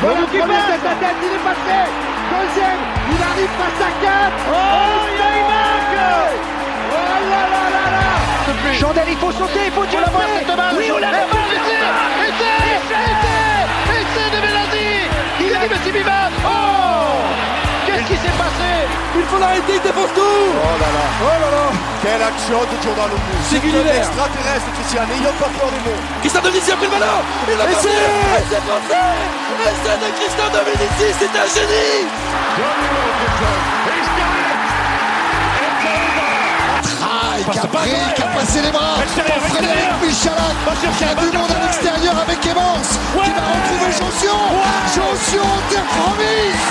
Voilà, qui passe tête à tête, il est passé. Deuxième, il arrive face à 4 Oh, il a une marque Oh là là là là. Chandel, il faut sauter, il faut tirer la balle cette balle Oui, on l'a fait Essai Essai Essai de Belazzi Il a dit Messi Viva Oh qui s'est passé. Il faut l'arrêter, il défonce tout. Oh là là. Oh là là. Quelle action de Jordan Lopez. C'est un extraterrestre, Christian, n'ayons pas peur du mot Christian Dominici a pris le ballon Il l'a passé. C'est passé. Essai de Christian Dominici, c'est un génie Ah, qui a pris, qui a passé les bras. Pour Frédéric Michalak qui a du monde à l'extérieur avec Evans qui va retrouver Jonction Jonction terre promise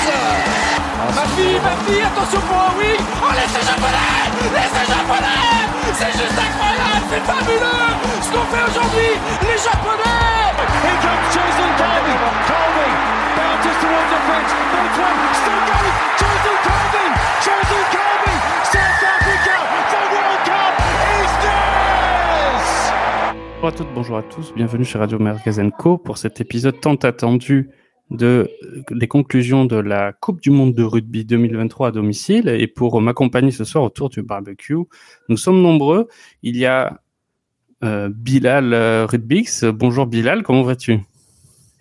Ma fille, ma fille, attention pour un wing Oh, laissez japonais Laissez japonais C'est juste incroyable, c'est fabuleux. Ce qu'on fait aujourd'hui, les japonais Here comes Jason Colby. Colby bounces towards the French. Both one. Still going. Jason Colby. Jason Colby. Bonjour à toutes, bonjour à tous, bienvenue chez Radio Merguez Co pour cet épisode tant attendu de, des conclusions de la Coupe du Monde de rugby 2023 à domicile. Et pour m'accompagner ce soir autour du barbecue, nous sommes nombreux. Il y a euh, Bilal euh, Rudbix. Bonjour Bilal, comment vas-tu?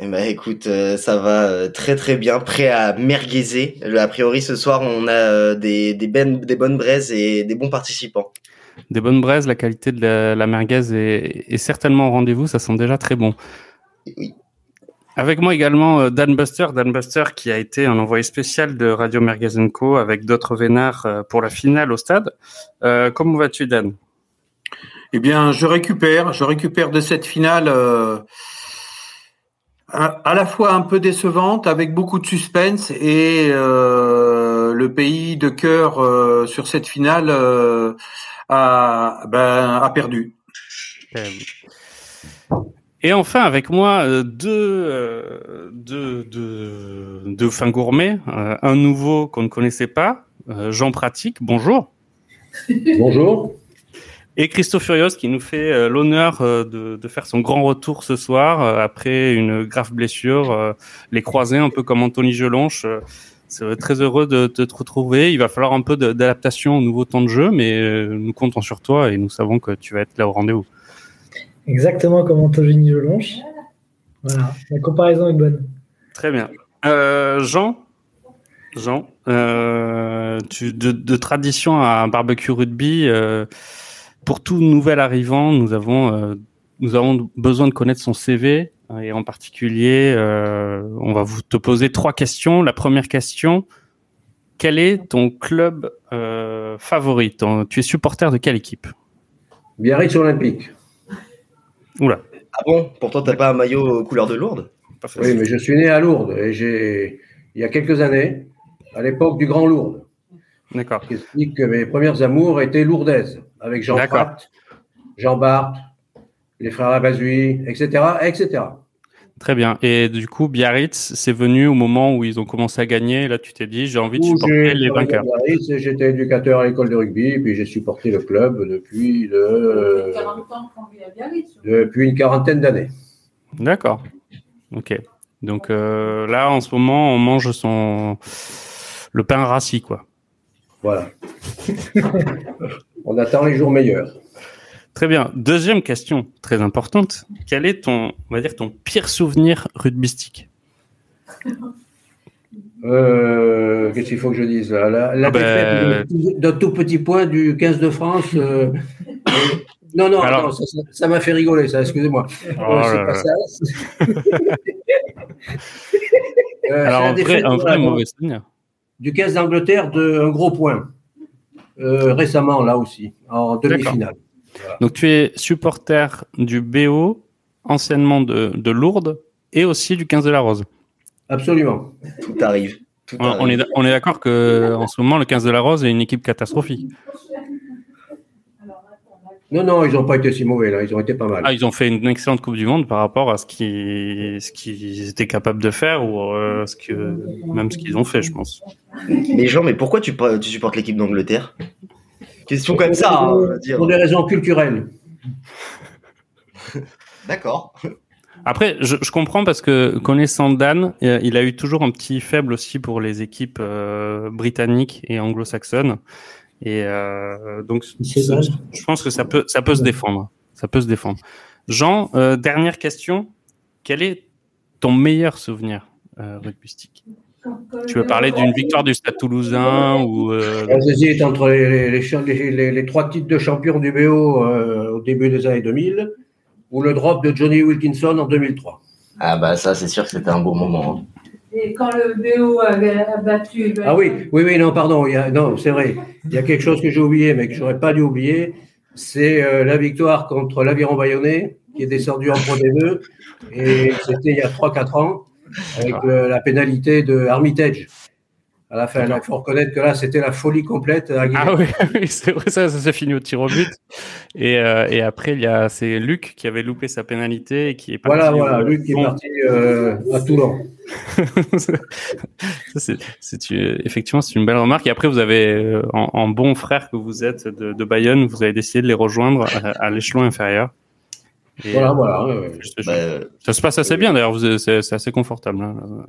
Eh ben écoute, euh, ça va très très bien, prêt à merguezer. Le- A priori ce soir on a ben- des bonnes braises et des bons participants. Des bonnes braises, la qualité de la, la merguez est, est certainement au rendez-vous, ça sent déjà très bon. Oui. Avec moi également euh, Dan Buster, Dan Buster qui a été un envoyé spécial de Radio Merguez Co avec d'autres vénards euh, pour la finale au stade. Euh, comment vas-tu Dan? Eh bien, je récupère, je récupère de cette finale euh, à, à la fois un peu décevante, avec beaucoup de suspense, et euh, le pays de cœur sur cette finale a, ben, a perdu. Et enfin avec moi euh, deux, euh, deux, deux, deux fins gourmets, euh, un nouveau qu'on ne connaissait pas, Jean Pratique, bonjour. Bonjour. Et Christophe Furios qui nous fait l'honneur de, de faire son grand retour ce soir après une grave blessure, les croisés un peu comme Anthony Gelonche. C'est très heureux de, de te retrouver. Il va falloir un peu d'adaptation au nouveau temps de jeu, mais euh, nous comptons sur toi et nous savons que tu vas être là au rendez-vous. Exactement comme Anthony Gelonche. Voilà, la comparaison est bonne. Très bien. Euh, Jean, Jean, euh, tu, de, de tradition à un barbecue rugby, euh, pour tout nouvel arrivant, nous avons, euh, nous avons besoin de connaître son CV et en particulier, euh, on va vous te poser trois questions. La première question quel est ton club euh, favori? Ton- Tu es supporter de quelle équipe? Biarritz Olympique. Oula, Ah bon? Pourtant t'as pas un maillot couleur de Lourdes? Oui, mais je suis né à Lourdes et j'ai, il y a quelques années, à l'époque du Grand Lourdes, D'accord. qui explique que mes premières amours étaient lourdaises, avec Jean. Pratt, Jean Barthes, les frères Labazui, etc., etc. Très bien. Et du coup, Biarritz, c'est venu au moment où ils ont commencé à gagner. Et là, tu t'es dit, j'ai envie de supporter les vainqueurs. J'étais éducateur à l'école de rugby, et puis j'ai supporté le club depuis, le, depuis une quarantaine d'années. D'accord. Ok. Donc euh, là, en ce moment, on mange son le pain rassis, quoi. Voilà. On attend les jours meilleurs. Très bien. Deuxième question, très importante. Quel est ton, on va dire, ton pire souvenir rugbystique Euh, Qu'est-ce qu'il faut que je dise là? La, la Ah ben- défaite d'un tout petit point du 15 de France. euh, euh, non, non, Alors- ça- m'a fait rigoler, ça, excusez-moi. Oh c'est là pas là. ça. Alors un vrai, un vrai mauvais souvenir. Du 15 d'Angleterre d'un gros point. Récemment, là aussi, en demi-finale. Donc tu es supporter du BO, anciennement de, de Lourdes, et aussi du 15 de la Rose. Absolument. Tout arrive. Tout On, arrive. on est, on est d'accord que en ce moment, le 15 de la Rose est une équipe catastrophique. Non, non, ils n'ont pas été si mauvais, là. Ils ont été pas mal. Ah, ils ont fait une excellente Coupe du Monde par rapport à ce qu'ils ce qu'ils étaient capables de faire ou euh, ce que même ce qu'ils ont fait, je pense. Mais Jean, mais pourquoi tu, tu supportes l'équipe d'Angleterre? Question comme ça, hein, dire. Pour des raisons culturelles. D'accord. Après, je, je, comprends parce que connaissant Dan, euh, il a eu toujours un petit faible aussi pour les équipes euh, britanniques et anglo-saxonnes. Et euh, donc, je pense que ça peut, ça peut se défendre. Ça peut se défendre. Jean, euh, dernière question. Quel est ton meilleur souvenir euh, rugbystique? Tu veux parler d'une victoire du Stade Toulousain ou euh... J'hésite entre les, les, les, les, trois titres de champion du BO euh, au début des années 2000 ou le drop de Johnny Wilkinson en 2003. Ah bah ça, c'est sûr que c'était un beau moment. Hein. Et quand le BO avait battu. Ah oui, oui, oui, non, pardon, il y a, non, c'est vrai. Il y a quelque chose que j'ai oublié, mais que j'aurais pas dû oublier. C'est euh, la victoire contre l'Aviron Bayonnais, qui est descendu en Pro D2. Et c'était il y a 3-4 ans, avec euh, la pénalité de Armitage. À la fin, il faut reconnaître que là, c'était la folie complète. À ah oui, oui c'est vrai, ça, ça s'est fini au tir au but. Et, euh, et après, il y a, c'est Luc qui avait loupé sa pénalité et qui est parti. Voilà, voilà, Luc qui est parti euh, à Toulon. c'est, effectivement, c'est une belle remarque. Et après, vous avez, euh, en, en bon frère que vous êtes de, de, Bayonne, vous avez décidé de les rejoindre à, à l'échelon inférieur. Et voilà, voilà. Bah, ça se passe assez bien d'ailleurs, c'est, c'est assez confortable. Hein,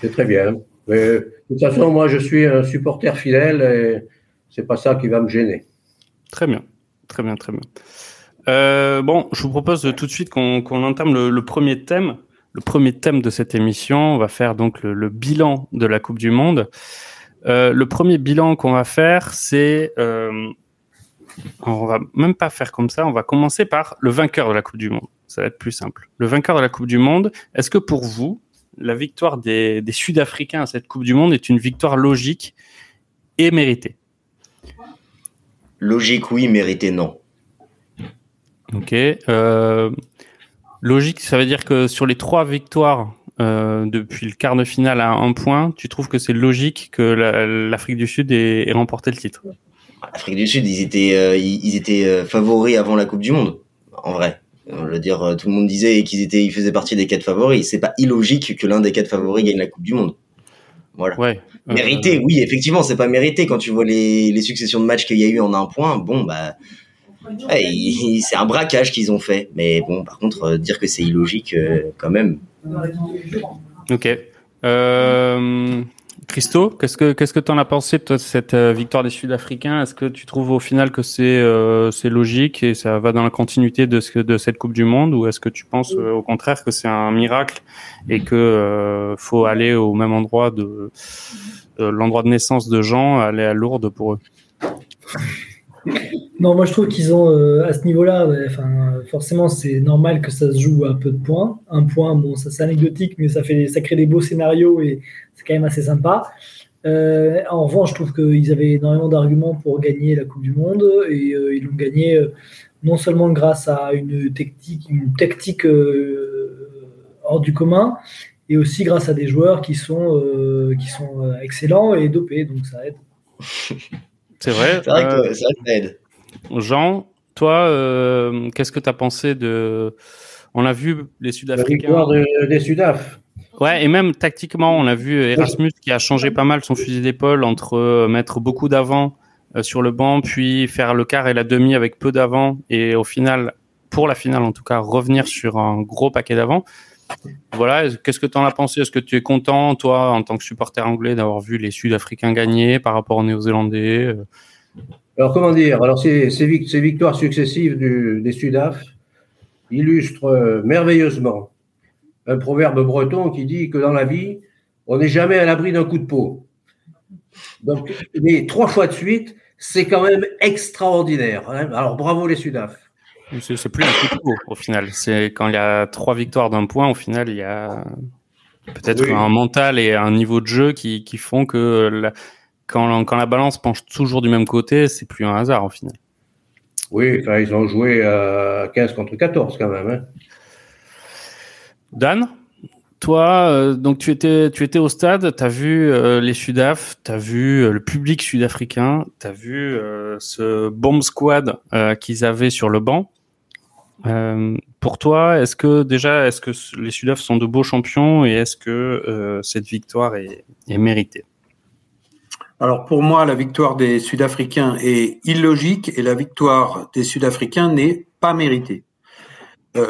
c'est très bien. Mais, de toute façon, moi, je suis un supporter fidèle et c'est pas ça qui va me gêner. Très bien, très bien, très bien. Euh, bon, je vous propose tout de suite qu'on qu entame le, le, premier thème. Le premier thème de cette émission, on va faire donc le, le bilan de la Coupe du Monde. Euh, le premier bilan qu'on va faire, c'est, euh, on va même pas faire comme ça. On va commencer par le vainqueur de la Coupe du Monde. Ça va être plus simple. Le vainqueur de la Coupe du Monde. Est-ce que pour vous, la victoire des, des Sud-Africains à cette Coupe du Monde est une victoire logique et méritée? Logique, oui, méritée, non. Ok. Euh, logique, ça veut dire que sur les trois victoires euh, depuis le quart de finale à un point, tu trouves que c'est logique que l'Afrique du Sud ait, ait, remporté le titre? L'Afrique du Sud, ils étaient, euh, ils étaient euh, favoris avant la Coupe du Monde, en vrai. Je veux dire, tout le monde disait qu'ils étaient, ils faisaient partie des quatre favoris. C'est pas illogique que l'un des quatre favoris gagne la Coupe du Monde. Voilà. Ouais. Mérité, euh... oui, effectivement, c'est pas mérité quand tu vois les, les successions de matchs qu'il y a eu en un point. Bon, bah, ouais, c'est un braquage qu'ils ont fait. Mais bon, par contre, euh, dire que c'est illogique, euh, quand même. Ok. Euh, Christo, qu'est-ce que qu'est-ce que t'en as pensé de cette victoire des Sud-Africains? Est-ce que tu trouves au final que c'est euh, c'est logique et ça va dans la continuité de ce de cette Coupe du Monde? Ou est-ce que tu penses euh, au contraire que c'est un miracle et que euh, faut aller au même endroit de, de l'endroit de naissance de Jean, aller à Lourdes pour eux? Non, moi je trouve qu'ils ont euh, à ce niveau-là, enfin forcément c'est normal que ça se joue à peu de points. Un point, bon, ça c'est anecdotique, mais ça fait ça crée des beaux scénarios et c'est quand même assez sympa. Euh, en revanche, je trouve qu'ils avaient énormément d'arguments pour gagner la Coupe du Monde et euh, ils l'ont gagné non seulement grâce à une tactique, une tactique hors du commun, et aussi grâce à des joueurs qui sont qui sont excellents et dopés, donc ça aide. C'est vrai. C'est vrai, que, euh, ça aide. Jean, toi, euh, qu'est-ce que tu as pensé de. On a vu les Sud-Africains. La de, des Sudaf. Ouais, et même tactiquement, on a vu Erasmus qui a changé pas mal son fusil d'épaule entre euh, mettre beaucoup d'avant sur le banc, puis faire le quart et la demi avec peu d'avant, et au final, pour la finale en tout cas, revenir sur un gros paquet d'avant. Voilà, qu'est-ce que tu en as pensé? Est-ce que tu es content, toi, en tant que supporter anglais, d'avoir vu les Sud-Africains gagner par rapport aux Néo-Zélandais Alors, comment dire? Alors, ces, ces, victoires successives du, des Sudaf illustrent euh, merveilleusement un proverbe breton qui dit que dans la vie, on n'est jamais à l'abri d'un coup de peau. Donc, mais trois fois de suite, c'est quand même extraordinaire. Hein Alors, bravo les Sudaf. C'est plus un coup de peau au final. C'est quand il y a trois victoires d'un point, au final, il y a peut-être oui. un mental et un niveau de jeu qui, qui font que la, quand, quand, la balance penche toujours du même côté, c'est plus un hasard au final. Oui, enfin, ils ont joué à 15 contre 14 quand même. Hein. Dan toi, euh, donc tu étais, tu étais au stade, tu as vu euh, les Sudaf, tu as vu euh, le public sud-africain, tu as vu ce bomb squad qu'ils avaient sur le banc. Euh, pour toi, est-ce que déjà, est-ce que les Sudaf sont de beaux champions et est-ce que euh, cette victoire est, est, méritée? Alors pour moi, la victoire des Sud-Africains est illogique et la victoire des Sud-Africains n'est pas méritée.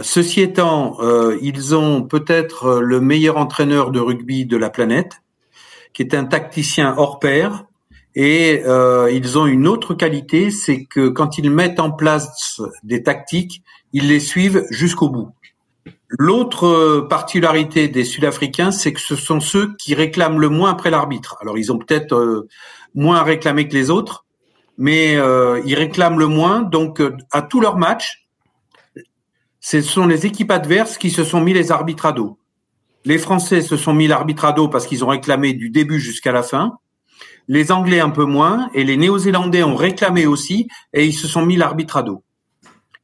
ceci étant, ils ont peut-être le meilleur entraîneur de rugby de la planète, qui est un tacticien hors pair. Et ils ont une autre qualité, c'est que quand ils mettent en place des tactiques, ils les suivent jusqu'au bout. L'autre particularité des Sud-Africains, c'est que ce sont ceux qui réclament le moins après l'arbitre. Alors ils ont peut-être euh, moins réclamé que les autres, mais euh, ils réclament le moins. Donc euh, à tous leurs matchs, ce sont les équipes adverses qui se sont mis les arbitres à dos. Les Français se sont mis l'arbitre à dos parce qu'ils ont réclamé du début jusqu'à la fin. Les Anglais un peu moins et les Néo-Zélandais ont réclamé aussi et ils se sont mis l'arbitre à dos.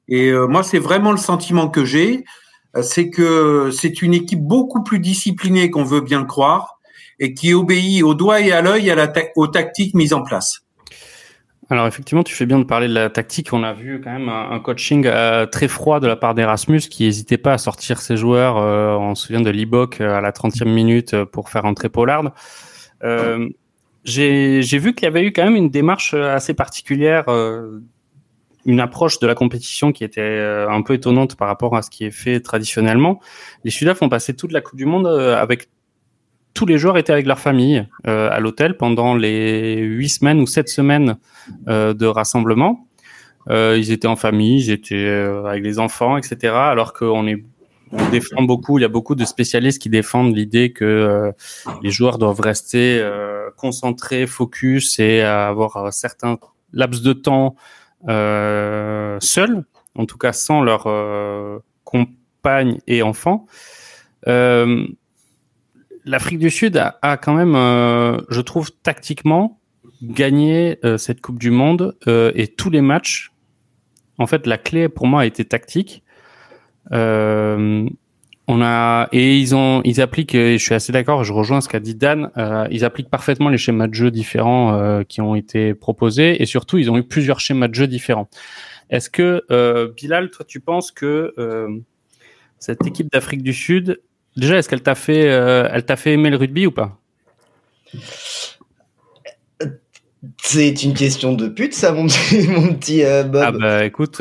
Et moi, c'est vraiment le sentiment que j'ai. Euh, c'est que c'est une équipe beaucoup plus disciplinée qu'on veut bien le croire et qui obéit au doigt et à l'œil à la aux tactiques mises en place. Alors effectivement, tu fais bien de parler de la tactique. On a vu quand même un, coaching euh, très froid de la part d'Erasmus qui n'hésitait pas à sortir ses joueurs. Euh, on se souvient de Libok à la 30e minute pour faire entrer Pollard. J'ai vu qu'il y avait eu quand même une démarche assez particulière une approche de la compétition qui était euh, un peu étonnante par rapport à ce qui est fait traditionnellement. Les Sudaf ont passé toute la Coupe du Monde euh, avec tous les joueurs étaient avec leur famille euh, à l'hôtel pendant les huit semaines ou sept semaines de rassemblement. ils étaient en famille, ils étaient avec les enfants, etc. Alors qu'on est défend beaucoup, il y a beaucoup de spécialistes qui défendent l'idée que les joueurs doivent rester concentrés, focus et avoir certains laps de temps seuls, en tout cas sans leur euh, compagne et enfants. Euh, L'Afrique du Sud a, quand même, je trouve, tactiquement gagné cette Coupe du Monde et tous les matchs. En fait, la clé pour moi a été tactique. Euh, on a et ils ont ils appliquent et je suis assez d'accord je rejoins ce qu'a dit Dan euh, ils appliquent parfaitement les schémas de jeu différents euh, qui ont été proposés et surtout ils ont eu plusieurs schémas de jeu différents. Est-ce que euh, Bilal toi tu penses que cette équipe d'Afrique du Sud déjà est-ce qu'elle t'a fait elle t'a fait aimer le rugby ou pas? C'est une question de pute ça mon petit, mon petit Bob. Ah bah écoute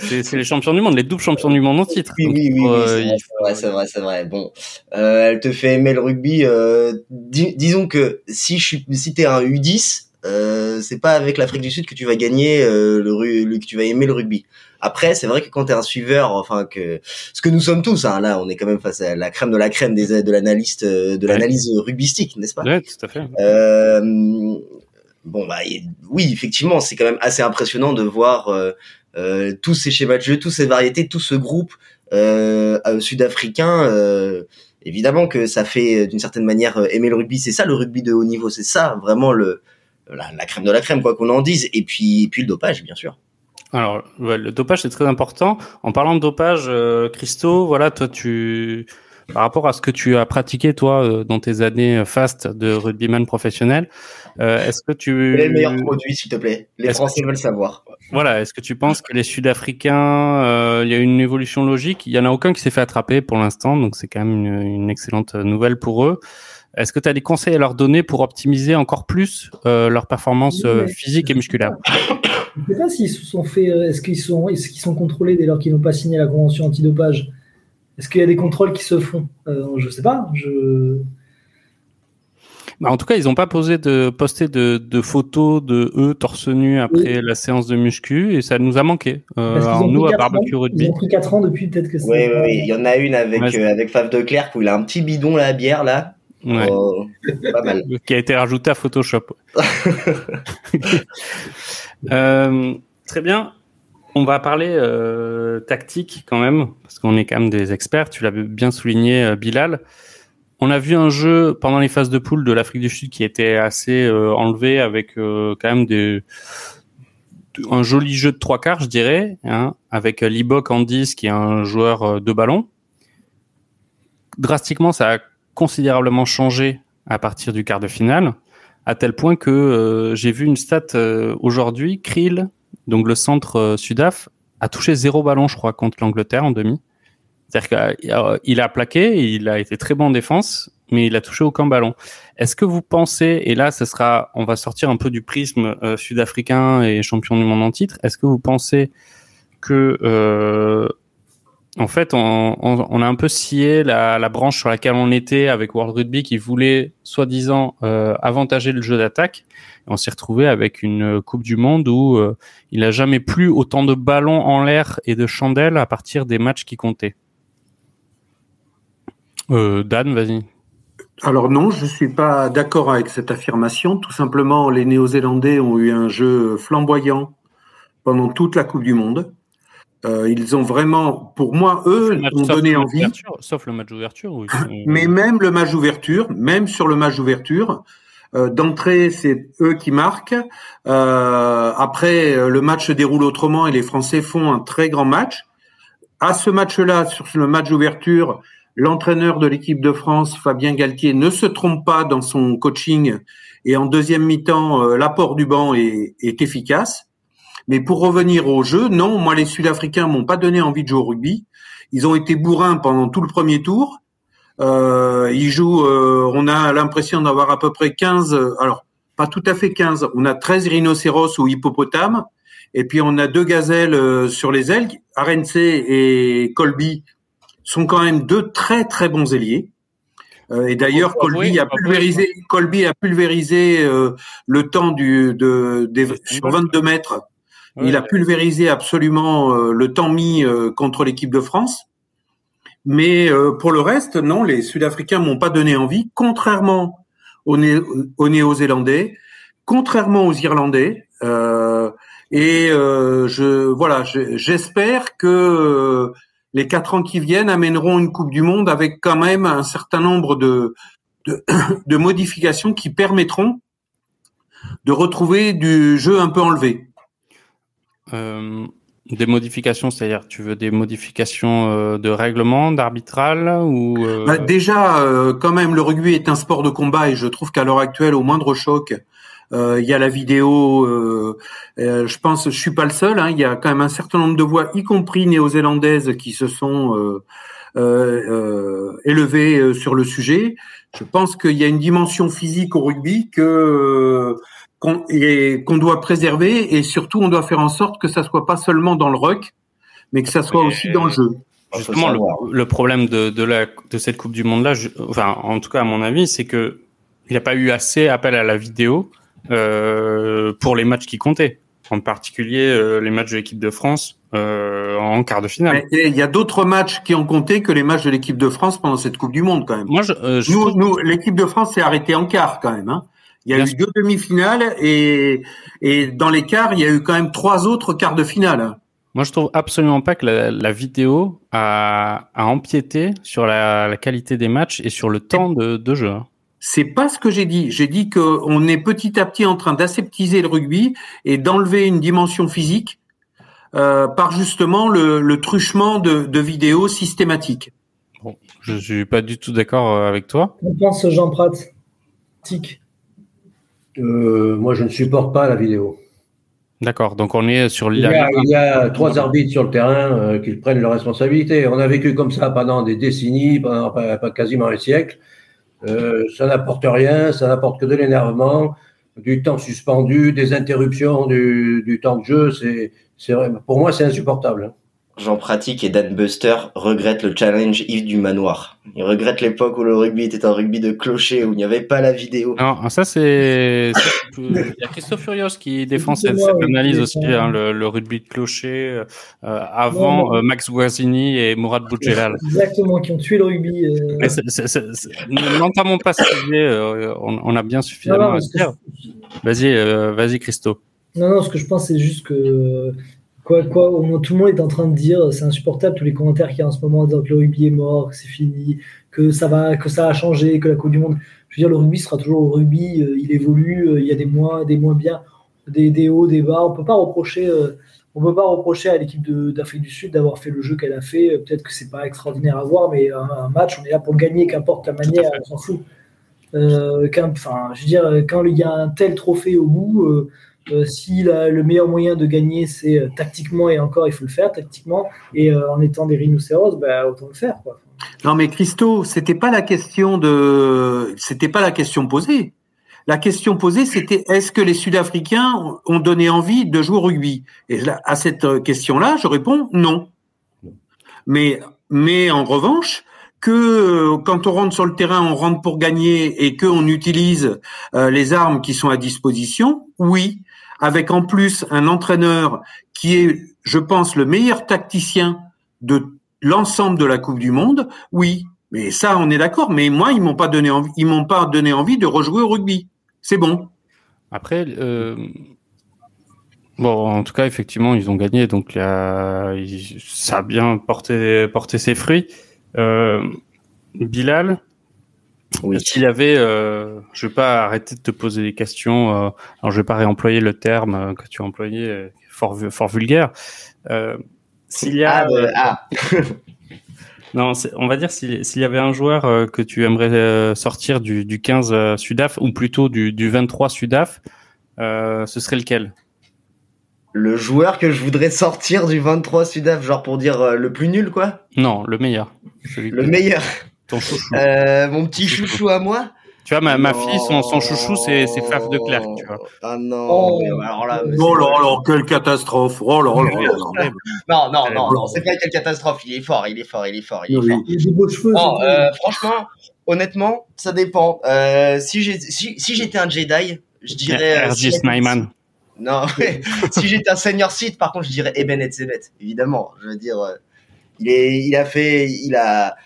c'est les champions du monde, les doubles champions du monde en titre. Oui, oui, oui, euh, c'est vrai, c'est vrai, c'est vrai. Bon, euh, elle te fait aimer le rugby. Euh, disons que si je suis, si t'es un U10, euh, c'est pas avec l'Afrique du Sud que tu vas gagner euh, le, que tu vas aimer le rugby. Après, c'est vrai que quand t'es un suiveur, enfin que ce que nous sommes tous, hein, là, on est quand même face à la crème de la crème des de l'analyste de l'analyse rugbystique, n'est-ce pas? Ouais, tout à fait. Euh, bon bah oui, effectivement, c'est quand même assez impressionnant de voir euh, tous ces schémas de jeu, toutes ces variétés, tout ce groupe euh, euh, sud-africain. évidemment que ça fait d'une certaine manière aimer le rugby. C'est ça le rugby de haut niveau. C'est ça vraiment le la, crème de la crème, quoi qu'on en dise. Et puis, puis le dopage, bien sûr. Alors, le dopage, c'est très important. En parlant de dopage, Christo, voilà, toi, tu, par rapport à ce que tu as pratiqué, toi, dans tes années fast de rugbyman professionnel, euh, est-ce que tu... Quel est le meilleur produit, s'il te plaît? Les Français veulent savoir. Voilà, est-ce que tu penses que les Sud-Africains, euh, il y a une évolution logique? Il y en a aucun qui s'est fait attraper pour l'instant, donc c'est quand même une, excellente nouvelle pour eux. Est-ce que tu as des conseils à leur donner pour optimiser encore plus euh, leur performance euh, physique et musculaire? Je ne sais pas s'ils se sont fait. Est-ce qu'ils sont, est qu'ils sont contrôlés dès lors qu'ils n'ont pas signé la convention antidopage? Est-ce qu'il y a des contrôles qui se font? Je ne sais pas. Je bah, en tout cas, ils n'ont pas posé de, posté de, photos de eux torse nu après la séance de muscu et ça nous a manqué. Euh, nous, à Barbecue Rugby. Ils ont pris 4 ans depuis, peut-être que c'est. Oui, oui, il y en a une avec, euh, avec Fave de Clerc où il a un petit bidon la bière là. Oh, pas mal. Qui a été rajouté à Photoshop. euh, très bien. On va parler euh, tactique quand même, parce qu'on est quand même des experts. Tu l'as bien souligné, euh, Bilal on a vu un jeu pendant les phases de poule de l'Afrique du Sud qui était assez euh, enlevé avec quand même un joli jeu de trois quarts, je dirais, hein, avec Libok en 10 qui est un joueur de ballon. Drastiquement, ça a considérablement changé à partir du quart de finale, à tel point que j'ai vu une stat aujourd'hui, Krill, donc le centre Sudaf, a touché zéro ballon, je crois, contre l'Angleterre en demi. C'est-à-dire qu'il a plaqué, il a été très bon en défense, mais il a touché aucun ballon. Est-ce que vous pensez, et là, ce sera, on va sortir un peu du prisme euh, sud-africain et champion du monde en titre. Est-ce que vous pensez que euh, en fait, on, a un peu scié la, branche sur laquelle on était avec World Rugby qui voulait soi-disant euh, avantager le jeu d'attaque. On s'est retrouvé avec une Coupe du Monde où euh, il n'a jamais plus autant de ballons en l'air et de chandelles à partir des matchs qui comptaient. Euh, Dan, vas-y. Alors non, je ne suis pas d'accord avec cette affirmation. Tout simplement, les Néo-Zélandais ont eu un jeu flamboyant pendant toute la Coupe du Monde. Euh, ils ont vraiment, pour moi, eux, ont donné envie. Sauf le match d'ouverture. Mais même le match d'ouverture, même sur le match d'ouverture, euh, d'entrée, c'est eux qui marquent. Euh, après, le match se déroule autrement et les Français font un très grand match. À ce match-là, sur le match d'ouverture, l'entraîneur de l'équipe de France, Fabien Galtier, ne se trompe pas dans son coaching et en deuxième mi-temps, l'apport du banc est, est efficace. Mais pour revenir au jeu, non, moi les Sud-Africains m'ont pas donné envie de jouer au rugby. Ils ont été bourrins pendant tout le premier tour. Euh, ils jouent, euh, on a l'impression d'avoir à peu près 15, alors pas tout à fait 15, on a 13 rhinocéros ou hippopotames, et puis on a deux gazelles euh, sur les ailes. Arense et Colby sont quand même deux très très bons ailiers. Euh, et d'ailleurs, Colby, a pulvérisé, Colby a pulvérisé le temps du, de, des, sur 22 mètres il a pulvérisé absolument euh, le temps mis euh, contre l'équipe de France. Mais euh, pour le reste, non, les Sud-Africains m'ont pas donné envie, contrairement aux, Néo-Zélandais, contrairement aux Irlandais. et je voilà, j'espère que les quatre ans qui viennent amèneront une Coupe du Monde avec quand même un certain nombre de, de, de modifications qui permettront de retrouver du jeu un peu enlevé. Euh, des modifications, c'est-à-dire tu veux des modifications euh, de règlement, d'arbitral ou euh, bah, Déjà, quand même, le rugby est un sport de combat et je trouve qu'à l'heure actuelle, au moindre choc, il y a la vidéo. je pense, je suis pas le seul. Hein, il y a quand même un certain nombre de voix, y compris néo-zélandaises, qui se sont élevées sur le sujet. Je pense qu'il y a une dimension physique au rugby que qu'on doit préserver et surtout on doit faire en sorte que ça soit pas seulement dans le rock, mais que ça soit aussi dans le jeu. Justement, le, problème de, de, la, de cette Coupe du Monde là, enfin en tout cas à mon avis, c'est que il n'y a pas eu assez appel à la vidéo euh, pour les matchs qui comptaient, en particulier euh, les matchs de l'équipe de France euh, en quart de finale. Il y a d'autres matchs qui ont compté que les matchs de l'équipe de France pendant cette Coupe du Monde quand même. Moi, je, euh, nous, nous l'équipe de France s'est arrêtée en quart quand même. Hein. Il y a eu deux demi-finales et, et dans les quarts, il y a eu quand même trois autres quarts de finale. Moi, je trouve absolument pas que la, vidéo a, a, empiété sur la, qualité des matchs et sur le temps de, de jeu. Hein. C'est pas ce que j'ai dit. J'ai dit qu'on est petit à petit en train d'aseptiser le rugby et d'enlever une dimension physique euh, par justement le, le truchement de, de vidéos systématiques. Bon, je suis pas du tout d'accord euh, avec toi. On pense Jean Prat. Tic. Euh, moi, je ne supporte pas la vidéo. D'accord, donc on est sur il y, a, il y a trois arbitres sur le terrain euh, qui prennent leurs responsabilités. On a vécu comme ça pendant des décennies, pendant quasiment un siècle. Euh, ça n'apporte rien, ça n'apporte que de l'énervement, du temps suspendu, des interruptions du, du temps de jeu. C'est, pour moi, c'est insupportable. Jean Pratique et Dan Buster regrettent le challenge Yves du Manoir. Ils regrettent l'époque où le rugby était un rugby de clocher, où il n'y avait pas la vidéo. Non, ça c'est... Il y a Christophe Furios qui défend cette, analyse aussi, hein, le, rugby de clocher, euh, avant euh, Max Guazzini et Mourad Boudjelal. Exactement, qui ont tué le rugby. Euh... N'entamons pas ce sujet, on, a bien suffisamment à dire. Vas-y, vas-y Christo. Non, non, ce que je pense, c'est juste que Quoi, quoi, tout le monde est en train de dire, c'est insupportable tous les commentaires qu'il y a en ce moment, disant que le rugby est mort, que c'est fini, que ça va, que ça a changé, que la Coupe du Monde. Je veux dire, le rugby sera toujours au rugby, euh, il évolue, euh, il y a des moins, des moins bien, des, des hauts, des bas. On peut pas reprocher, euh, on peut pas reprocher à l'équipe d'Afrique du Sud d'avoir fait le jeu qu'elle a fait. Peut-être que c'est pas extraordinaire à voir, mais un, match, on est là pour gagner, qu'importe la manière, on s'en fout. enfin, je veux dire, quand il y a un tel trophée au bout euh, si le meilleur moyen de gagner, c'est euh, tactiquement, et encore, il faut le faire tactiquement, et euh, en étant des rhinocéros, bah, autant le faire. Quoi. Non, mais Christo, c'était pas la question de, c'était pas la question posée. La question posée, c'était est-ce que les Sud-Africains ont donné envie de jouer au rugby? Et à cette question-là, je réponds non. Mais, mais en revanche, que euh, quand on rentre sur le terrain, on rentre pour gagner et qu'on utilise euh, les armes qui sont à disposition, oui, avec en plus un entraîneur qui est, je pense, le meilleur tacticien de l'ensemble de la Coupe du Monde, oui. Mais ça, on est d'accord. Mais moi, ils m'ont pas donné envie, ils m'ont pas donné envie de rejouer au rugby. C'est bon. Après, euh, bon, en tout cas, effectivement, ils ont gagné, donc ça a bien porté, porté ses fruits. Euh, Bilal, oui. s'il y avait, euh, je vais pas arrêter de te poser des questions. Euh, alors, je vais pas réemployer le terme euh, que tu as employé, fort, fort vulgaire. s'il y a, ah, ah. non, on va dire s'il y avait un joueur que tu aimerais sortir du, du 15 Sudaf ou plutôt du, du 23 Sudaf, ce serait lequel? Le joueur que je voudrais sortir du 23 Sudaf, genre pour dire euh, le plus nul, quoi? Non, le meilleur. le meilleur. Ton chouchou. Euh, mon petit chouchou. à moi tu vois, ma, ma fille, son, son chouchou, c'est Faf de Clerc, tu vois. Ah non, oh, alors là, oh là là, quelle catastrophe. Oh là là là. non, non, non, non, c'est pas quelle catastrophe. Il est fort, il est fort, il est fort, il est fort. Il a des beaux cheveux. Non, euh, franchement, honnêtement, ça dépend. Euh, si j'étais si, si un Jedi, je dirais. RG euh, Snyman. Non, si j'étais un senior site, par contre, je dirais Eben Etzebet, évidemment. Je veux dire, euh, il est, il a fait, il a,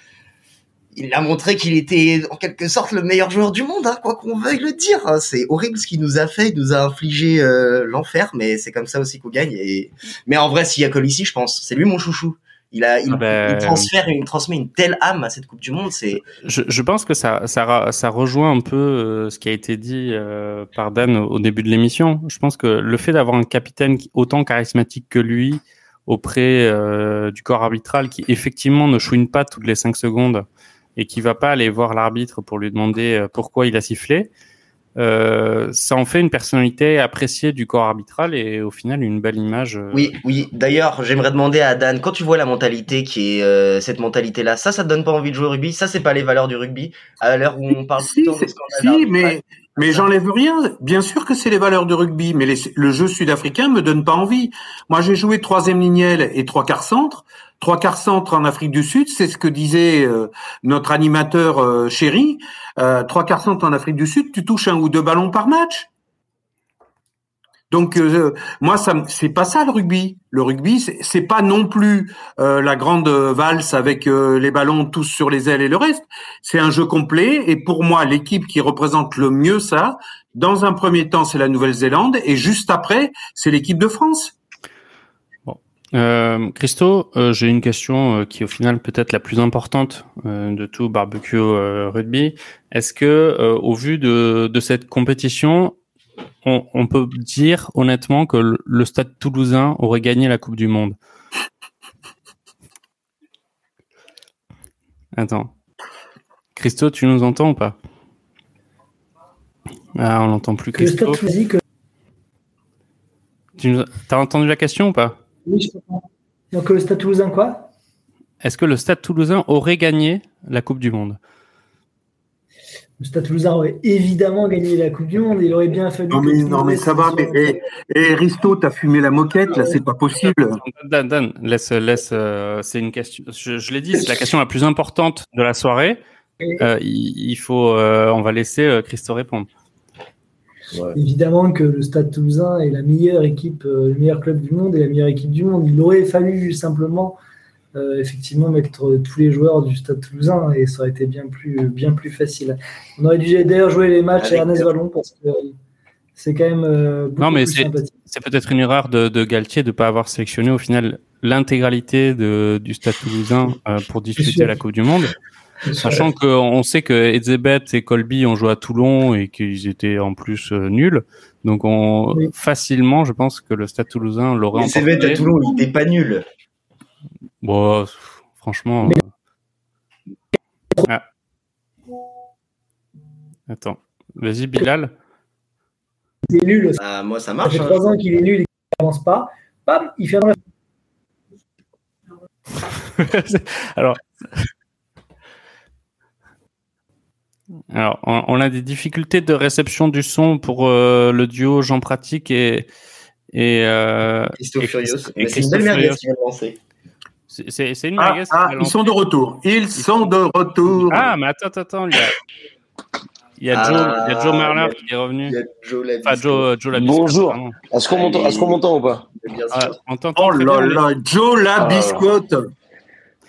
il a montré qu'il était en quelque sorte le meilleur joueur du monde, hein, quoi qu'on veuille le dire. C'est horrible ce qu'il nous a fait, il nous a infligé euh, l'enfer, mais c'est comme ça aussi qu'on gagne. Et... Mais en vrai, s'il y a ici, je pense, c'est lui mon chouchou. Il, a, il, ah ben, transfère, il transmet une telle âme à cette Coupe du Monde. C'est. Je, je, pense que ça, ça, ça rejoint un peu euh, ce qui a été dit euh, par Dan au, début de l'émission. Je pense que le fait d'avoir un capitaine autant charismatique que lui auprès euh, du corps arbitral, qui effectivement ne chouine pas toutes les cinq secondes et qui va pas aller voir l'arbitre pour lui demander pourquoi il a sifflé, euh, ça en fait une personnalité appréciée du corps arbitral et au final une belle image. Euh. Oui, oui. D'ailleurs, j'aimerais demander à Dan, quand tu vois la mentalité qui est euh, cette mentalité-là, ça, ça te donne pas envie de jouer au rugby? Ça, c'est pas les valeurs du rugby? À l'heure où on parle si, tout le temps si, mais mais j'enlève rien. Bien sûr que c'est les valeurs de rugby, mais le jeu sud-africain me donne pas envie. Moi, j'ai joué troisième lignelle et trois quarts centre. Trois quarts centre en Afrique du Sud, c'est ce que disait euh, notre animateur euh, chéri. Euh, trois quarts centre en Afrique du Sud, tu touches un ou deux ballons par match. Donc moi, ça, c'est pas ça le rugby. Le rugby, c'est pas non plus la grande valse avec les ballons tous sur les ailes et le reste. C'est un jeu complet. Et pour moi, l'équipe qui représente le mieux ça, dans un premier temps, c'est la Nouvelle-Zélande, et juste après, c'est l'équipe de France. Euh, Christo, euh, j'ai une question euh, qui au final peut-être la plus importante euh, de tout barbecue rugby. Est-ce que, au vu de cette compétition, on, on, peut dire honnêtement que le, Stade Toulousain aurait gagné la Coupe du Monde. Attends, Christo, tu nous entends ou pas? Ah, on n'entend plus Christo. Tu as entendu la question ou pas? Oui, je Donc le Stade Toulousain, quoi? Est-ce que le Stade Toulousain aurait gagné la Coupe du Monde? Le Stade Toulousain aurait évidemment gagné la Coupe du Monde. Il aurait bien fallu. Non, mais, non, mais ça va. Mais, et, et Risto, t'as fumé la moquette, là, c'est pas possible. Dan, Dan, laisse, laisse. Euh, c'est une question. Je, l'ai dit, c'est la question la plus importante de la soirée. Euh, il, faut. Euh, on va laisser Christo répondre. Évidemment que le Stade Toulousain est la meilleure équipe, euh, le meilleur club du monde et la meilleure équipe du monde. Il aurait fallu simplement euh, effectivement mettre tous les joueurs du Stade Toulousain et ça aurait été bien plus, bien plus facile. On aurait dû d'ailleurs jouer les matchs à Ernest Vallon parce que c'est quand même euh, beaucoup non, mais plus C'est peut-être une erreur de, de Galtier de ne pas avoir sélectionné au final l'intégralité du Stade Toulousain pour disputer la Coupe du Monde. Sachant qu'on sait que Edzebet et Colby ont joué à Toulon et qu'ils étaient en plus euh, nuls. Donc on, facilement, je pense que le Stade Toulousain l'aurait emporté. Edzebet à Toulon, il n'était pas nul. Bon, franchement. Euh, ah. Attends, vas-y Bilal. Il est nul. Ah, moi ça marche. Ça fait trois ans qu'il est nul et qu'il n'avance pas. Bam, il fait un Alors, Alors, on, a des difficultés de réception du son pour euh, le duo Jean Pratique et. et, euh, Furious. c'est une belle merde qui vient de lancer. C'est une Ah, merguez. ah, ils sont de retour. Ils sont de retour. Ah, mais attends, attends, attends. Il y a, il y a Joe, il y a Joe a- qui est revenu. Il y a Joe Labisco. Enfin, Joe, Joe Labisco, Bonjour. Est-ce qu'on m'entend, ou pas? Ah, on Oh là là, Joe la Ah. biscotte.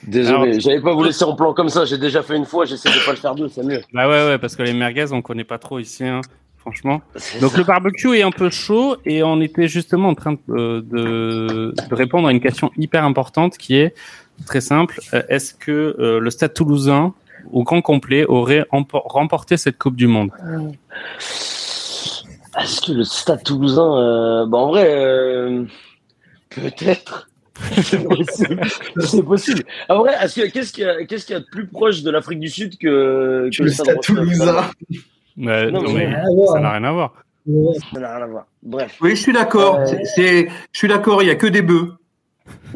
Désolé, j'avais pas vous laisser en plan comme ça. J'ai déjà fait une fois, j'essaie de pas le faire deux, c'est mieux. Bah ouais, ouais, parce que les merguez, on connaît pas trop ici, hein, franchement. Donc le barbecue est un peu chaud et on était justement en train de, euh, de, de répondre à une question hyper importante qui est très simple. Euh, Est-ce que euh, le Stade Toulousain, au grand complet, aurait empo- remporté cette Coupe du Monde? Est-ce que le Stade Toulousain, euh, bah en vrai, euh, peut-être. c'est possible. En vrai, est-ce que- qu'est-ce qu'il y, a- y de plus proche de l'Afrique du Sud que, que Le Stade Toulousain. Ouais, Non, non, mais mais ça n'a rien à voir. Ça n'a rien à voir. Bref. Oui, je suis d'accord. Euh, C'est- c'est- je suis d'accord. Il y a que des bœufs.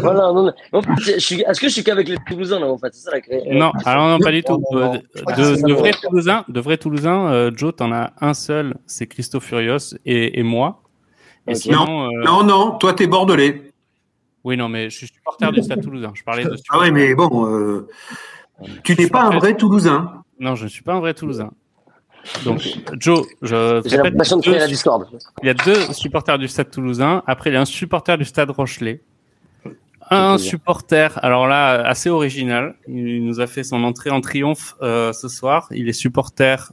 voilà, non, non. En fait, c'est- je suis- est-ce que je suis qu'avec les Toulousains là en fait? C'est ça la cré- Non, alors non, pas du tout. Non, non, non. Euh, De, que de, de vrais. Toulousains, de vrais Toulousains, euh, Joe, t'en as un seul, c'est Christophe Furios et, et moi. Et Ok. sinon, euh, Non, non, toi, t'es bordelais. oui, non, mais je suis supporter du Stade Toulousain. Je parlais de Ah ouais, mais bon, euh, tu n'es pas un vrai Toulousain. Non, je ne suis pas un vrai Toulousain. Donc, Joe, je J'ai l'impression de créer la discorde. il y a deux supporters du Stade Toulousain. Après, il y a un supporter du Stade Rochelet. Un supporter, alors là, assez original. Il nous a fait son entrée en triomphe euh, ce soir. Il est supporter,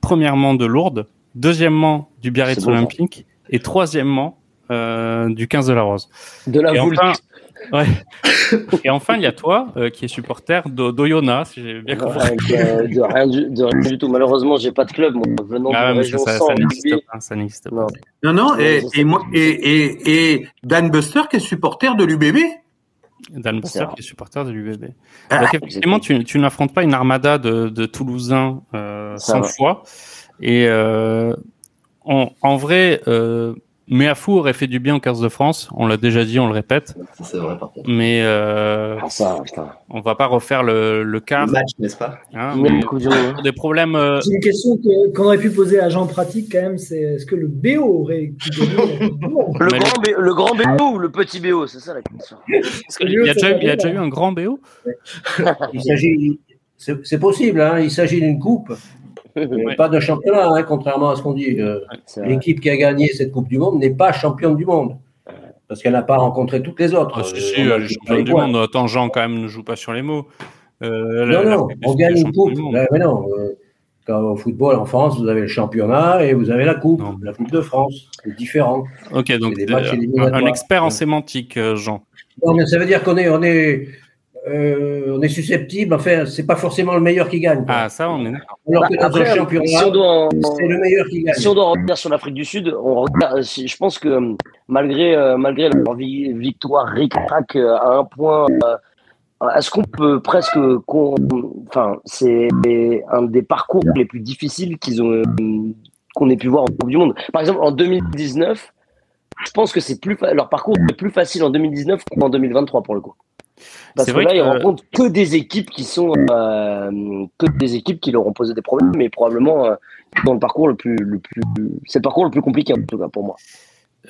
premièrement, de Lourdes, deuxièmement, du Biarritz bon. Olympique, et troisièmement, euh, du 15 de la Rose. De la Et boule. enfin, ouais. et enfin, il y a toi, euh, qui est supporter d'O- d'Oyonnax, si j'ai bien compris. De, rien du, de rien du tout. Malheureusement, j'ai pas de club. Moi, venant Ah, de mais région ça, n'existe pas. Ça n'existe pas. Non. Non, non, et, Ouais, je sais. et, moi, et, et, et Dan Buster qui est supporter de l'UBB. Dan Buster, qui est supporter de l'UBB. Ah, Donc effectivement, tu, tu n'affrontes pas une armada de, de Toulousains euh, sans foi. Et euh, en, en vrai, euh, Meafou aurait fait du bien au 15 de France. On l'a déjà dit, on le répète. Ça, c'est vrai, par contre. Mais euh, Ah, ça, on va pas refaire le, le quart. Le match, n'est-ce pas? Hein, Mais mais des problèmes. euh, J'ai une question que- qu'on aurait pu poser à Jean Pratique quand même, c'est est-ce que le BO aurait pu Le Mais grand, B- le grand BO ou le petit BO C'est ça la question. parce qu'il y a déjà eu, il y a déjà eu un grand BO. Il s'agit, c'est c'est possible, hein, il s'agit d'une coupe, mais Ouais. pas de championnat, hein, contrairement à ce qu'on dit. Euh. L'équipe qui a gagné cette Coupe du Monde n'est pas championne du monde, parce qu'elle n'a pas rencontré toutes les autres. Ah, si, Euh, si, elle est championne du points. monde. Attends, Jean, quand même, ne joue pas sur les mots. Euh, la- Non, non, on gagne une coupe. du monde. Là, mais non, euh, quand au football en France, vous avez le championnat et vous avez la coupe, Non. la Coupe de France. C'est différent. Ok, donc un, un expert en sémantique, Jean. Non, mais ça veut dire qu'on est, on est, euh, on est susceptible. Enfin, c'est pas forcément le meilleur qui gagne. quoi. Ah, ça, on est d'accord. Alors Bah, que dans après, un championnat, si on doit en- c'est le meilleur qui gagne. Si on doit revenir sur l'Afrique du Sud, on regarde, je pense que euh, malgré, euh, malgré leur vi- victoire ric-rac euh, à un point, euh, est-ce qu'on peut presque. Enfin, c'est un des parcours les plus difficiles qu'ils ont euh, qu'on ait pu voir en Coupe du Monde. Par exemple, en 2019, je pense que c'est plus fa- leur parcours est plus facile en 2019 qu'en 2023 pour le coup. Parce que là, que- ils rencontrent que des équipes qui sont euh, que des équipes qui leur ont posé des problèmes, mais probablement euh, dans le parcours le plus le plus c'est le parcours le plus compliqué en tout cas pour moi.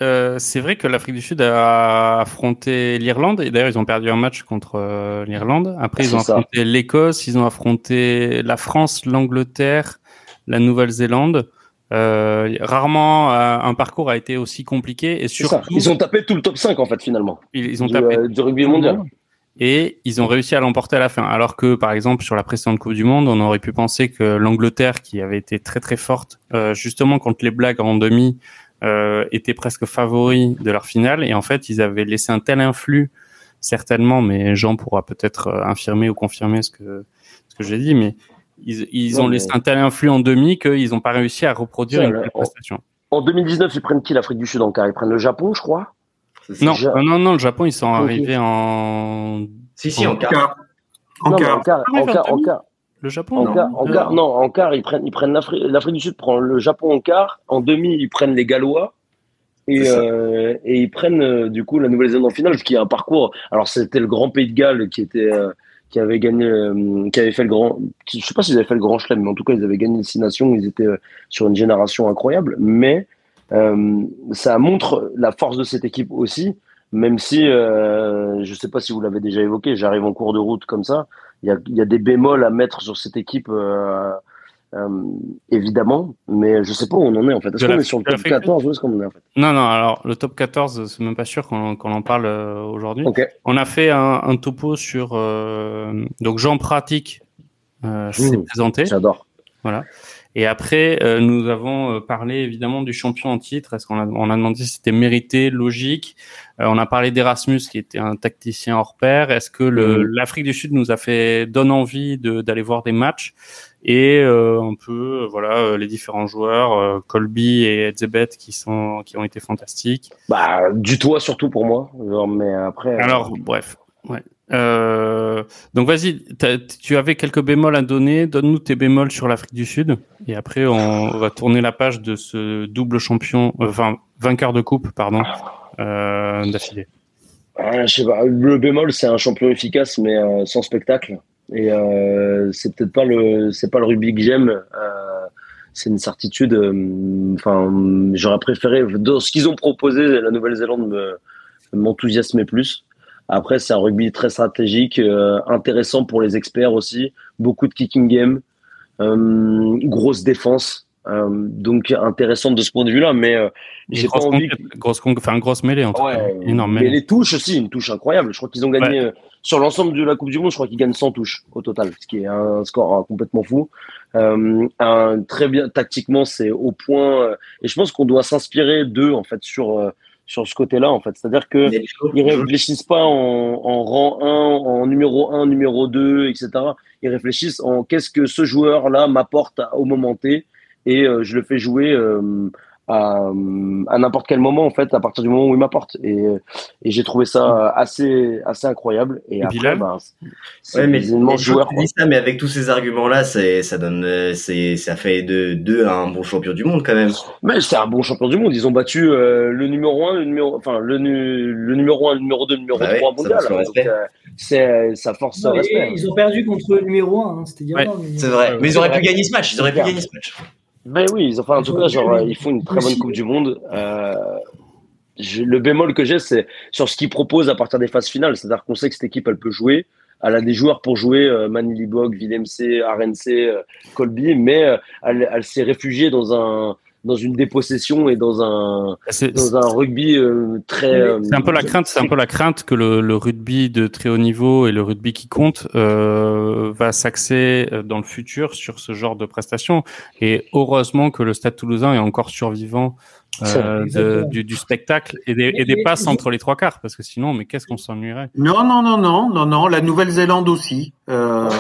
Euh, c'est vrai que l'Afrique du Sud a affronté l'Irlande et d'ailleurs ils ont perdu un match contre l'Irlande. Après ils ont ça. affronté l'Écosse, ils ont affronté la France, l'Angleterre, la Nouvelle-Zélande. Euh, rarement euh, un parcours a été aussi compliqué et surtout Ils ont tapé tout le top 5 en fait finalement ils, ils ont du, tapé euh, du rugby mondial. Et ils ont réussi à l'emporter à la fin. Alors que, par exemple, sur la précédente Coupe du Monde, on aurait pu penser que l'Angleterre, qui avait été très très forte, euh, justement contre les Blacks en demi, euh, était presque favori de leur finale. Et en fait, ils avaient laissé un tel influx, certainement, mais Jean pourra peut-être euh, infirmer ou confirmer ce que ce que j'ai dit, mais ils, ils ont laissé un tel influx en demi qu'ils n'ont pas réussi à reproduire une telle on- prestation. En 2019, ils prennent qui l'Afrique du Sud encore Ils prennent le Japon, je crois? Non, Ja- non, non, le Japon, ils sont arrivés en Si, si, en En quart. quart. En non, quart. en quart, Ah, en quart, en quart, le Japon. en non quart, en Euh, quart, non, en quart, ils prennent, ils prennent l'Afrique, l'Afrique du Sud prend le Japon en quart, en demi, ils prennent les Gallois, et, euh, et ils prennent euh, du coup la Nouvelle-Zélande en finale, ce qui est un parcours. Alors c'était le Grand Pays de Galles qui était, euh, qui avait gagné, euh, qui avait fait le grand, qui- je sais pas s'ils avaient fait le Grand Chelem, mais en tout cas ils avaient gagné les six nations, ils étaient euh, sur une génération incroyable, mais euh, ça montre la force de cette équipe aussi. Même si, euh, je ne sais pas si vous l'avez déjà évoqué, j'arrive en cours de route comme ça, il y a, y a, des bémols à mettre sur cette équipe. Euh, euh, évidemment, mais je sais pas où on en est en fait. Est-ce qu'on est sur le top 14 ou est-ce qu'on est en fait? Non, non, alors le top 14, c'est même pas sûr qu'on en parle euh, aujourd'hui. On a fait un, un topo sur. Euh, donc Jean Pratique euh, s'est mmh. présenté. J'adore. Voilà. Et après, euh, nous avons parlé évidemment du champion en titre. Est-ce qu'on a, on a demandé si c'était mérité, logique? on a parlé d'Erasmus qui était un tacticien hors pair. Est-ce que le, mmh. l'Afrique du Sud nous a fait donne envie de, d'aller voir des matchs? Et euh, un peu euh, voilà euh, les différents joueurs Colby et Edzebet qui sont qui ont été fantastiques. Bah du toit surtout pour moi, mais après. Alors bref, ouais. Euh, donc vas-y, tu avais quelques bémols à donner. Donne-nous tes bémols sur l'Afrique du Sud, et après on va tourner la page de ce double champion, enfin vainqueur de coupe, pardon, euh, d'affilée. Je sais pas. Le bémol, c'est un champion efficace, mais euh, sans spectacle. Et euh, c'est peut-être pas le c'est pas le rugby que j'aime. Euh, c'est une certitude. Euh, enfin, j'aurais préféré dans ce qu'ils ont proposé, la Nouvelle-Zélande m'enthousiasmait plus. Après, c'est un rugby très stratégique, euh, intéressant pour les experts aussi. Beaucoup de kicking game, euh, grosse défense. Euh, donc intéressant de ce point de vue-là, mais j'ai pas envie. Grosse, enfin grosse mêlée en tout cas. Énorme mais les touches aussi, une touche incroyable. Je crois qu'ils ont gagné sur l'ensemble de la Coupe du Monde. Je crois qu'ils gagnent 100 touches au total, ce qui est un score hein, complètement fou. Un, très bien tactiquement, c'est au point. et je pense qu'on doit s'inspirer d'eux en fait sur sur ce côté-là en fait. C'est-à-dire que ils réfléchissent pas en, en rang 1, en numéro 1, numéro 2, etc. Ils réfléchissent en qu'est-ce que ce joueur-là m'apporte au moment T et euh, je le fais jouer euh, à, à n'importe quel moment en fait à partir du moment où il m'apporte. Et, et j'ai trouvé ça assez assez incroyable. Et, après ben, c'est ouais, mais joueur dis ça mais avec tous ces arguments là c'est ça donne c'est ça fait de deux à un bon champion du monde quand même. Mais c'est un bon champion du monde. Ils ont battu euh, le numéro 1 le numéro enfin le, le numéro 1 le numéro 2 le numéro bah 3 ouais, mondial. c'est ça force non, respect. ils ont perdu contre le numéro 1 hein, c'était ouais, c'est vrai. Mais ils auraient pu gagner ce match. Ils auraient pu gagner ce match ben oui, enfin, en tout cas, genre, ils font une très bonne Coupe du Monde. Euh, je, le bémol que j'ai, c'est sur ce qu'ils proposent à partir des phases finales. C'est-à-dire qu'on sait que cette équipe, elle peut jouer. Elle a des joueurs pour jouer, euh, Manili Bog, RNC, euh, Colby, mais euh, elle, elle s'est réfugiée dans un, dans une dépossession et dans un dans un rugby euh, très. Euh, c'est un peu la crainte, c'est un peu la crainte que le, le, rugby de très haut niveau et le rugby qui compte euh, va s'axer euh, dans le futur sur ce genre de prestations. Et heureusement que le Stade Toulousain est encore survivant euh, de, du, du, spectacle et des, et des passes entre les trois quarts, parce que sinon, mais qu'est-ce qu'on s'ennuierait? Non, non, non, non, non, non. La Nouvelle-Zélande aussi. Euh,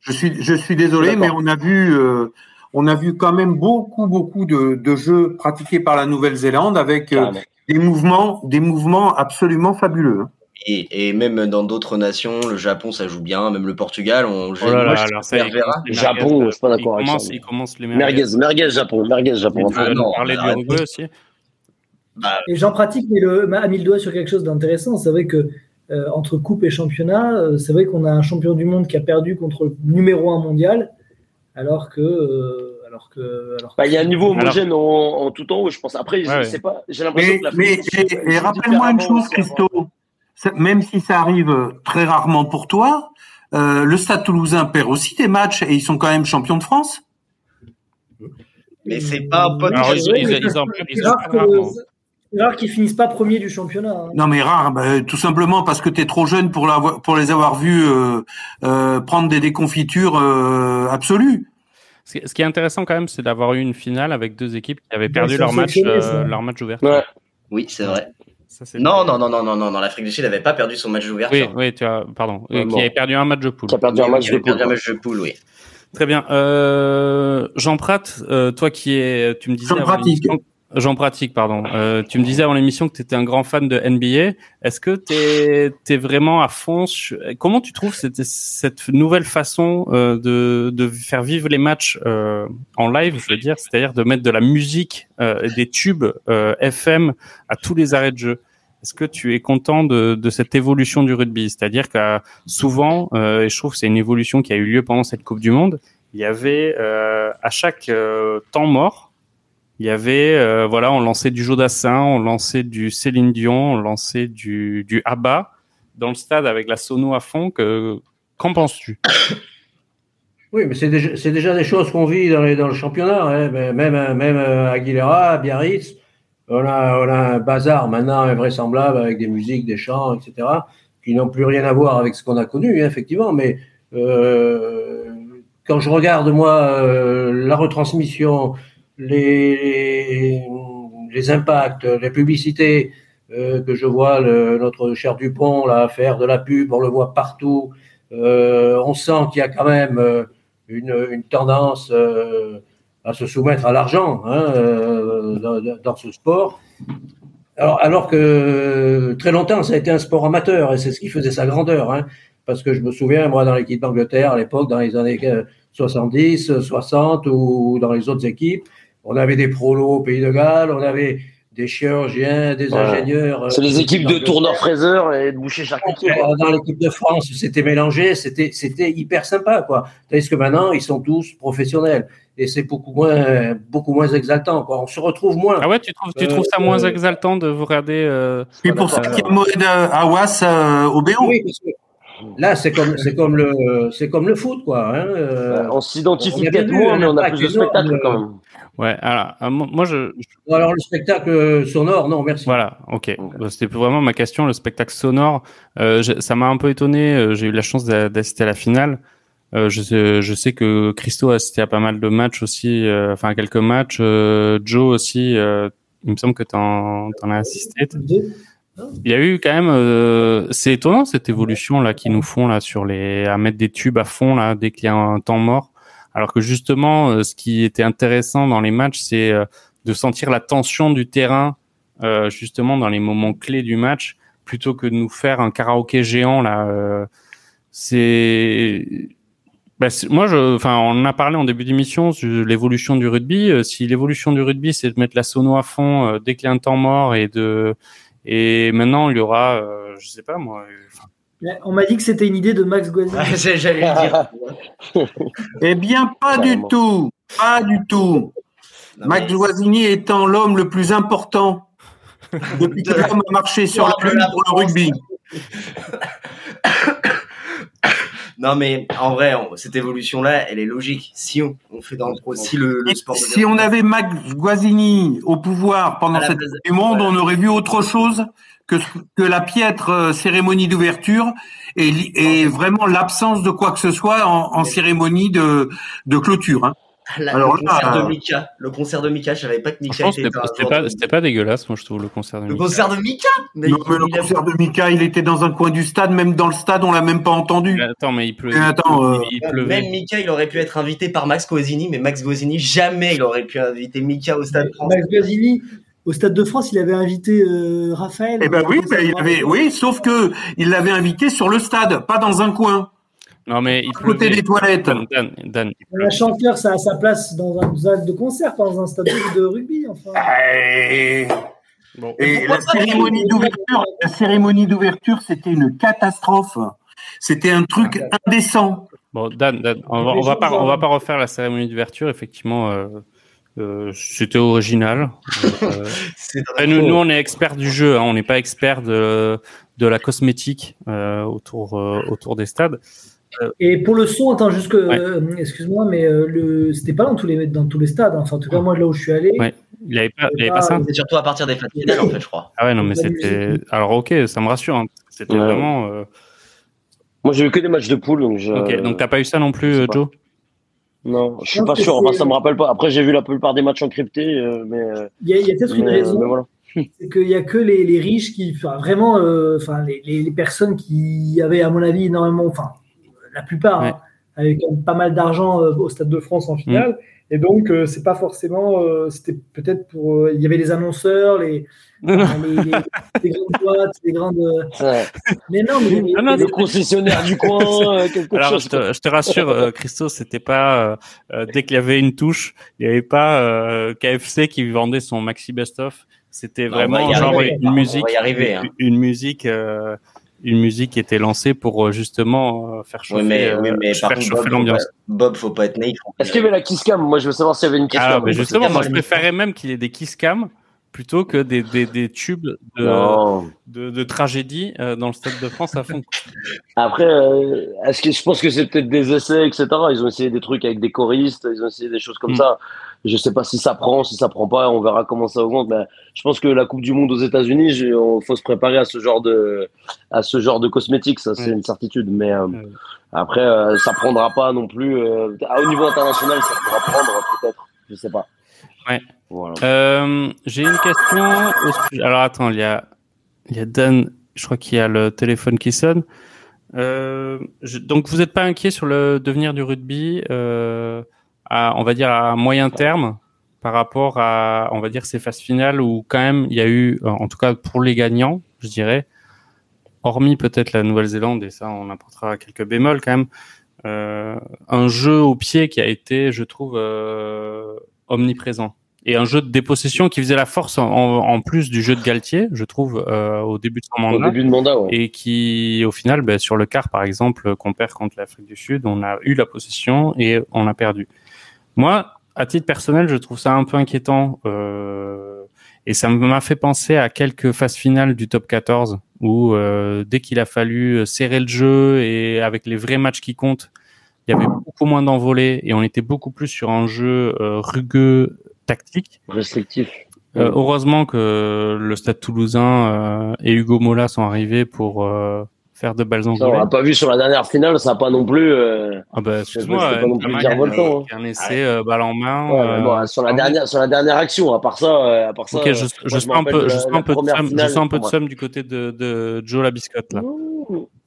je suis, je suis désolé, mais on a vu on a vu quand même beaucoup, beaucoup de, jeux pratiqués par la Nouvelle-Zélande avec euh, des mouvements, des mouvements absolument fabuleux. Hein. Et, même dans d'autres nations, le Japon ça joue bien, même le Portugal, on joue. Oh là là, alors ça, le Japon, je suis pas d'accord avec ça. Il commence les merguez. Merguez, Japon, merguez Japon. On peut parler du rugby aussi? Bah, et j'en pratique, mais le, a mis le doigt sur quelque chose d'intéressant. C'est vrai que euh, entre coupe et championnat, euh, c'est vrai qu'on a un champion du monde qui a perdu contre le numéro 1 mondial alors que. Euh, alors que, alors bah, il y a un niveau homogène en, tout en haut, je pense. Après, je sais pas, j'ai l'impression que la Mais, et, rappelle-moi une chose, Christo, même si ça arrive très rarement pour toi, euh, le Stade toulousain perd aussi des matchs et ils sont quand même champions de France? Mais c'est pas un c'est rare qu'ils finissent pas premier du championnat. Hein. Non, mais rare, bah, tout simplement parce que tu es trop jeune pour, pour les avoir vus euh, euh, prendre des déconfitures euh, absolues. Ce qui est intéressant quand même, c'est d'avoir eu une finale avec deux équipes qui avaient perdu leur match, leur match d'ouverture. Oui, c'est vrai. non, non, non, non, non, non, non, l'Afrique du Sud n'avait pas perdu son match d'ouverture. Oui, oui, tu as, pardon, qui avait perdu un match de poule. Qui a perdu un match de poule. un match de poule, oui. Très bien. Jean Pratt, toi qui es, tu me disais. Jean. Jean Pratique, pardon. Euh, tu me disais avant l'émission que tu étais un grand fan de NBA. Est-ce que tu es, vraiment à fond Comment tu trouves cette, cette nouvelle façon euh, de, de, faire vivre les matchs euh, en live, je veux dire, c'est-à-dire de mettre de la musique, euh, des tubes euh, FM à tous les arrêts de jeu est-ce que tu es content de, de cette évolution du rugby? C'est-à-dire que souvent, euh, et je trouve que c'est une évolution qui a eu lieu pendant cette Coupe du Monde, il y avait à chaque temps mort, Il y avait, euh, voilà, on lançait du Jodassin, on lançait du Céline Dion, on lançait du, du ABBA dans le stade avec la sono à fond. Que, qu'en penses-tu? Oui, mais c'est déjà, c'est déjà des choses qu'on vit dans, les, dans le championnat. Hein. Même, même euh, Aguilera, Biarritz, on a, un bazar maintenant invraisemblable avec des musiques, des chants, etc., qui n'ont plus rien à voir avec ce qu'on a connu, hein, effectivement. Mais euh, quand je regarde, moi, la retransmission, les, impacts, les publicités euh, que je vois le, notre cher Dupont là faire de la pub, on le voit partout. Euh, on sent qu'il y a quand même euh, une, une tendance à se soumettre à l'argent hein, dans, dans, ce sport. Alors, alors que très longtemps, ça a été un sport amateur et c'est ce qui faisait sa grandeur. Hein, parce que je me souviens, moi, dans l'équipe d'Angleterre, à l'époque, dans les années 70, 60 ou dans les autres équipes, on avait des prolos au Pays de Galles, on avait des chirurgiens, des ouais. ingénieurs. C'est les équipes de tourneurs fraiseurs et de boucher charcutiers. Dans l'équipe de France, c'était mélangé, c'était c'était hyper sympa quoi. Tandis que maintenant, ils sont tous professionnels et c'est beaucoup moins beaucoup moins exaltant quoi. On se retrouve moins. Ah ouais, tu trouves tu euh, trouves ça moins euh, exaltant de vous regarder euh, Et pour ça qu'il y a Mohamed Awas euh, au BO. Oui, parce que Là, c'est comme, c'est comme le, c'est comme le foot, quoi. Hein. Euh, on s'identifie peut-être moins, mais on a plus de spectacles quand même. Ouais, alors, euh, moi, je, je... Alors, le spectacle sonore, non, merci. Voilà, ok. okay. C'était vraiment ma question, le spectacle sonore. Euh, je, ça m'a un peu étonné. euh, J'ai eu la chance d'assister à la finale. Euh, je, sais, je sais que Christo a assisté à pas mal de matchs aussi, euh, enfin, quelques matchs. Euh, Joe aussi, euh, il me semble que tu en, en, as assisté. Il y a eu quand même, euh, c'est étonnant cette évolution là qu'ils nous font là sur les à mettre des tubes à fond là dès qu'il y a un temps mort. Alors que justement, euh, ce qui était intéressant dans les matchs, c'est euh, de sentir la tension du terrain euh, justement dans les moments clés du match, plutôt que de nous faire un karaoké géant là. euh, c'est bah, moi, je, enfin, on en a parlé en début d'émission sur l'évolution du rugby. Euh, si l'évolution du rugby, c'est de mettre la sono à fond euh, dès qu'il y a un temps mort et de et maintenant, il y aura, euh, je sais pas moi. On m'a dit que c'était une idée de Max Guazzini. J'allais dire. eh bien, pas du tout. Pas du tout. Non, Max mais... Guazzini étant l'homme le plus important depuis que l'homme a marché sur la lune pour le rugby. Non, mais en vrai, on, cette évolution-là, elle est logique. Si on, on fait dans le pro, si le, le sport. Si on avait Max Guazzini au pouvoir pendant cette Coupe du Monde, on aurait vu autre chose que, que la piètre euh, cérémonie d'ouverture et, et vraiment l'absence de quoi que ce soit en, en cérémonie de, de clôture. Hein. La, Alors, le concert là, de Mika, le concert de Mika, je savais pas que Mika était. C'était pas, c'était pas dégueulasse, moi je trouve le concert de le Mika. Le concert de Mika mais Non, mais le concert de Mika, il était dans un coin du stade, même dans le stade, on l'a même pas entendu. Mais attends, mais il pleuvait. Mais attends, euh... il pleuvait. Même Mika, il aurait pu être invité par Max Guazzini, mais Max Guazzini, jamais il aurait pu inviter Mika au stade France. Max Guazzini, au Stade de France, il avait invité euh, Raphaël. Eh ben oui, ben il avait, oui, sauf que il l'avait invité sur le stade, pas dans un coin. Non, mais il côté des toilettes. Dan, Dan, Dan, la chanteur, ça a sa place dans un salle de concert, pas dans un stade de rugby, enfin. Et, bon. Et la cérémonie d'ouverture, la cérémonie d'ouverture, c'était une catastrophe. C'était un truc indécent. Bon, Dan, Dan on, va, on va pas, on va pas refaire la cérémonie d'ouverture, effectivement. Euh... Euh, c'était original. Euh, nous, nous, on est experts du jeu, hein, on n'est pas experts de, de la cosmétique euh, autour, autour des stades. Et pour le son, attends, juste que, ouais. excuse-moi, mais le, c'était pas dans tous les dans tous les stades. Hein. Enfin, en tout cas, moi là où je suis allé, ouais. il avait pas, il avait pas, pas ça? C'est surtout à partir des phases finales, en fait, je crois. Ah ouais, non, mais c'était. Alors ok, ça me rassure. Hein. C'était ouais. vraiment. Moi, j'ai eu que des matchs de poule, donc. Je... Ok, donc t'as pas eu ça non plus, Joe? Non, je suis pas sûr. Enfin, ça me rappelle pas. Après, j'ai vu la plupart des matchs encryptés, euh, mais. Il y a, a peut-être une raison. Voilà. C'est qu'il y a que les, les, riches qui, enfin, vraiment, euh, enfin, les, les, personnes qui avaient, à mon avis, énormément, enfin, la plupart, ouais. hein, avec pas mal d'argent euh, au Stade de France en finale. Mmh. Et donc, euh, c'est pas forcément, euh, c'était peut-être pour, il y avait les annonceurs, les, les, les, les, grandes boîtes, les grandes. Ouais. Mais non, mais, ah non, le concessionnaire du coin, quelque Alors, chose. Je te, je te rassure, euh, Christo, c'était pas euh, dès qu'il y avait une touche, il n'y avait pas euh, KFC qui vendait son maxi best-of. C'était vraiment genre arriver, une musique, arriver, hein. une, une, musique. Euh, une musique qui était lancée pour euh, justement euh, faire chauffer, Oui, mais, euh, oui, mais par faire chauffer l'ambiance. Bob, faut pas être naïf. Est-ce qu'il y avait la kiss cam? Moi, je veux savoir s'il y avait une kiss Ah, cam. mais justement, moi, je préférais même qu'il y ait des kiss cam plutôt que des, des, des tubes de, de, de tragédie euh, dans le Stade de France à fond. Après, euh, est-ce que je pense que c'est peut-être des essais, etc. Ils ont essayé des trucs avec des choristes, ils ont essayé des choses comme Mm. ça. Je sais pas si ça prend, si ça prend pas, on verra comment ça augmente. Mais je pense que la Coupe du Monde aux États-Unis, on- faut se préparer à ce genre de, à ce genre de cosmétiques, ça c'est Ouais. une certitude. Mais euh, Ouais. après, euh, ça prendra pas non plus. euh, à- au niveau international, ça pourra prendre peut-être, je sais pas. Ouais. Voilà. Euh, J'ai une question. Alors attends, il y a, il y a Dan. Je crois qu'il y a le téléphone qui sonne. Euh, je- donc vous n'êtes pas inquiet sur le devenir du rugby, euh, à, on va dire à moyen terme, par rapport à, on va dire ces phases finales où quand même il y a eu, en tout cas pour les gagnants, je dirais, hormis peut-être la Nouvelle-Zélande et ça on apportera quelques bémols quand même, euh, un jeu au pied qui a été, je trouve, euh, omniprésent et un jeu de dépossession qui faisait la force en, en plus du jeu de Galtier, je trouve, euh, au début de son Au mandat. début de mandat, ouais. Et qui, au final, ben, sur le quart, par exemple, qu'on perd contre l'Afrique du Sud, on a eu la possession et on a perdu. Moi, à titre personnel, je trouve ça un peu inquiétant. Euh, et ça m'a fait penser à quelques phases finales du top 14 où, euh, dès qu'il a fallu serrer le jeu et avec les vrais matchs qui comptent, il y avait beaucoup moins d'envolées et on était beaucoup plus sur un jeu euh, rugueux, tactique. Restrictif. Euh, heureusement que le Stade Toulousain euh, et Hugo Mola sont arrivés pour euh, faire de belles Ça, on envolées. l'a pas vu sur la dernière finale, ça a pas non plus. euh, Ah bah excuse-moi, pas non plus Ntamak dire a- volcan, hein. un essai euh, balle en main. Ouais, euh, bon, sur la en- dernière, sur la dernière action, à part ça, euh, à part ça. Ok, je, euh, sens un peu, de je sens un peu de somme, je finale, sens un peu de pour moi. somme du côté de, de Joe Labiscotte là.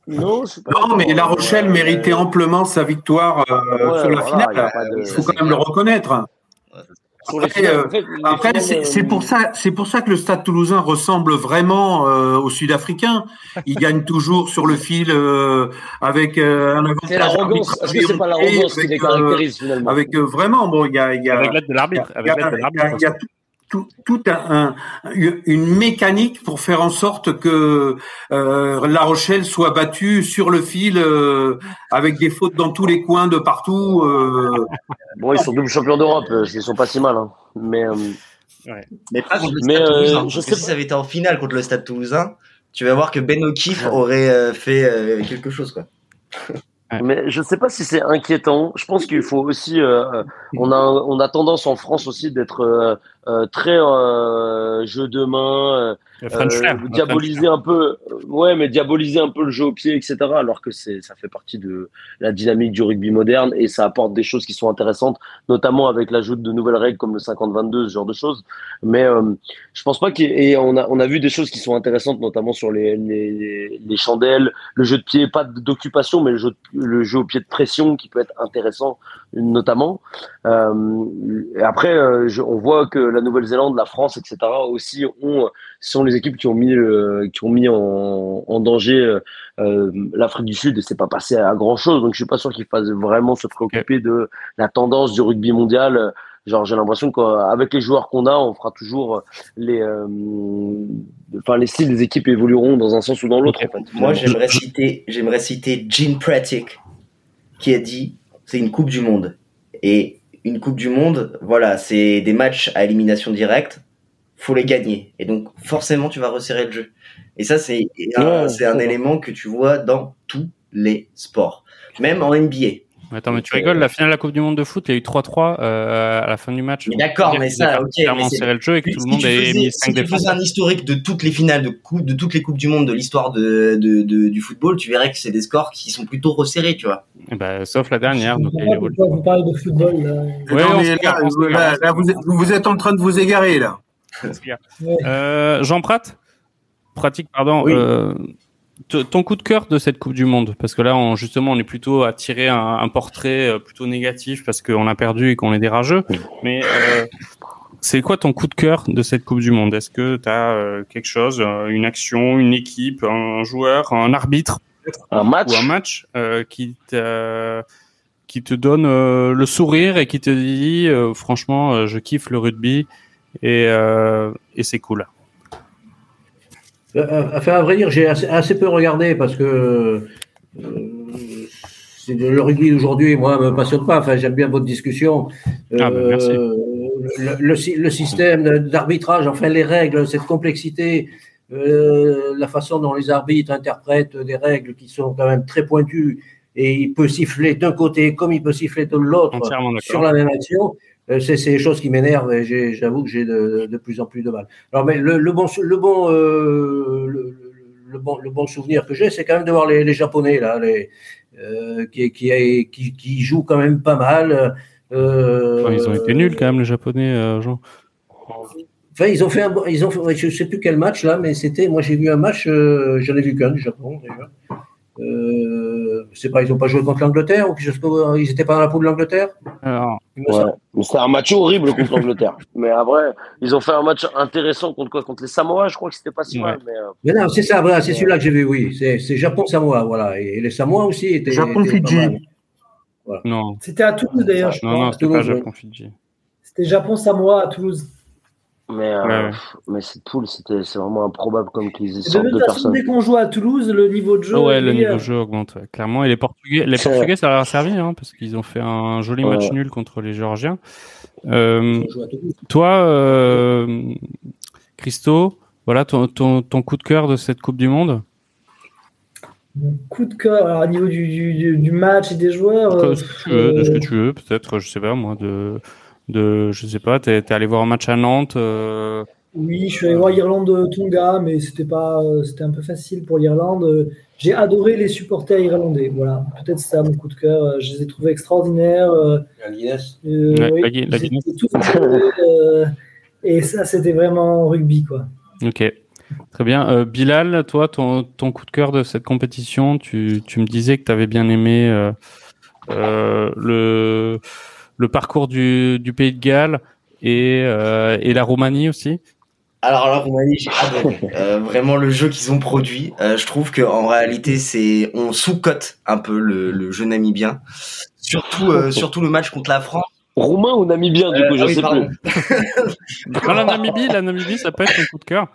Non, pas mais La Rochelle Euh, méritait amplement sa victoire euh, Ouais, sur la voilà, finale. de- Il faut quand même le reconnaître. Après, euh, Après, c'est euh, pour ça, c'est pour ça que le Stade Toulousain ressemble vraiment euh, aux Sud-Africains. Il gagne toujours sur le fil euh, avec euh, un avantage. C'est l'arrogance. Est-ce que c'est pas l'arrogance qui les avec, euh, caractérise finalement avec euh, vraiment bon, il y a, il y a Avec l'aide de l'arbitre, il y a- avec l'aide de il y a- l'arbitre. il y a tout, tout, tout un, un- une mécanique pour faire en sorte que euh, La Rochelle soit battue sur le fil euh, avec des fautes dans tous les coins de partout. euh. Bon, ils sont double champions d'Europe, ils sont pas si mal. Hein. Mais euh, Mais pas contre le Mais, Stade euh, Toulousain. je sais que si ça avait été en finale contre le Stade Toulousain, tu vas voir que Ben O'Keefe aurait euh, fait euh, quelque chose, quoi. Mais je ne sais pas si c'est inquiétant. Je pense qu'il faut aussi. euh, on a on a tendance en France aussi d'être euh, euh, très euh, jeu de main, euh, le diaboliser un peu. Ouais, mais diaboliser un peu le jeu au pied, etc. Alors que c'est ça fait partie de la dynamique du rugby moderne et ça apporte des choses qui sont intéressantes, notamment avec l'ajout de nouvelles règles comme le 50-22, ce genre de choses. Mais euh, je pense pas qu'il y ait- et on a on a vu des choses qui sont intéressantes, notamment sur les les, les, les chandelles, le jeu de pied, pas d'occupation, mais le jeu, de- le jeu au pied de pression qui peut être intéressant, notamment. Euh, et après, euh, je- on voit que la Nouvelle-Zélande, la France, etc. aussi ont sont les équipes qui ont mis euh, qui ont mis en, en danger euh, l'Afrique du Sud et c'est pas passé à grand chose. Donc je suis pas sûr qu'ils fassent vraiment se préoccuper de la tendance du rugby mondial. Genre j'ai l'impression qu'avec les joueurs qu'on a, on fera toujours les euh, enfin les styles des équipes évolueront dans un sens ou dans l'autre. En fait. Moi, j'aimerais citer, j'aimerais citer Gene Pratic, qui a dit, c'est une Coupe du Monde. Et une Coupe du Monde, voilà, c'est des matchs à élimination directe, faut les gagner. Et donc, forcément, tu vas resserrer le jeu. Et ça, c'est un, Ouais, c'est un ouais. élément que tu vois dans tous les sports. Même en NBA. Attends, mais tu rigoles, la finale de la Coupe du Monde de foot, il y a eu 3-3 euh, à la fin du match. Mais d'accord, mais ça, ok. mais serré le jeu et que si tout le monde tu faisais- mis si 5 tu défenses. faisais un historique de toutes les finales de, coupe, de toutes les coupes du monde de l'histoire de, de, de- du football, tu verrais que c'est des scores qui sont plutôt resserrés, tu vois. Ben, sauf la dernière. Donc, pourquoi vous parlez de football là Ouais, Non, on mais se là, vous, êtes- vous êtes en train de vous égarer là. Euh, Jean Pratt? Pratique, pardon. Oui. euh, ton coup de cœur de cette Coupe du Monde? Parce que là, on, justement, on est plutôt à tirer un, un portrait euh, plutôt négatif parce qu'on a perdu et qu'on est des rageux. Mais euh, c'est quoi ton coup de cœur de cette Coupe du Monde? Est-ce que tu as quelque chose, euh, une action, une équipe, un joueur, un arbitre Un match ou un match euh, qui te qui te donne euh, le sourire et qui te dit euh, franchement euh, je kiffe le rugby et euh, et c'est cool? Enfin, à vrai dire, j'ai assez, peu regardé parce que le rugby d'aujourd'hui, moi, me passionne pas. Enfin, j'aime bien votre discussion. Ah, bah, merci. Le, système d'arbitrage, enfin, les règles, cette complexité, la façon dont les arbitres interprètent des règles qui sont quand même très pointues et il peut siffler d'un côté comme il peut siffler de l'autre sur la même action. Euh, c'est ces choses qui m'énervent et j'avoue que j'ai de, plus en plus de mal. Alors, mais le, bon, le bon, euh, le, bon, le bon souvenir que j'ai, c'est quand même de voir les, Japonais là, les, euh, qui, qui, qui, qui, jouent quand même pas mal. ils ont été nuls quand même les Japonais, Jean. Enfin, ils ont fait un, ils ont, je sais plus quel match là, mais c'était, moi j'ai vu un match, j'en ai vu qu'un du Japon déjà. Euh, c'est pas, ils n'ont pas joué contre l'Angleterre ou ils n'étaient pas dans la poule de l'Angleterre? C'est un match horrible contre l'Angleterre. mais après, ils ont fait un match intéressant contre quoi? Contre les Samoa, je crois que c'était pas si mal. Mais, euh, mais non, c'est ça, voilà, c'est celui-là que j'ai vu, oui. C'est Japon-Samoa, voilà. Et les Samoa aussi étaient. Japon-Fidji. Voilà. Non. C'était à Toulouse d'ailleurs, je non, Non, c'était pas Japon-Fidji. C'était Japon-Samoa à Toulouse. Mais, euh, mais cette poule, c'était, c'est vraiment improbable comme qu'ils aient sortent de, personnes. Dès qu'on joue à Toulouse, le niveau de jeu. Ah ouais, le niveau de jeu augmente, clairement. Et les Portugais, les Portugais ça leur a servi, hein, parce qu'ils ont fait un joli match nul contre les Géorgiens. Euh, toi, euh, Christo, voilà ton, ton, ton, coup de cœur de cette Coupe du Monde? Mon coup de cœur, alors, au niveau du, du, du, match et des joueurs. de ce que tu veux, de ce que tu veux peut-être, je sais pas moi, de de, je sais pas, tu es, allé voir un match à Nantes euh, Oui, je suis allé voir Irlande-Tonga, mais c'était pas, c'était un peu facile pour l'Irlande. J'ai adoré les supporters irlandais. Voilà, peut-être c'est ça mon coup de cœur. Je les ai trouvés extraordinaires. La Guinness. et ça, c'était vraiment rugby, quoi. Ok. Très bien. Euh, Bilal, toi, ton, ton, coup de cœur de cette compétition, tu, tu me disais que tu avais bien aimé euh, le, le parcours du, du Pays de Galles et, euh, et la Roumanie aussi alors la Roumanie, j'ai adoré. Euh, vraiment le jeu qu'ils ont produit. Euh, je trouve que en réalité, c'est on sous-cote un peu le, le jeu namibien. Surtout, euh, surtout le match contre la France. Roumain ou namibien du coup, je ah sais plus. la Namibie, la Namibie, ça peut être un coup de cœur.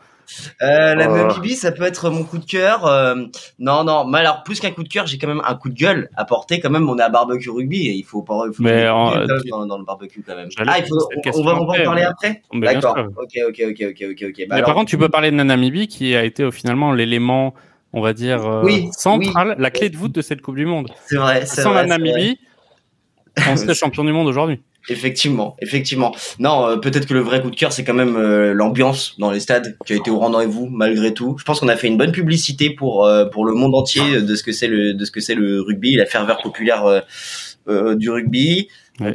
Euh, la Namibie, ça peut être mon coup de cœur. Euh, non, non, mais alors plus qu'un coup de cœur, j'ai quand même un coup de gueule à porter. Quand même, on est à barbecue rugby et il faut pas. Il faut mais dans, le barbecue quand même. Ah, il faut, on, va, en parler après? D'accord. Ok, ok, ok, ok, ok, ok. Bah mais par contre, tu peux parler de la Namibie qui a été finalement l'élément, on va dire euh, central, la clé de voûte de cette Coupe du Monde. C'est vrai. Sans vrai, la Namibie, on serait champion du monde aujourd'hui. Effectivement, effectivement. Non, euh, peut-être que le vrai coup de cœur, c'est quand même euh, l'ambiance dans les stades qui a été au rendez-vous malgré tout. Je pense qu'on a fait une bonne publicité pour euh, pour le monde entier de ce que c'est le de ce que c'est le rugby, la ferveur populaire du rugby.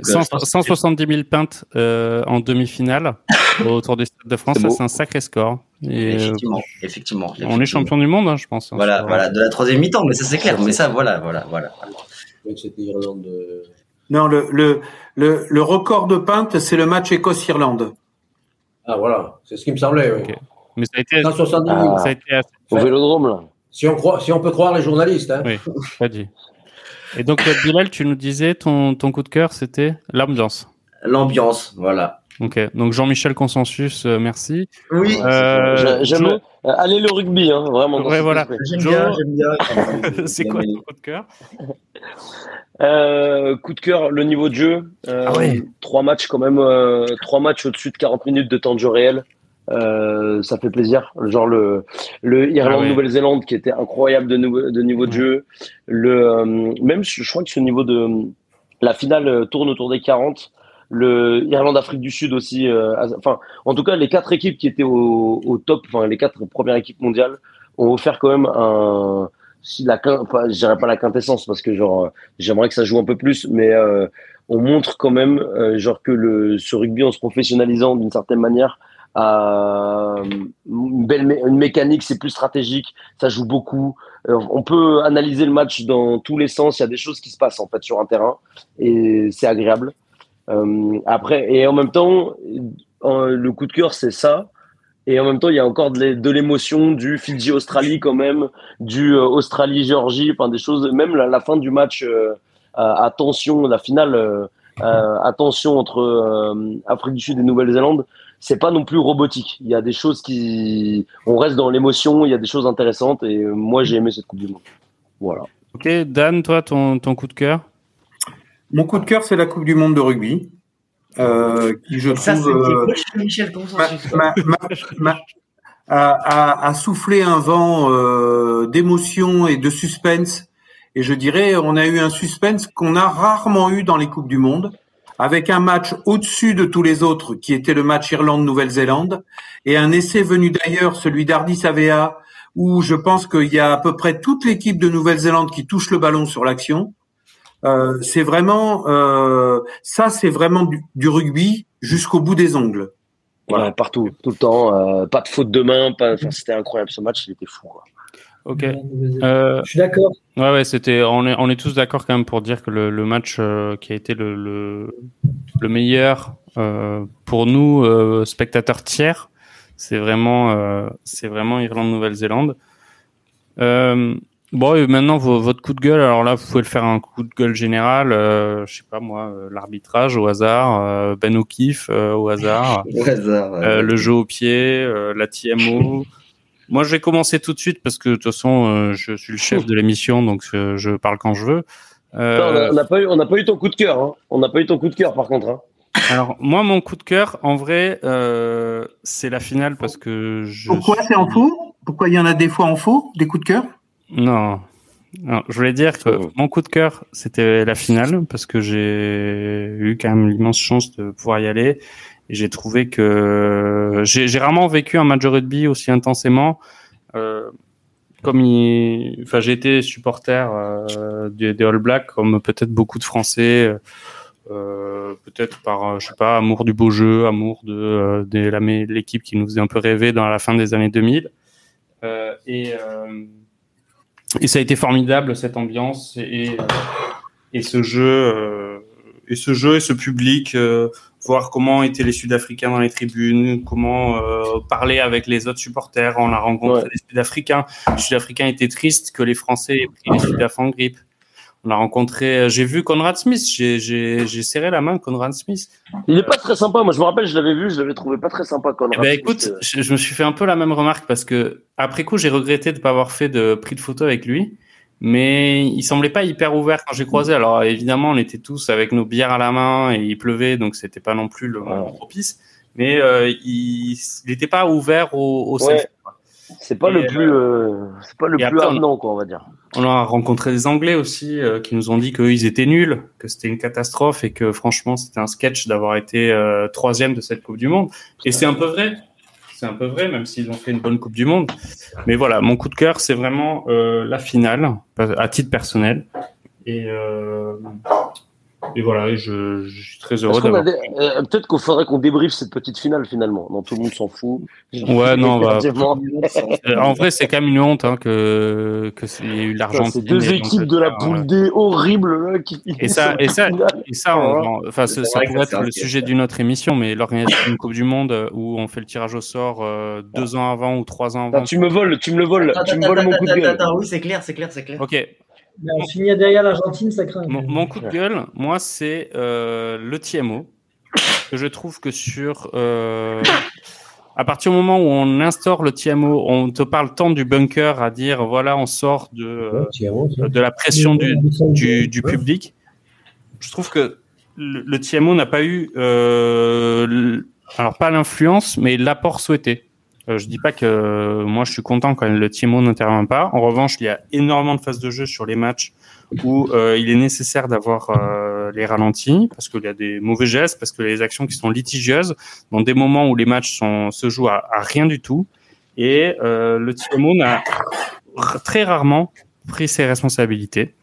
170 000 pintes en demi-finale autour des stades de France, c'est un sacré score. Et effectivement, effectivement, On est champion du monde, hein, je pense. Hein, voilà, voilà, de la troisième mi-temps, mais ça c'est clair. Mais ça, voilà, voilà, voilà. C'était Irlande. Non, le, le, le, le record de pinte, c'est le match Écosse-Irlande. Ah, voilà, c'est ce qui me semblait. Oui. Mais ça a été, 170 000. Ah, ça a été assez... Au vélodrome, là. Si on, croit, si on peut croire les journalistes. Hein. Oui, pas dit. Et donc, euh, Bilal, tu nous disais, ton, ton coup de cœur, c'était l'ambiance. L'ambiance, voilà. Ok, donc Jean-Michel Consensus, euh, merci. Oui, euh, j'aime. Euh, allez le rugby, hein, vraiment. Ouais, voilà. J'aime bien, j'aime bien. c'est quoi ton coup de cœur? Euh, coup de cœur, le niveau de jeu. Euh, ah Trois matchs quand même, euh, trois matchs au-dessus de 40 minutes de temps de jeu réel. Euh, ça fait plaisir. Genre le, le Irlande-Nouvelle-Zélande qui était incroyable de, de niveau de jeu. Le, même je crois que ce niveau de la finale tourne autour des 40. Le Irlande-Afrique du Sud aussi. enfin, en tout cas, les quatre équipes qui étaient au, au top, enfin les quatre premières équipes mondiales, ont offert quand même un si la enfin, je dirais pas la quintessence parce que genre j'aimerais que ça joue un peu plus mais euh, on montre quand même euh, genre que le ce rugby en se professionnalisant d'une certaine manière a une belle une mécanique c'est plus stratégique ça joue beaucoup. Euh, on peut analyser le match dans tous les sens il y a des choses qui se passent en fait sur un terrain et c'est agréable. Après et en même temps le coup de cœur c'est ça et en même temps, il y a encore de l'émotion du Fidji-Australie quand même, du euh, Australie-Géorgie, enfin des choses, même la, la fin du match, euh, attention, la finale, euh, attention entre Afrique du Sud et Nouvelle-Zélande, c'est pas non plus robotique. Il y a des choses qui, on reste dans l'émotion, il y a des choses intéressantes et moi j'ai aimé cette Coupe du Monde. Voilà. Ok, Dan, toi, ton, ton coup de cœur? Mon coup de cœur, c'est la Coupe du Monde de rugby. Euh, qui je Ça, trouve euh, Michel ma- ma- a, a- a soufflé un vent euh, d'émotion et de suspense. Et je dirais, on a eu un suspense qu'on a rarement eu dans les coupes du monde, avec un match au-dessus de tous les autres, qui était le match Irlande-Nouvelle-Zélande, et un essai venu d'ailleurs, celui d'Ardis Avea, où je pense qu'il y a à peu près toute l'équipe de Nouvelle-Zélande qui touche le ballon sur l'action. Euh, c'est vraiment euh, ça, c'est vraiment du, du rugby jusqu'au bout des ongles. Ouais, partout, tout le temps. euh, pas de faute de main. Pas... Enfin, c'était incroyable ce match. Il était fou. quoi. Ok. Euh, Je suis d'accord. Ouais, ouais, c'était. On est, on est tous d'accord quand même pour dire que le, le match euh, qui a été le, le, le meilleur euh, pour nous euh, spectateurs tiers, c'est vraiment, euh, c'est vraiment Irlande-Nouvelle-Zélande. Bon, et maintenant vo- votre coup de gueule. Alors là, vous pouvez le faire un coup de gueule général. Euh, je sais pas moi, euh, l'arbitrage au hasard, euh, Ben O'Keefe euh, au hasard, Au hasard. ouais. euh, le jeu au pied, euh, la TMO. Moi, je vais commencer tout de suite parce que de toute façon, euh, je suis le chef de l'émission, donc euh, je parle quand je veux. Euh, Non, on n'a pas eu, on n'a pas eu ton coup de cœur. Hein. On n'a pas eu ton coup de cœur par contre. Hein. alors, moi, mon coup de cœur, en vrai, euh, c'est la finale parce que je. Pourquoi c'est en faux? Pourquoi il y en a des fois en faux, des coups de cœur? Non. Non, je voulais dire que mon coup de cœur, c'était la finale parce que j'ai eu quand même l'immense chance de pouvoir y aller et j'ai trouvé que j'ai rarement vécu un match de rugby aussi intensément. Euh, comme il, enfin, j'ai été supporter euh, des, des All Blacks, comme peut-être beaucoup de Français, euh, peut-être par, euh, je sais pas, amour du beau jeu, amour de, euh, de la- l'équipe qui nous faisait un peu rêver dans la fin des années 2000. Euh, et euh, et ça a été formidable cette ambiance et et ce jeu euh, et ce jeu et ce public euh, voir comment étaient les Sud-Africains dans les tribunes comment euh, parler avec les autres supporters on a rencontré Ouais. des Sud-Africains les Sud-Africains étaient tristes que les Français aient pris les Sud-Af en grippe on a rencontré euh, j'ai vu Conrad Smith j'ai serré la main Conrad Smith Il est pas très sympa. Moi, je me rappelle, je l'avais vu, je l'avais trouvé pas très sympa. Conrad eh ben, écoute, euh. je, je me suis fait un peu la même remarque parce que après coup, j'ai regretté de ne pas avoir fait de pris de photo avec lui, mais il semblait pas hyper ouvert quand j'ai croisé. Alors évidemment, on était tous avec nos bières à la main et il pleuvait, donc c'était pas non plus le moment propice. Mais euh, il n'était pas ouvert au, au Ouais. C'est pas le plus, c'est pas le plus quoi, on va dire. On a rencontré des Anglais aussi euh, qui nous ont dit qu'eux, ils étaient nuls, que c'était une catastrophe et que franchement, c'était un sketch d'avoir été euh, troisième de cette Coupe du Monde. Et c'est un peu vrai. C'est un peu vrai, même s'ils ont fait une bonne Coupe du Monde. Mais voilà, mon coup de cœur, c'est vraiment euh, la finale, à titre personnel. Et, et voilà, et je, je suis très heureux d'avoir. euh, Peut-être qu'il faudrait qu'on débriefe cette petite finale finalement. Non, tout le monde s'en fout. Ouais, non, bah. Euh, en vrai, c'est quand même une honte hein, que que il y ait eu l'Argentine. C'est deux équipes de la euh, D horrible là, qui Et ça, et ça, et ça, on- enfin, ça, pourrait être le sujet d'une autre émission, mais l'organisation d'une Coupe du Monde où on fait le tirage au sort euh, deux ans avant ou trois ans avant. Attends, tu me voles, tu me le voles, Attends, tu me attends, voles mon coup de attends, gueule. attends, oui, c'est clair, c'est clair, c'est clair. Ok. Mais on finit derrière l'Argentine, ça craint. Mon, mon coup de gueule, moi, c'est euh, le TMO. Que je trouve que sur. euh, à partir du moment où on instaure le TMO, on te parle tant du bunker à dire voilà, on sort de, euh, de la pression du, du, du public. Je trouve que le, le TMO n'a pas eu, euh, alors pas l'influence, mais l'apport souhaité. Euh, je dis pas que euh, moi je suis content quand le TMO n'intervient pas. En revanche, il y a énormément de phases de jeu sur les matchs où euh, il est nécessaire d'avoir euh, les ralentis parce qu'il y a des mauvais gestes, parce que les actions qui sont litigieuses, dans des moments où les matchs sont, se jouent à, rien du tout. Et euh, le TMO n'a très rarement pris ses responsabilités.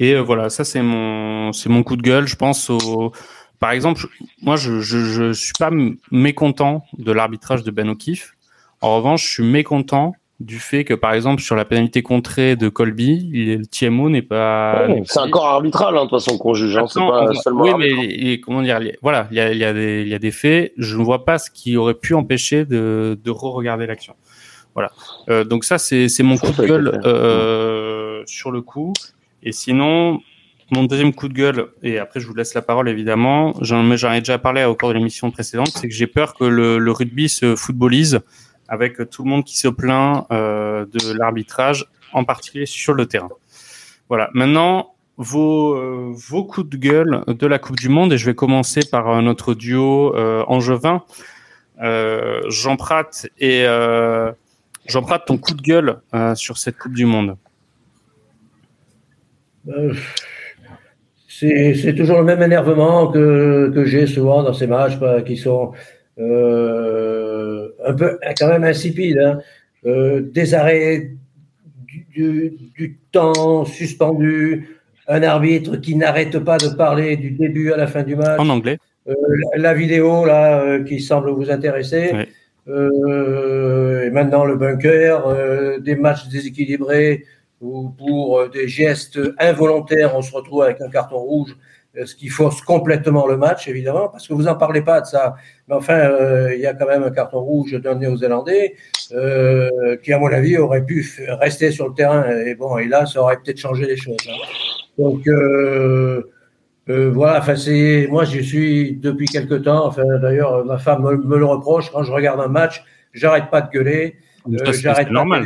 Et euh, voilà, ça c'est mon c'est mon coup de gueule. Je pense au par exemple, moi je je, je suis pas mécontent de l'arbitrage de Ben O'Keefe. En revanche, je suis mécontent du fait que par exemple sur la pénalité contrée de Colby, le TMO n'est pas Ouais, C'est encore arbitral, hein, de toute façon, qu'on juge. Hein, c'est pas seulement. oui, arbitral. mais comment dire, les- voilà, il y a, il y, a des- il y a des faits. Je ne vois pas ce qui aurait pu empêcher de, de re-regarder l'action. Voilà. Euh, donc ça, c'est mon coup de gueule euh, sur le coup. Et sinon, mon deuxième coup de gueule, et après je vous laisse la parole évidemment, j'en j'en ai déjà parlé au cours de l'émission précédente, c'est que j'ai peur que le, rugby se footballise avec tout le monde qui se plaint euh, de l'arbitrage, en particulier sur le terrain. Voilà. Maintenant, vos, euh, vos coups de gueule de la Coupe du Monde, et je vais commencer par euh, notre duo angevin, Jean Prat et Jean Prat, ton coup de gueule sur cette Coupe du Monde? C'est toujours le même énervement que, que j'ai souvent dans ces matchs quoi, qui sont euh, un peu quand même insipides. Hein. Euh, des arrêts du, du, du temps suspendu, un arbitre qui n'arrête pas de parler du début à la fin du match. En anglais. Euh, la, la vidéo là qui semble vous intéresser. Et maintenant le bunker, des matchs déséquilibrés où pour euh, des gestes involontaires, on se retrouve avec un carton rouge, euh, ce qui fausse complètement le match, évidemment, parce que vous en parlez pas de ça. Mais enfin, euh, il y a quand même un carton rouge d'un Néo-Zélandais euh, qui, à mon avis, aurait pu rester sur le terrain. Et bon, et là, ça aurait peut-être changé les choses. hein. Donc euh, voilà, enfin c'est moi j'y suis depuis quelque temps. Enfin d'ailleurs ma femme me, me le reproche quand je regarde un match, j'arrête pas de gueuler, c'est- normal.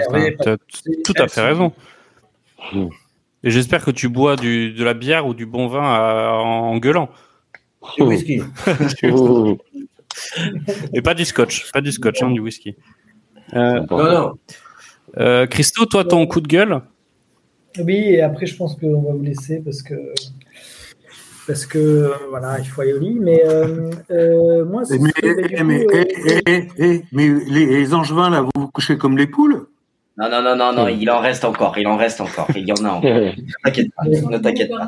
que c'est tout à fait insipide. Et j'espère que tu bois du, de la bière ou du bon vin à- en gueulant. Du whisky. Et pas du scotch, pas du scotch, hein, du whisky. Euh, Non non. euh, Christo, toi, ton coup de gueule? Oui, et après, je pense qu'on va vous laisser parce que. Parce que voilà, il faut aller au lit. Mais euh, euh, moi, c'est. Mais, mais coup, mais, euh, eh, eh, eh, mais les, les angevins, là, vous vous couchez comme les poules? Non, non, non, non, non, il en reste encore, il en reste encore, il y en a encore. Ne t'inquiète pas, ne t'inquiète pas.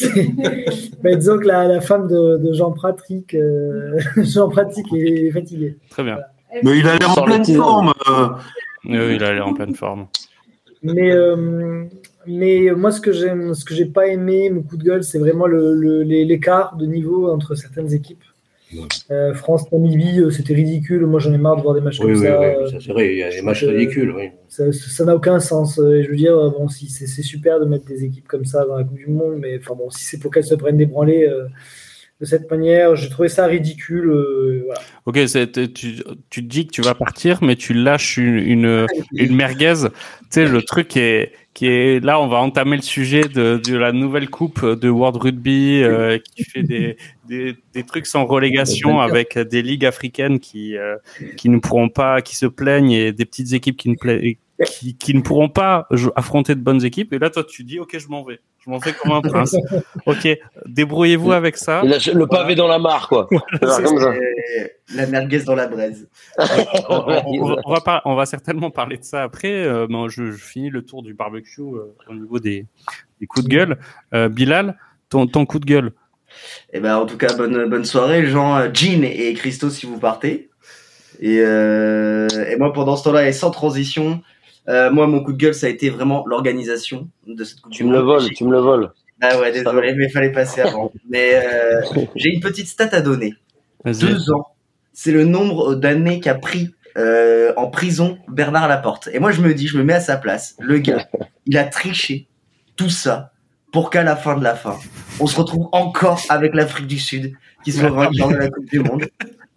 mais disons que la, la femme de, de Jean Pratique, euh, Jean Pratique est fatiguée. Très bien. Mais il a l'air en pleine le forme. euh. Euh, il a l'air en pleine forme. Mais, euh, mais moi, ce que j'aime, ce que j'ai pas aimé, mon coup de gueule, c'est vraiment le, le- l'écart de niveau entre certaines équipes. Euh, France, Namibie, euh, c'était ridicule. Moi, j'en ai marre de voir des matchs Oui, comme oui, ça. oui, Euh, ça c'est vrai, il y a des matchs ridicules, oui. Ça n'a aucun sens. Et je veux dire, bon, si c'est super de mettre des équipes comme ça dans la Coupe du Monde, mais enfin bon, si c'est pour qu'elles se prennent des branlées euh, de cette manière, j'ai trouvé ça ridicule. euh, voilà. Ok, c'est- tu, tu te dis que tu vas partir, mais tu lâches une, une, une merguez. Tu sais, le truc est, qui est là, on va entamer le sujet de, de la nouvelle coupe de World Rugby euh, qui fait des, des, des trucs sans relégation avec des ligues africaines qui, euh, qui ne pourront pas, qui se plaignent et des petites équipes qui ne, qui, qui ne pourront pas affronter de bonnes équipes. Et là, toi, tu dis, ok, je m'en vais. Je m'en vais comme un prince. Ok, débrouillez-vous avec ça. Il le pavé dans la mare, quoi. C'est Comme ça. La merguez dans la braise. on, on- on va, on va par- on va certainement parler de ça après. Euh, mais je, je finis le tour du barbecue euh, au niveau des, des coups de gueule. Euh, Bilal, ton, ton coup de gueule. Et ben en tout cas bonne bonne soirée Jean, euh, Jean et Christo si vous partez. Et, euh, et moi pendant ce temps-là et sans transition, euh, moi mon coup de gueule ça a été vraiment l'organisation de cette coupe Tu du me le Monde. voles, tu me le voles. Ah ouais désolé mais il fallait passer avant. mais euh, j'ai une petite stat à donner. Deux ans, c'est le nombre d'années qu'a pris euh, en prison Bernard Laporte. Et moi je me dis, je me mets à sa place. Le gars, il a triché tout ça pour qu'à la fin de la fin, on se retrouve encore avec l'Afrique du Sud qui soit vainqueur de la Coupe du Monde.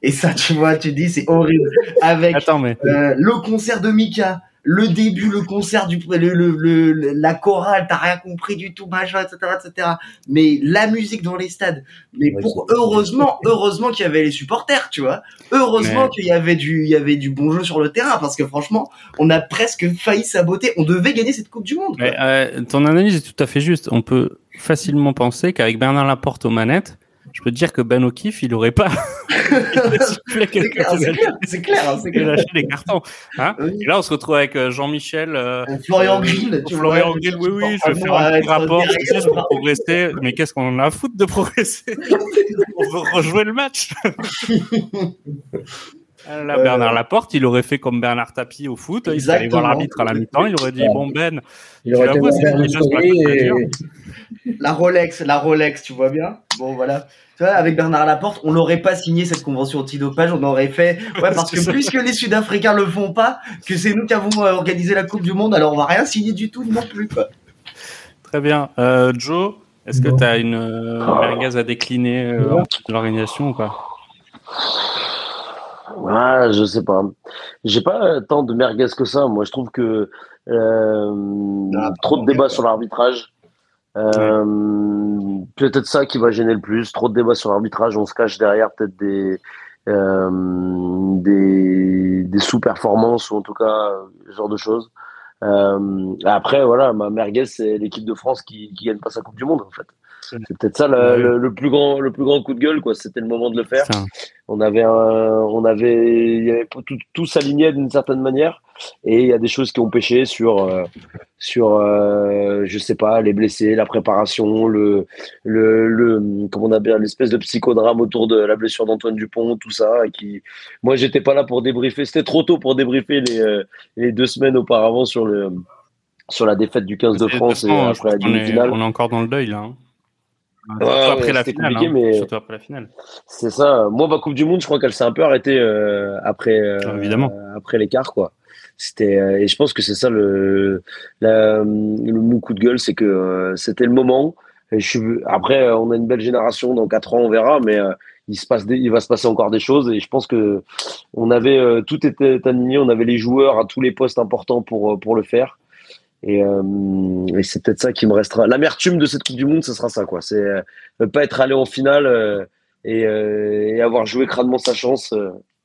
Et ça, tu vois, tu dis, c'est horrible. Avec Attends, mais euh, le concert de Mika, le début, le concert du, le, le, le- la chorale, t'as rien compris du tout, machin, etc., etc. Mais la musique dans les stades. Mais Ouais, pour, heureusement, heureusement qu'il y avait les supporters, tu vois. Heureusement Mais- qu'il y avait du, il y avait du bon jeu sur le terrain, parce que franchement, on a presque failli saboter. On devait gagner cette Coupe du Monde. mais, euh, ton analyse est tout à fait juste. On peut facilement penser qu'avec Bernard Laporte aux manettes, je peux te dire que Ben O'Keefe, il aurait pas C'est clair, c'est clair, c'est clair, lâché les cartons. Hein Oui. et là, on se retrouve avec euh, Jean-Michel. euh, Florian euh, Grill, tu Florian Grill, oui, oui, je vais faire un petit rapport sais, pour progresser. Mais qu'est-ce qu'on en a à foutre de progresser? On veut rejouer le match. Ah, Là, Euh, Bernard Laporte, il aurait fait comme Bernard Tapie au foot. Il serait allé voir l'arbitre à la mi-temps. Il aurait dit Bon, Ben, Il aurait Tu été la vois, la et Rolex, la Rolex, tu vois bien. Bon, voilà. Tu vois, avec Bernard Laporte, on n'aurait pas signé cette convention anti-dopage, on aurait fait, ouais, parce que puisque les Sud-Africains le font pas, que c'est nous qui avons euh, organisé la Coupe du Monde, alors on va rien signer du tout non plus, quoi. très bien. Euh, Joe, Est-ce que tu as une euh, merguez à décliner euh, de l'organisation ou pas? Ouais, je sais pas. J'ai pas tant de merguez que ça. Moi, je trouve que euh, Ah, trop de débats sur l'arbitrage. Euh, Peut-être ça qui va gêner le plus. Trop de débats sur l'arbitrage. On se cache derrière peut-être des euh, des, des sous-performances ou en tout cas euh, ce genre de choses. Euh, après, voilà, ma merguez, c'est l'équipe de France qui, qui gagne pas sa Coupe du Monde en fait. C'est peut-être ça le, Ouais. le, le plus grand le plus grand coup de gueule quoi. C'était le moment de le faire. Ça. On avait un, on avait, il y avait tout, tout s'alignait d'une certaine manière, et il y a des choses qui ont pêché sur, euh, sur, euh, je sais pas, les blessés, la préparation, le, le, le, comment on appelle, l'espèce de psychodrame autour de la blessure d'Antoine Dupont, tout ça, et qui, moi, j'étais pas là pour débriefer. C'était trop tôt pour débriefer les, euh, les deux semaines auparavant sur le, sur la défaite du 15 de France et après la demi-finale. on est encore dans le deuil là. hein. Ouais, Surtout ouais, après la c'était finale. compliqué, hein. mais- Surtout après la finale. C'est ça. Moi, ma Coupe du Monde, je crois qu'elle s'est un peu arrêtée euh, après, euh, Ah, évidemment. après l'écart, quoi. C'était euh, et je pense que c'est ça le la- le mon coup de gueule, c'est que c'était le moment. Et je suis après, on a une belle génération. Dans quatre ans, on verra, mais il se passe des- il va se passer encore des choses. Et je pense que on avait tout était aligné. On avait les joueurs à tous les postes importants pour pour le faire. Et, euh, et c'est peut-être ça qui me restera. L'amertume de cette Coupe du Monde, ce sera ça, quoi. C'est euh, ne pas être allé en finale euh, et, et avoir joué crânement sa chance.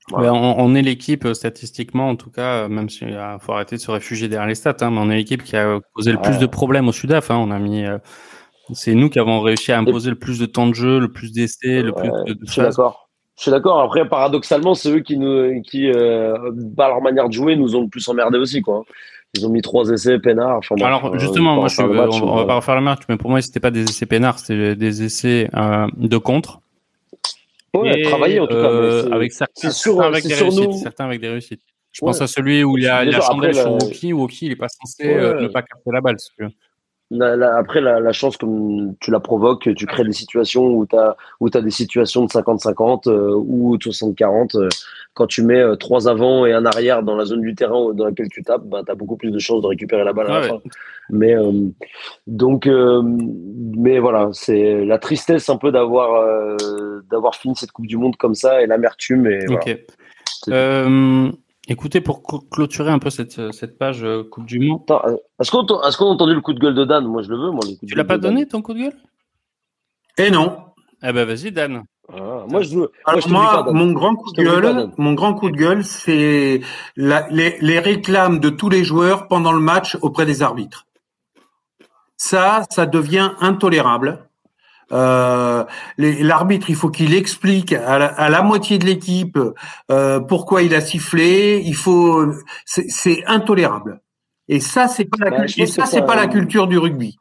voilà. Ouais, on, on est l'équipe, statistiquement, en tout cas, même s'il faut arrêter de se réfugier derrière les stats, hein, mais on est l'équipe qui a posé le plus de problèmes au Sudaf. Hein, on a mis, c'est nous qui avons réussi à imposer le plus de temps de jeu, le plus d'essais, le plus de, de Je suis d'accord. Je suis d'accord. Après, paradoxalement, c'est eux qui, nous, qui par leur manière de jouer, nous ont le plus emmerdé aussi, quoi. Ils ont mis trois essais peinards. Enfin, Alors euh, justement, on moi, va je on, refaire le match, on va mais- pas refaire le match, mais pour moi, c'était pas des essais peinards, c'était des essais euh, de contre. Ouais, travailler, en tout cas, euh, avec certains, c'est sur- certains avec des réussites, nous. certains avec des réussites. Je Ouais. pense à celui où il y a, il y a Déjà, chandelle sur la- Woki. Woki, il est pas censé Ouais. euh, ne pas capter la balle. La- la- après, la, la chance, comme tu la provoques, tu crées des situations où tu as, as des situations de 50-50 euh, ou de 60-40. euh, quand tu mets euh, trois avant et un arrière dans la zone du terrain dans laquelle tu tapes, bah, tu as beaucoup plus de chances de récupérer la balle à la Ouais, fin. Mais euh, donc, mais voilà, c'est la tristesse un peu d'avoir d'avoir fini cette Coupe du Monde comme ça et l'amertume. Et voilà. Euh, écoutez, pour clôturer un peu cette, cette page euh, Coupe du Monde. Attends, euh, Est-ce qu'on est-ce qu'on a entendu le coup de gueule de Dan? Moi, je le veux. Moi, le coup de Tu l'as pas Dan. donné ton coup de gueule? Et non. Eh ben vas-y Dan. Ah, moi, je veux. Moi, Alors je moi, pas, mon grand coup Je de pas, gueule, mon grand coup de gueule, c'est les, les réclames de tous les joueurs pendant le match auprès des arbitres. Ça, ça devient intolérable. Euh, L'arbitre, il faut qu'il explique à la, à la moitié de l'équipe euh, pourquoi il a sifflé. Il faut, c'est intolérable. Et ça, c'est pas la, Bah, et ça, c'est pas la culture du rugby.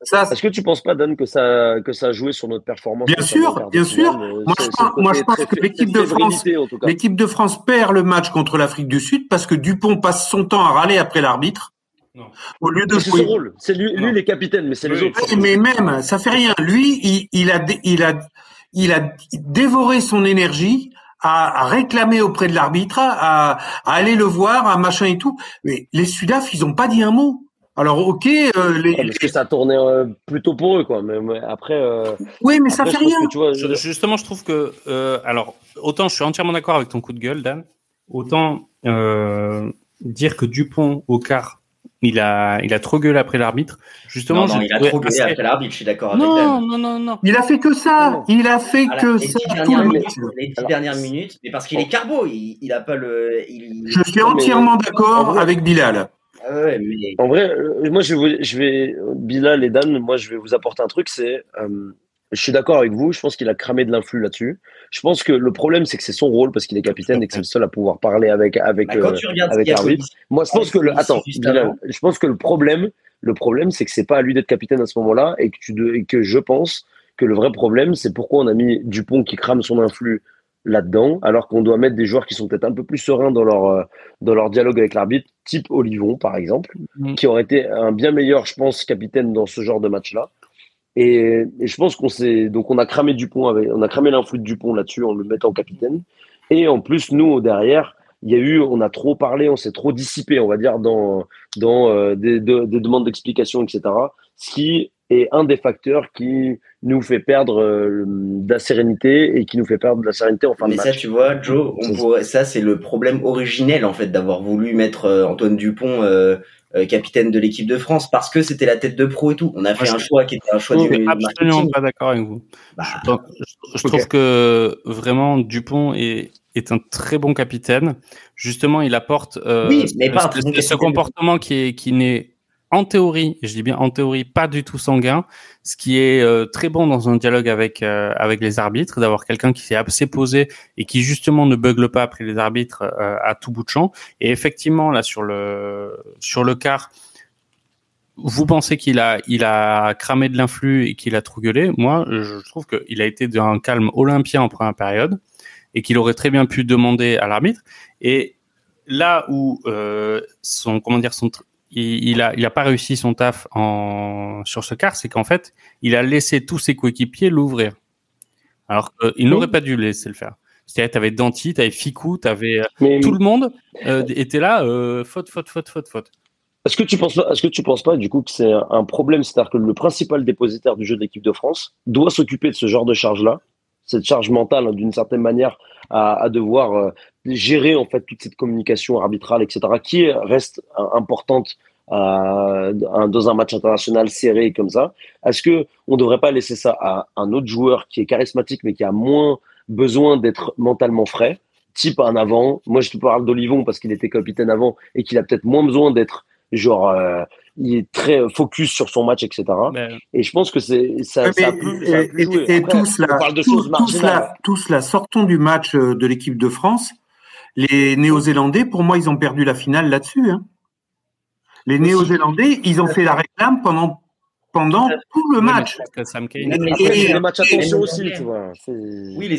Est-ce que tu penses pas, Dan, que ça, que ça a joué sur notre performance Bien sûr, bien sûr. euh, Moi, je pense, moi, je que de France, l'équipe de France perd le match contre l'Afrique du Sud parce que Dupont passe son temps à râler après l'arbitre au lieu de C'est son jouer. rôle. C'est lui, lui, les capitaines, mais c'est les autres. Oui, mais même, ça fait rien. Lui, il, il a, il a, il a dévoré son énergie à, à réclamer auprès de l'arbitre, à, à aller le voir, à machin et tout. Mais les Sudaf, ils ont pas dit un mot. Alors, ok, euh, les, parce que ça tournait euh, plutôt pour eux, quoi. Mais, mais après. euh, Oui, mais ça après, fait je pense rien. que, tu vois, Je- justement, je trouve que, euh, alors, autant je suis entièrement d'accord avec ton coup de gueule, Dan, autant euh, dire que Dupont, au quart, il a, il a trop gueulé après l'arbitre. Justement, Non, non, il a trop gueulé assez- après l'arbitre, je suis d'accord avec Non, non, non, non. Il a fait que ça. Il a fait Voilà, que les ça dix tout le minutes, les dix dernières minutes, mais parce qu'il est carbo, il, il a pas le. Il... Je suis entièrement d'accord avec Bilal. Ah ouais, mais En vrai, euh, moi, je vais, vous- je vais, Bilal et Dan, moi, je vais vous apporter un truc, c'est, euh, je suis d'accord avec vous, je pense qu'il a cramé de l'influx là-dessus. Je pense que le problème, c'est que c'est son rôle, parce qu'il est capitaine et que c'est le seul à pouvoir parler avec, avec, Bah, quand euh, tu regardes avec l'arbitre. Moi, je pense que le, attends, je pense que le problème, le problème, c'est que c'est pas à lui d'être capitaine à ce moment-là et que tu, de- et que je pense que le vrai problème, c'est pourquoi on a mis Dupont qui crame son influx là-dedans, alors qu'on doit mettre des joueurs qui sont peut-être un peu plus sereins dans leur, euh, dans leur dialogue avec l'arbitre, type Olivon, par exemple, Mm. qui aurait été un bien meilleur, je pense, capitaine dans ce genre de match-là. Et, et je pense qu'on s'est, donc on a cramé Dupont avec, on a cramé l'influx de Dupont là-dessus en le mettant capitaine. Et en plus, nous, derrière, il y a eu, on a trop parlé, on s'est trop dissipé, on va dire, dans, dans euh, des, de- des demandes d'explications, etc. Ce qui, est un des facteurs qui nous fait perdre euh, de la sérénité et qui nous fait perdre de la sérénité en fin Mais de ça, match. tu vois, Joe, on pourrait, ça, c'est le problème originel, en fait, d'avoir voulu mettre euh, Antoine Dupont euh, capitaine de l'équipe de France parce que c'était la tête de pro et tout. On a fait un choix qui était un choix Je du suis absolument pas d'accord avec vous. Bah, je pense- je- je trouve que vraiment Dupont est, est un très bon capitaine. Justement, il apporte euh, Oui, mais pas un ce, ce- comportement qui est qui n'est en théorie, je dis bien en théorie, pas du tout sanguin, ce qui est euh, très bon dans un dialogue avec euh, avec les arbitres, d'avoir quelqu'un qui s'est assez posé et qui justement ne bugle pas après les arbitres euh, à tout bout de champ. Et effectivement, là sur le sur le vous pensez qu'il a, il a cramé de l'influx et qu'il a trop gueulé. Moi, je trouve qu'il a été d'un calme olympien en première période et qu'il aurait très bien pu demander à l'arbitre. Et là où son, comment dire, son, il, il a, il a pas réussi son taf en, sur ce quart, c'est qu'en fait, il a laissé tous ses coéquipiers l'ouvrir. Alors qu'il n'aurait pas dû laisser le faire. C'est-à-dire, t'avais Danti, t'avais Ficou, t'avais Mais- tout le monde euh, était là, euh, faute, faute, faute, faute, faute. Est-ce que tu penses pas, est-ce que tu penses pas du coup que c'est un problème, c'est-à-dire que le principal dépositaire du jeu de l'équipe de France doit s'occuper de ce genre de charge-là, cette charge mentale d'une certaine manière à, à devoir euh, gérer en fait toute cette communication arbitrale, etc., qui reste euh, importante euh, dans un match international serré comme ça. Est-ce que on devrait pas laisser ça à un autre joueur qui est charismatique mais qui a moins besoin d'être mentalement frais, type un avant? Moi, je te parle d'Olivon parce qu'il était capitaine avant et qu'il a peut-être moins besoin d'être genre euh, il est très focus sur son match, etc. Et je pense que c'est ça, ça a pu, ça a et, pu et- jouer. et Après, tous on là, parle de tous, choses tous marginales. là, tous là, sortons du match euh, de l'équipe de France. Les Néo-Zélandais, pour moi, ils ont perdu la finale là-dessus. hein. Les Néo-Zélandais, ils ont fait la réclame pendant pendant tout le match. Aussi, tu vois. Oui, les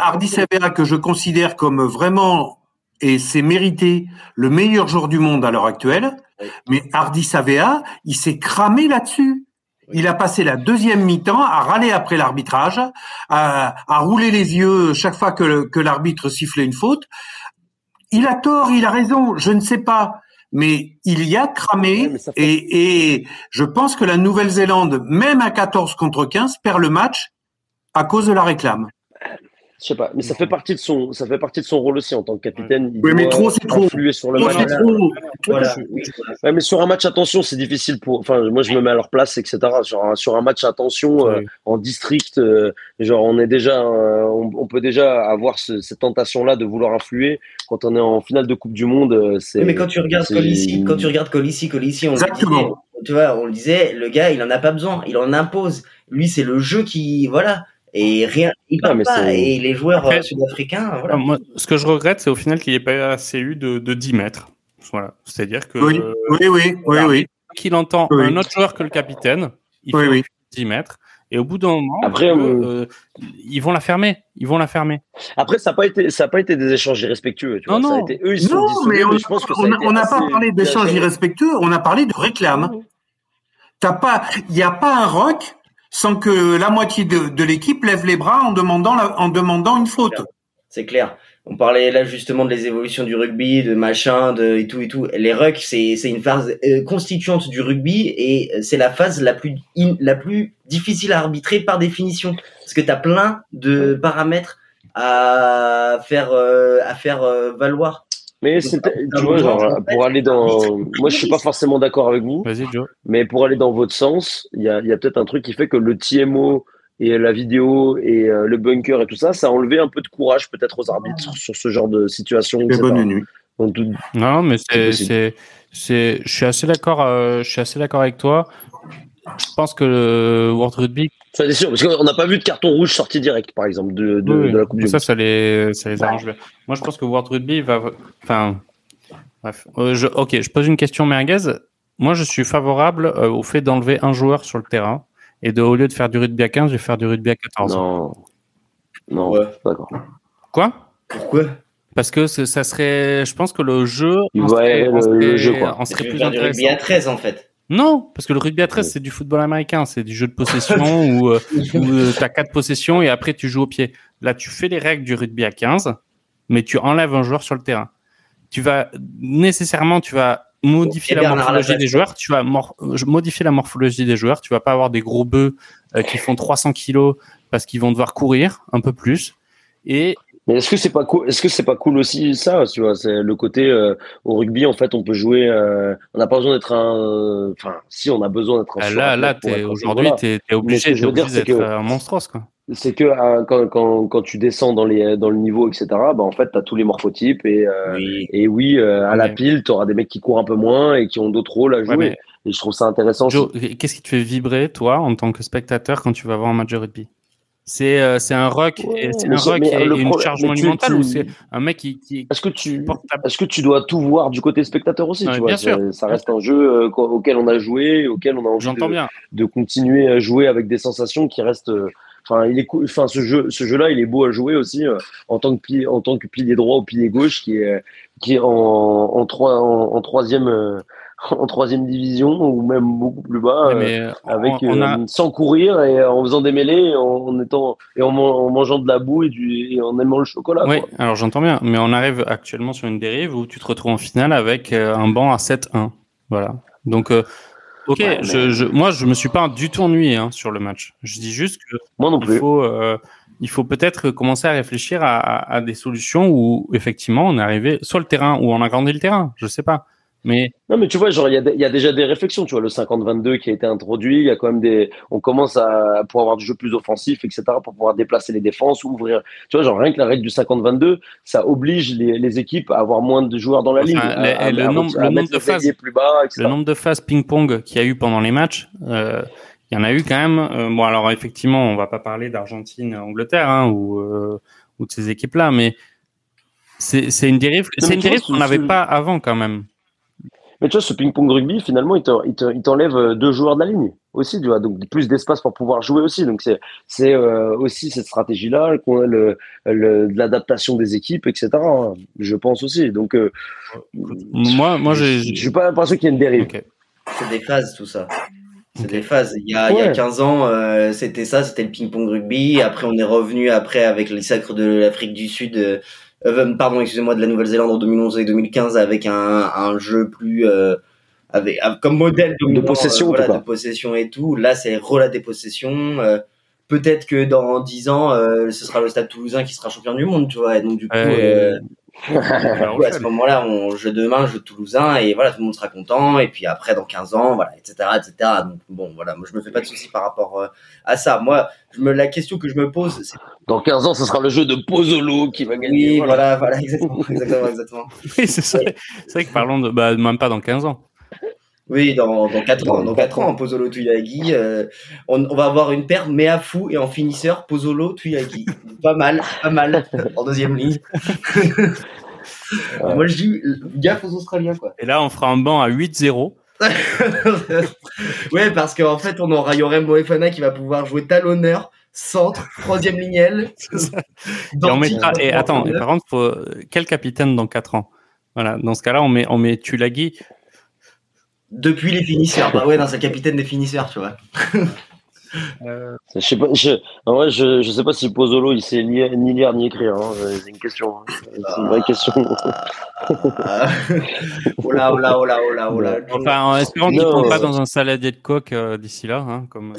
Hardy Savea, que je considère comme vraiment, et c'est mérité, le meilleur joueur du monde à l'heure actuelle. Mais Hardy Savea, il s'est cramé là-dessus. Il a passé la deuxième mi-temps à râler après l'arbitrage, à, à rouler les yeux chaque fois que, l'arbitre sifflait une faute. Il a tort, il a raison, je ne sais pas. Mais il y a cramé et, et je pense que la Nouvelle-Zélande, même à 14 contre 15, perd le match à cause de la réclame. Je sais pas, mais ça fait partie de son, ça fait partie de son rôle aussi en tant que capitaine. Il Oui, mais doit trop, c'est trop. influer sur le Trop, match. c'est trop. Voilà. Ouais, mais sur un match à tension, c'est difficile pour. Enfin, moi, je me mets à leur place, etc. Sur un, sur un match à tension euh, en district, euh, genre, on est déjà, euh, on, on peut déjà avoir ce- cette tentation-là de vouloir influer quand on est en finale de Coupe du Monde. euh, C'est. Oui, mais quand tu regardes Colissi, quand tu regardes Colissi, Colissi, on le Exactement. disait, tu vois, on le disait, le gars, il en a pas besoin, il en impose. Lui, c'est le jeu qui, voilà, et rien, il mais pas. Et les joueurs Après- euh, sud-africains, voilà. Ah, moi, ce que je regrette, c'est au final qu'il n'y ait pas assez eu de, de 10 mètres. Voilà. C'est-à-dire que. Oui, oui, oui, oui, oui. Qu'il entend Oui. un autre joueur que le capitaine, il Oui, fait oui. 10 mètres. Et au bout d'un moment, Après, euh, euh, euh, ils vont la fermer. Ils vont la fermer. Après, ça n'a pas été, ça a pas été des échanges irrespectueux. Tu vois. Non, Ça a non. été, eux, ils se sont Non, dissolus, mais on mais je pense que ça a on a- été on n'a pas parlé d'échanges irrespectueux, on a parlé de réclame. T'as pas, il n'y a pas un rock sans que la moitié de, de l'équipe lève les bras en demandant, la- en demandant une faute. C'est clair. On parlait là justement de les évolutions du rugby, de machin, de et tout et tout. Les rucks, c'est une phase euh, constituante du rugby et c'est la phase la plus la plus difficile à arbitrer par définition parce que t'as plein de paramètres à faire euh, à faire euh, valoir. Mais c'était, tu vois, genre, pour aller dans. Moi, je suis pas forcément d'accord avec vous. Vas-y, Joe. Mais pour aller dans votre sens, il y a, il y a peut-être un truc qui fait que le TMO et la vidéo et euh, le bunker et tout ça, ça a enlevé un peu de courage peut-être aux arbitres sur ce genre de situation. etc. bonne nuit. Donc, tout- Non, mais C'est c'est, c'est, c'est, je suis assez d'accord, euh, je suis assez d'accord avec toi. Je pense que le World Rugby, Ça, c'est sûr, parce qu'on n'a pas vu de carton rouge sorti direct, par exemple, de, de, Oui, de la Coupe du ça, Monde. ça les, ça les arrange bien. Moi, je pense que World Rugby va, enfin, bref. Euh, je, ok, je pose une question merguez. Moi, je suis favorable euh, au fait d'enlever un joueur sur le terrain et de, au lieu de faire du rugby à 15, je vais faire du rugby à 14. Non. Non, d'accord. Quoi? Pourquoi? Parce que ça serait, je pense que le jeu, Ouais, serait, en le- le serait- jeu, quoi. en serait plus intéressant. rugby à 13 en fait. Non, parce que le rugby à 13, c'est du football américain, c'est du jeu de possession où, euh, où tu as quatre possessions et après tu joues au pied. Là, tu fais les règles du rugby à 15, mais tu enlèves un joueur sur le terrain. Tu vas nécessairement, tu vas modifier la morphologie des joueurs. Tu vas modifier la morphologie des joueurs. Tu vas pas avoir des gros bœufs qui font 300 kilos parce qu'ils vont devoir courir un peu plus. Et mais est-ce que c'est pas cool Est-ce que c'est pas cool aussi ça Tu vois, c'est le côté euh, au rugby. En fait, on peut jouer. Euh, on n'a pas besoin d'être un. Enfin, si on a besoin d'être un. Ah, là, là, aujourd'hui, t'es es obligé, je veux dire, d'être un monstre, quoi. C'est que euh, quand, quand, quand, tu descends dans les dans le niveau, etc. Bah en fait, t'as tous les morphotypes et oui. et oui, à la pile, t'auras des mecs qui courent un peu moins et qui ont d'autres rôles à jouer. Et je trouve ça intéressant. qu'est-ce qui te fait vibrer, toi, en tant que spectateur, quand tu vas voir un match de rugby? C'est euh, c'est un rock, c'est un rock et, une charge monumentale ou c'est un mec qui, qui Est-ce que tu est-ce que tu dois tout voir du côté spectateur aussi tu vois, Bien sûr. Ça reste un jeu euh, auquel on a joué, auquel on a envie de, bien. de continuer à jouer avec des sensations qui restent. Euh, enfin, il est enfin ce jeu ce jeu-là, il est beau à jouer aussi en tant que pilier, en tant que pilier droit ou pilier gauche qui est qui est en en, trois, en troisième en troisième division ou même beaucoup plus bas, euh, euh, avec euh, sans courir et en faisant des mêlées, en, étant et en, mangeant de la boue et, du, en aimant le chocolat. Oui, alors j'entends bien, mais on arrive actuellement sur une dérive où tu te retrouves en finale avec un banc à 7-1. Voilà. Donc Ok, je, je, moi je me suis pas du tout ennuyé hein, sur le match. Je dis juste que moi non plus. il faut, il faut peut-être commencer à réfléchir à, à, des solutions où effectivement on est arrivé sur le terrain ou on a grandi le terrain. Je sais pas. Mais non, mais tu vois, genre il y, y, a déjà des réflexions. Tu vois, le 50-22 qui a été introduit, il y a quand même des. On commence à pouvoir avoir du jeu plus offensif, etc., pour pouvoir déplacer les défenses, ouvrir. Tu vois, genre rien que la règle du 50-22, ça oblige les, les, équipes à avoir moins de joueurs dans la ligne, le, nombre, le nombre de phases plus bas, le nombre de phases ping-pong qu'il y a eu pendant les matchs. Euh, il y en a eu quand même. Euh, bon, alors effectivement, on va pas parler d'Argentine, Angleterre, hein, ou, euh, ou de ces équipes-là, mais c'est une dérive. C'est une dérive qu'on n'avait pas avant quand même. Mais tu vois, ce ping-pong rugby, finalement, il t'enlève euh, deux joueurs de la ligne aussi, tu vois, donc plus d'espace pour pouvoir jouer aussi. Donc c'est c'est euh, aussi cette stratégie-là, le, le, l'adaptation des équipes, etc. Hein, je pense aussi. Donc euh, moi, moi, j'ai, je suis pas l'impression qu'il y ait une dérive. C'est des phases, tout ça. C'est des phases. Il y a, il y a 15 ans, c'était ça, c'était le ping-pong rugby. Après, on est revenu après avec les sacres de l'Afrique du Sud euh, pardon, excusez-moi, de la Nouvelle-Zélande en 2011 et 2015 avec un, un jeu plus euh, avec, comme modèle de possession, euh, voilà, de possession et tout. Là, c'est relais des possessions. Euh, peut-être que dans 10 ans, ce sera le Stade Toulousain qui sera champion du monde, tu vois. Et donc du coup, à ce moment-là, on jeu demain, jeu toulousain, et voilà, tout le monde sera content. Et puis après, dans 15 ans, voilà, etc., etc. Donc bon, voilà, moi je me fais pas de soucis par rapport euh, à ça. Moi, je me, la question que je me pose, c'est dans 15 ans, ce sera le jeu de Pozzolo qui va gagner. Oui, voilà, voilà, exactement, exactement, exactement. oui, c'est vrai que parlons de, bah, même pas dans 15 ans. Oui, dans, dans 4 ans. Dans 4 ans, Pozzolo Tuyagi. Euh, on, on, va avoir une paire Mea Fou et en finisseur Pozzolo Tuyagi. pas mal, pas mal en deuxième ligne. Moi, je dis gaffe aux Australiens, quoi. Et là, on fera un banc à 8-0. ouais, parce qu'en fait, on aura Yorem Moefana qui va pouvoir jouer talonneur, centre, troisième lignelle. et on mettra, et attends, et par contre, faut, quel capitaine dans 4 ans? Voilà, dans ce cas-là, on met, on met Tulagi depuis les finisseurs. Bah ouais, c'est le capitaine des finisseurs, tu vois. Euh... Je sais pas, je, en vrai, je, je sais pas si Pozzolo il sait ni, ni lire ni écrire. Hein. C'est une question. Hein. C'est une vraie question. oh là, oh là, oh là, oh là, oh là. Enfin, en espérant qu'il ne tombe pas dans un saladier de coque euh, d'ici là, hein, comme.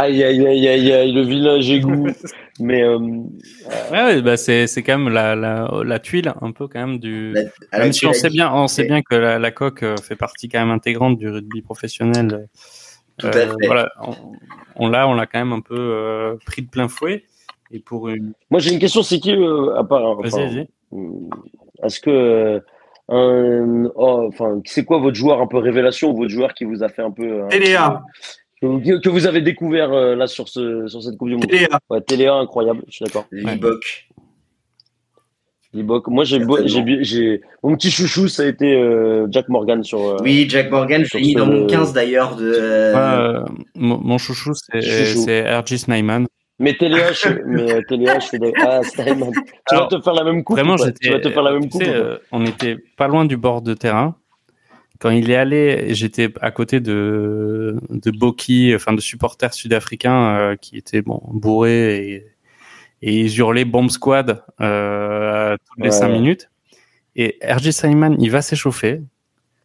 Euh, Aïe, aïe, aïe, aïe, aïe, le vilain égout. Mais euh, ouais, bah c'est c'est quand même la, la, la tuile un peu quand même du. même si on sait bien, on sait bien que la, la, coque euh, fait partie quand même intégrante du rugby professionnel. Tout à euh, fait. Voilà, on, on l'a, on l'a quand même un peu euh, pris de plein fouet. Et pour une. Moi j'ai une question, c'est qui à part. Enfin, vas-y, Est-ce que un, oh, enfin, c'est quoi votre joueur un peu révélation, votre joueur qui vous a fait un peu. Téléa que, vous avez découvert euh, là sur, ce, sur cette Coupe du Monde. Téléa. Ouais, Téléa, incroyable, je suis d'accord. Libok. Libok. Moi, j'ai, j'ai, mon petit chouchou, ça a été euh, Jack Morgan sur. Euh, oui, Jack Morgan, j'ai mis dans mon 15 d'ailleurs. De... mon, chouchou, c'est, c'est R.G. Snyman. Mais Téléa, je, mais Téléa, je fais des... Ah, Snyman. Tu vas te faire la même coupe. Vraiment, tu vas te faire la même coupe. on était pas loin du bord de terrain quand il est allé, j'étais à côté de de Boki, enfin de supporters sud-africains euh, qui étaient bon bourrés et, et ils hurlaient bomb squad euh, toutes les cinq minutes. Et RJ Simon, il va s'échauffer.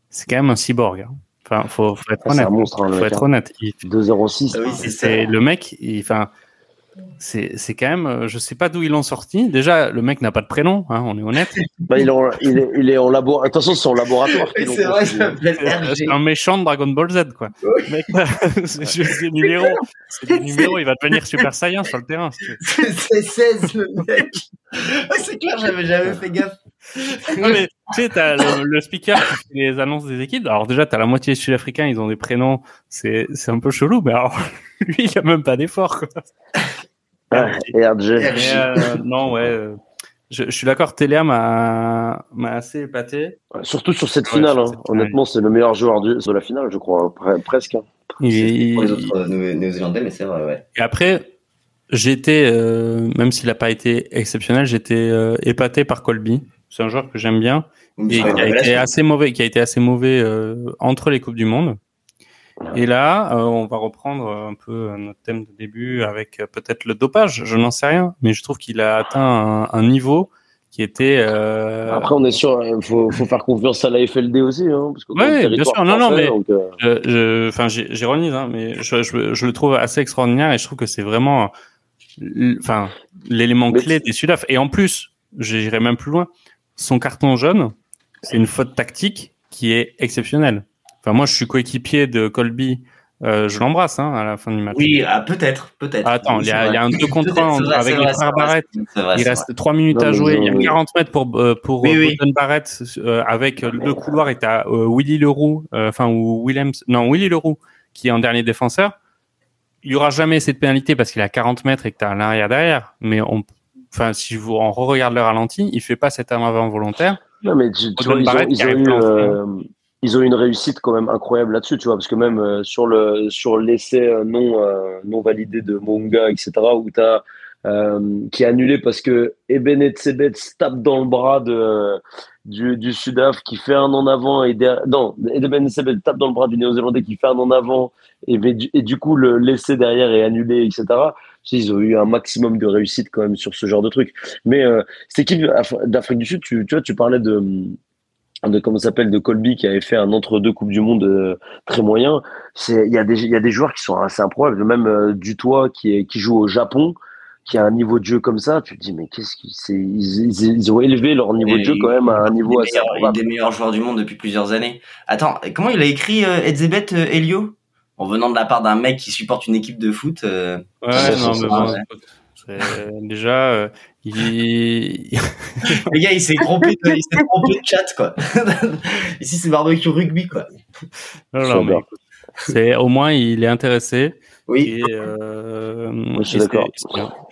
c'est quand même un cyborg. Hein. Enfin, faut, faut être Ah, c'est honnête. un monstre, hein, le faut mec, être hein. honnête. Il- 2-0-6. Ah oui, c'est ça. c'est le mec. il- Enfin, c'est c'est quand même. euh, Je sais pas d'où ils l'ont sorti. Déjà, le mec n'a pas de prénom. Hein, on est honnête. Bah, il, est en, il, est, il est en labo. Attention, c'est en laboratoire. C'est un méchant de Dragon Ball Z, quoi. Mec, c'est juste des numéros. C'est des numéros. Il va devenir Super Saiyan sur le terrain. si. C'est 16 le mec. Ah, c'est clair, j'avais jamais fait gaffe. Non, mais tu sais, t'as le, le speaker qui fait les annonces des équipes. Alors déjà, t'as la moitié des Sud-Africains, ils ont des prénoms. C'est c'est un peu chelou, mais alors lui, il a même pas d'effort. quoi. Et RG. Mais, euh, non, ouais. euh, Je, je suis d'accord, Téléa m'a m'a assez épaté. Surtout sur cette finale. hein. cette finale. Honnêtement, c'est le meilleur joueur du- de la finale, je crois. Pre- presque. hein. Il- Pour les autres euh, Néo- néo-zélandais, mais c'est vrai, ouais. Et après, j'étais, euh, même s'il n'a pas été exceptionnel, j'étais euh, épaté par Colby. C'est un joueur que j'aime bien et qui a été assez mauvais, qui a été assez mauvais euh, entre les coupes du monde. Et là, euh, on va reprendre un peu euh, notre thème de début avec euh, peut-être le dopage. Je n'en sais rien, mais je trouve qu'il a atteint un, un niveau qui était. euh, Après, on est sûr, il faut, faut faire confiance à la FLD aussi. Hein, parce que Ouais, comme bien sûr. Non, non, mais- euh, enfin, j'ironise, hein, mais je, je, je le trouve assez extraordinaire et je trouve que c'est vraiment, enfin, l'élément clé des Sudaf. Et en plus, j'irai même plus loin. Son carton jaune, c'est une faute tactique qui est exceptionnelle. Enfin, moi, je suis coéquipier de Colby. Euh, je l'embrasse hein, à la fin du match. Oui, ah, peut-être, peut-être. Ah, attends, il y, a, il y a un vrai. 2 contre Peut-être, 1 c'est vrai, avec les frères Barrett. vrai, Il reste vrai. 3 minutes Non, à jouer. Il y a oui. 40 mètres pour, euh, pour Oui, euh, oui. Barrett euh, avec le couloir est à euh, Willy Leroux, enfin, ou Williams, non, Willy Leroux, qui est en dernier défenseur. Il y aura jamais cette pénalité parce qu'il à 40 mètres et que tu as un arrière derrière. Mais on, enfin, si vous en re-regarde le ralenti, il fait pas cet avant volontaire. Non, mais tu, tu vois, ils ont, ils eu, euh, ils ont eu une réussite quand même incroyable là-dessus, tu vois, parce que même euh, sur le sur l'essai euh, non euh, non validé de Monga, etc., où euh, qui est annulé parce que Eben Etzebet se tape dans le bras de du, du Sudaf qui fait un en avant et derrière, non Eben tape dans le bras du Néo-Zélandais qui fait un en avant et, du- et du coup le l'essai derrière est annulé, etc. Ils ont eu un maximum de réussite quand même sur ce genre de truc. Mais euh, cette équipe d'Af- d'Afrique du Sud, tu, tu vois, tu parlais de de comment s'appelle de Colby qui avait fait un entre deux coupe du monde euh, très moyen c'est il y a des il y a des joueurs qui sont assez improbables même euh, Dutoit qui est qui joue au Japon qui a un niveau de jeu comme ça tu te dis mais qu'est-ce qu'ils c'est ils, ils, ils ont élevé leur niveau de jeu quand même à un niveau assez improbable est des meilleurs joueurs du monde depuis plusieurs années. Attends, comment il a écrit euh, Edzebet euh, Elio? En venant de la part d'un mec qui supporte une équipe de foot. euh, Ouais, c'est non, ça, mais bon, ouais. écoute, c'est- déjà, euh, il, Le gars, il s'est trompé, de, il s'est trompé de chat, quoi. Ici, c'est barbecue rugby, quoi. Non, non, c'est au moins il est intéressé. Oui, Et, euh, Oui, je suis d'accord.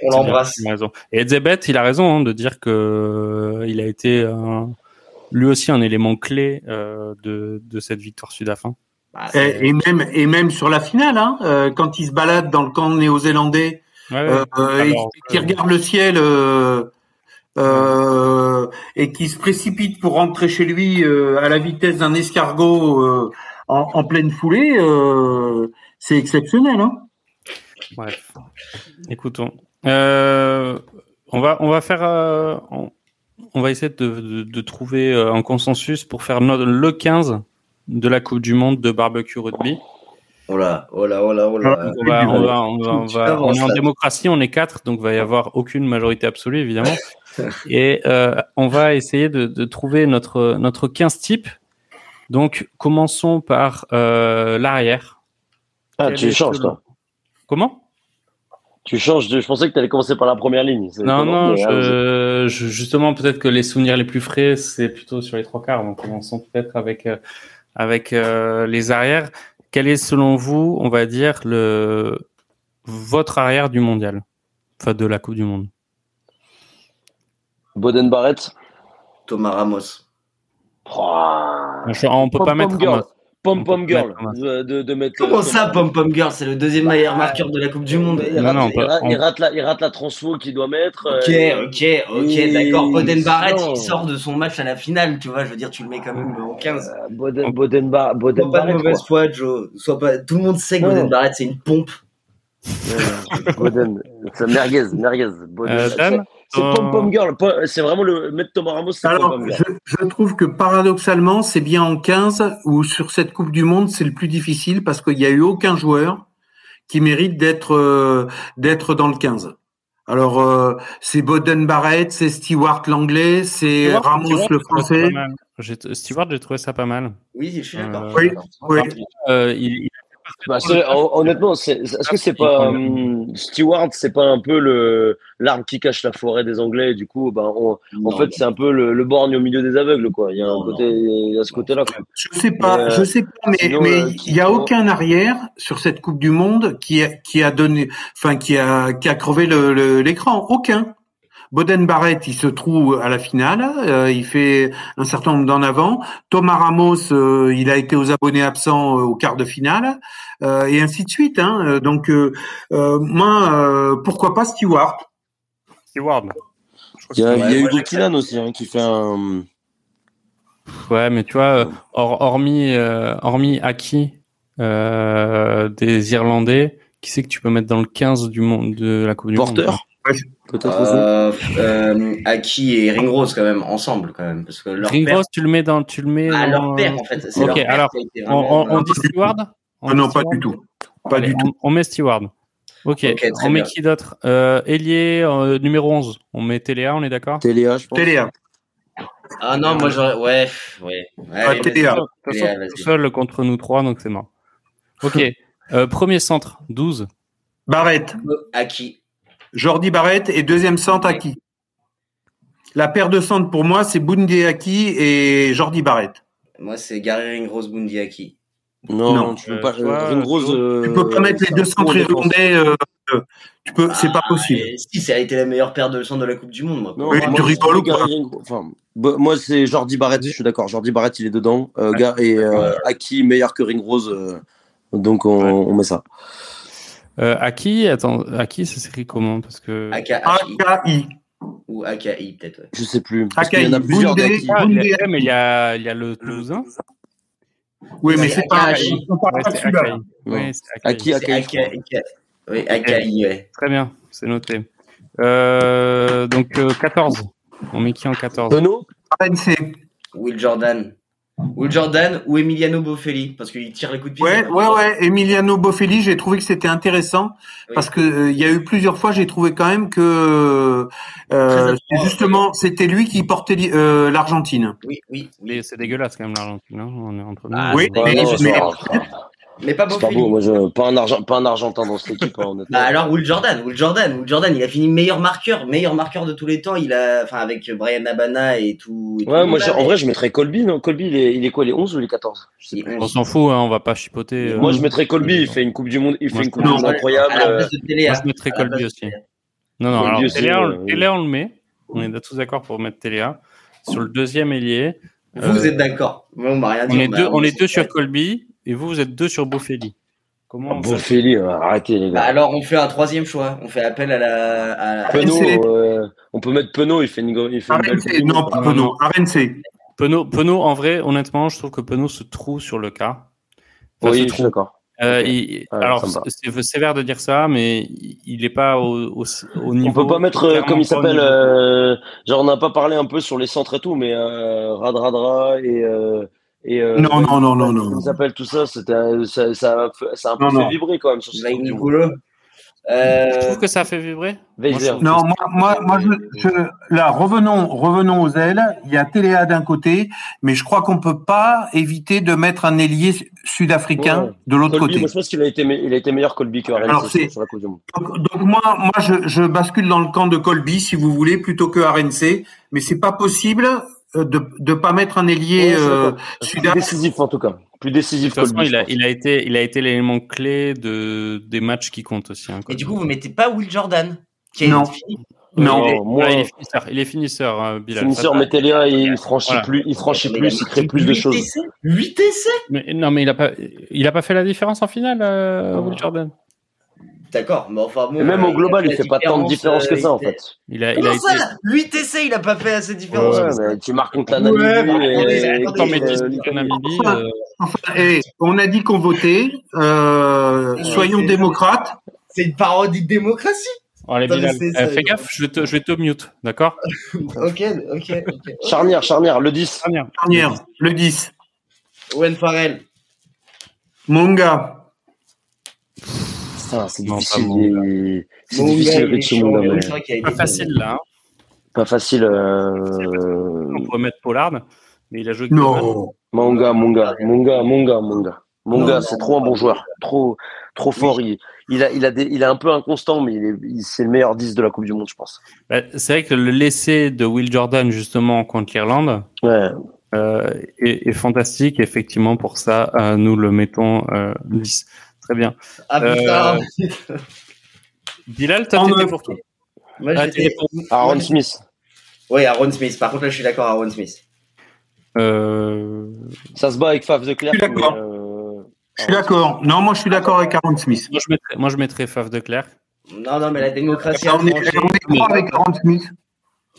on l'embrasse. bien, il a raison. Et Edzebet, il a raison hein, de dire que euh, il a été un- lui aussi un élément clé euh, de, de cette victoire sud-africaine. Bah, Et, et même et même sur la finale, hein, euh, quand il se balade dans le camp néo-zélandais Ouais, ouais. euh, euh, et qui regarde le ciel euh, euh, et qui se précipite pour rentrer chez lui euh, à la vitesse d'un escargot euh, en, en pleine foulée, euh, c'est exceptionnel. Hein Bref, écoutons. Euh, on va on va faire euh, on, on va essayer de, de, de trouver un consensus pour faire le 15 de la Coupe du Monde de barbecue rugby. Oh là, oh là, oh là, oh là. On, va, on, va, on, va, on, Tu va- on avances, est en là. démocratie, on est quatre, donc il va y avoir aucune majorité absolue évidemment. Et euh, on va essayer de, de trouver notre notre 15 type. Donc commençons par euh, l'arrière. ah Quel tu changes toi Comment? Tu changes de, je pensais que tu allais commencer par la première ligne C'est Non, non, hein, je, je- justement, peut-être que les souvenirs les plus frais, c'est plutôt sur les trois quarts. Donc, commençons peut-être avec, euh, avec euh, les arrières. Quel est, selon vous, on va dire, le, votre arrière du mondial? Enfin, de la Coupe du Monde. Boden Barrett Thomas Ramos. On peut pas mettre. Ramos. Pom Pom Girl Ramos. de, de, de mettre Comment euh, ça, Pom Pom Girl C'est le deuxième meilleur marqueur de la Coupe du Monde. il, Non, rate, non, on il peut- rate- on- il rate la, il rate la transfo qu'il doit mettre. Ok, euh, ok, ok, et- d'accord. Boden Barrett, il sort de son match à la finale, tu vois. Je veux dire, tu le mets quand même en 15. euh, Boden, Boden, Bar- Boden Sois pas de Barrett. mauvaise foi, Joe. Sois pas... Tout le monde sait que Non. Boden Barrett, c'est une pompe. Boden, c'est merguez, merguez. Boden, Euh, C'est Pom Pom Girl. C'est vraiment le mettre Thomas Ramos. Alors, Pom Pom Girl. je, je trouve que paradoxalement, c'est bien en 15 où sur cette Coupe du Monde, c'est le plus difficile parce qu'il n'y a eu aucun joueur qui mérite d'être euh, d'être dans le 15. Alors, euh, c'est Boden Barrett, c'est Stewart l'anglais, c'est Ramos Stewart, le français. Stewart, j'ai trouvé ça pas mal. Oui, je suis d'accord. Euh, Oui, oui. euh, il, il- Bah, honnêtement, est-ce que c'est pas hum, Stewart, c'est pas un peu le l'arbre qui cache la forêt des Anglais et Du coup, ben, on- en fait, c'est un peu le, le borgne au milieu des aveugles, quoi. Il y a un Non, côté, il y a ce côté-là. quoi. Je sais pas, Mais, euh, je sais pas, mais sinon, mais euh, il y a aucun arrière sur cette Coupe du Monde qui a qui a donné, enfin qui a qui a crevé le- le- l'écran. Aucun. Boden Barrett, il se trouve à la finale, euh, il fait un certain nombre d'en avant. Thomas Ramos, euh, il a été aux abonnés absents euh, au quart de finale, euh, et ainsi de suite. Hein. Donc euh, euh, moi, euh, pourquoi pas Stewart? Stewart. Il y a, il y a Ouais, Hugo Kinan aussi hein, qui fait un. Ouais, mais tu vois, hor- hormis, euh, hormis Aki euh, des Irlandais, qui c'est que tu peux mettre dans le 15 du monde de la Coupe du Monde? Aussi. Euh, euh, Aki et Ringrose quand même ensemble quand même parce que leur Ringrose, père, tu le mets dans, tu le mets ah, dans- leur père en fait. c'est Ok, leur père alors, on, vraiment- on, on dit Stewart On Ah non, pas du tout, pas Allez, du tout. On, on met Stewart. Ok, on met bien. qui d'autre? Euh, Ailier, euh, numéro 11. On met Téléa, on est d'accord? Téléa, je pense. Téléa. Ah non, moi j'aurais ouais ouais. Ah, toute façon, Téléa, tout seul contre nous trois, donc c'est mort. Ok, euh, premier centre, 12. Barrett, Aki. Jordi Barrett et deuxième centre Aki. La paire de centres pour moi, c'est Bundy Aki et Jordi Barrett. Moi c'est Gary Ringrose Bundy Aki. Non, Non. tu peux Euh, pas. tu vois, Ringrose, tu euh, Tu peux pas mettre les deux centres irlandais. euh, tu peux, c'est pas Ah, possible. Si, ça a été la meilleure paire de centre de la Coupe du Monde, moi. Non, Oui, moi, Gary Ringrose- Enfin, bah, moi, c'est Jordi Barrett, je suis d'accord. Jordi Barrett, il est dedans. Euh, gars, et euh, Aki, meilleur que Ringrose. euh, donc, on, on met ça. Euh, Aki, attends, Aki, ça s'écrit comment Parce que. AKI ou AKI peut-être. Ouais. Je sais plus. Parce Aki, qu'il y en a plusieurs d'Aki. Ah, il mais il y a, il y a le Toulousain. Oui, mais C'est pas. AKI. on parle pas de c'est celui-là. Ouais, c'est. Aki. Oui, AKI, ouais. Très bien, c'est noté. Euh, donc euh, 14. On met qui en 14 Penaud RNC. Will Jordan. Will Jordan ou Emiliano Boffelli parce qu'il tire les coups de pied. Ouais, ouais, ouais. Emiliano Boffelli, j'ai trouvé que c'était intéressant Oui. parce que euh, il y a eu plusieurs fois, j'ai trouvé quand même que euh, c'est justement, c'était lui qui portait euh, l'Argentine. Oui, oui. Mais C'est dégueulasse quand même l'Argentine, hein, on est entre nous. Ah, Oui, mais, mais- mais pas pas Boffelli. beau. Moi, je, pas, un Argent, pas un Argentin dans cette équipe, hein. Bah alors Will Jordan, Will Jordan, Will Jordan, il a fini meilleur marqueur, meilleur marqueur de tous les temps. Il a, enfin avec Brian Abana et tout. et Ouais, moi, là, en mais- vrai, je mettrais Colby. Non, Colby, il est, il est quoi Il est 11 ou il est 14 Je sais Il- plus. On s'en fout, hein, on va pas chipoter. euh, Moi, je mettrais Colby. Il fait une Coupe du Monde, il fait une Coupe du Monde incroyable. euh. Moi, je mettrais Colby aussi. Non, non, Colby alors aussi, Téléa, on, euh, on le met. On est tous d'accord pour mettre Téléa. Sur le deuxième ailier, Vous, vous Euh, êtes d'accord on est m'a- deux, on est m'a- deux sur Colby et vous, vous êtes deux sur Boffelli. Comment Ah, Félix, euh, arrêtez, les Bah gars. alors on fait un troisième choix. On fait appel à la. À... Penaud, euh, on peut mettre Penaud, il fait une, il fait une belle non, pas Penaud, RNC. Penaud, Penaud, en vrai, honnêtement, je trouve que Penaud se trouve sur le cas. Enfin, Oui, se je trouve. suis d'accord. Euh, Ok. il- Ouais, alors, c'est c'est sévère de dire ça, mais il n'est pas au, au, au niveau. On peut pas mettre, euh, comme il s'appelle, euh, genre on n'a pas parlé un peu sur les centres et tout, mais euh, Radradra et euh, et euh, Non, non, non, non, non. Comment s'appelle tout ça C'était euh, ça, ça, ça a un peu Non, fait non. vibrer quand même sur du Monde. Nicolo. Je Euh, trouve que ça a fait vibrer. Moi, trouve Non, moi, moi, moi je, je- là, revenons, revenons aux ailes. Il y a Téléa d'un côté, mais je crois qu'on peut pas éviter de mettre un ailier sud-africain Ouais. de l'autre côté. moi je pense qu'il a été, il a été meilleur Colby que Alors, RNC c'est- sur, la Coupe du Monde. Donc, donc moi, moi, je, je bascule dans le camp de Colby, si vous voulez, plutôt que RNC, mais c'est pas possible euh, de de pas mettre un ailier euh, décisif en tout cas. Plus De décisif toute façon, Colby. il a, je pense. il a été, il a été l'élément clé de, des matchs qui comptent aussi. hein, Et du coup, vous mettez pas Will Jordan qui a Non. fini. Non. il est, Non, moi- il est finisseur. Il est finisseur, euh, Bilal. Finisseur, Téléa, il franchit Voilà. plus, il franchit Mais plus, a il crée plus de 8 choses. essais 8 essais Mais, non, mais il a pas, il a pas fait la différence en finale, euh, Will Jordan. D'accord, mais enfin bon. Et même euh, au global, il fait pas tant de différence que ça en fait. Il a, il a Comment été. ça 8 essais, il a pas fait assez de différence. Ouais, mais tu marques contre la Namibie euh, euh, on a dit qu'on votait. Euh, soyons démocrates. C'est une parodie de démocratie. Allez, Bilal, euh, fais gaffe, je vais te, je vais te mute, d'accord ok, ok, ok. Charnière, charnière, le 10. Charnière. Charnière, le 10. Owen Farrell. Monga. Putain, c'est difficile. les- C'est Monga, difficile avec ce qu'il a été Pas bon. facile là. hein. pas facile. euh, On pourrait mettre Pollard, mais il a joué. Non. Monga, Monga, Monga, Monga, Monga. Monga, Non, c'est trop un bon joueur, trop, trop fort. Il, il a, il a des, il est un peu inconstant, mais il est, il- c'est le meilleur 10 de la Coupe du Monde, je pense. Bah, c'est vrai que le laisser de Will Jordan justement contre l'Irlande Ouais. euh, est, est fantastique. Effectivement, pour ça, euh, nous le mettons euh, 10. Très bien. Ah Euh, putain. Bilal, toi, En t'étais pour qui Moi, Ah, pour- Aaron Smith. Oui, Aaron Smith. Par contre, là, je suis d'accord, Aaron Smith. euh, Ça se bat avec Faf de Clerc. Je suis d'accord. euh, Je suis d'accord. Non, moi je suis d'accord avec Aaron Smith. moi, je mettrais, moi, je mettrais Faf de Clerc. Non, non, mais la démocratie On est, trois avec Aaron Smith.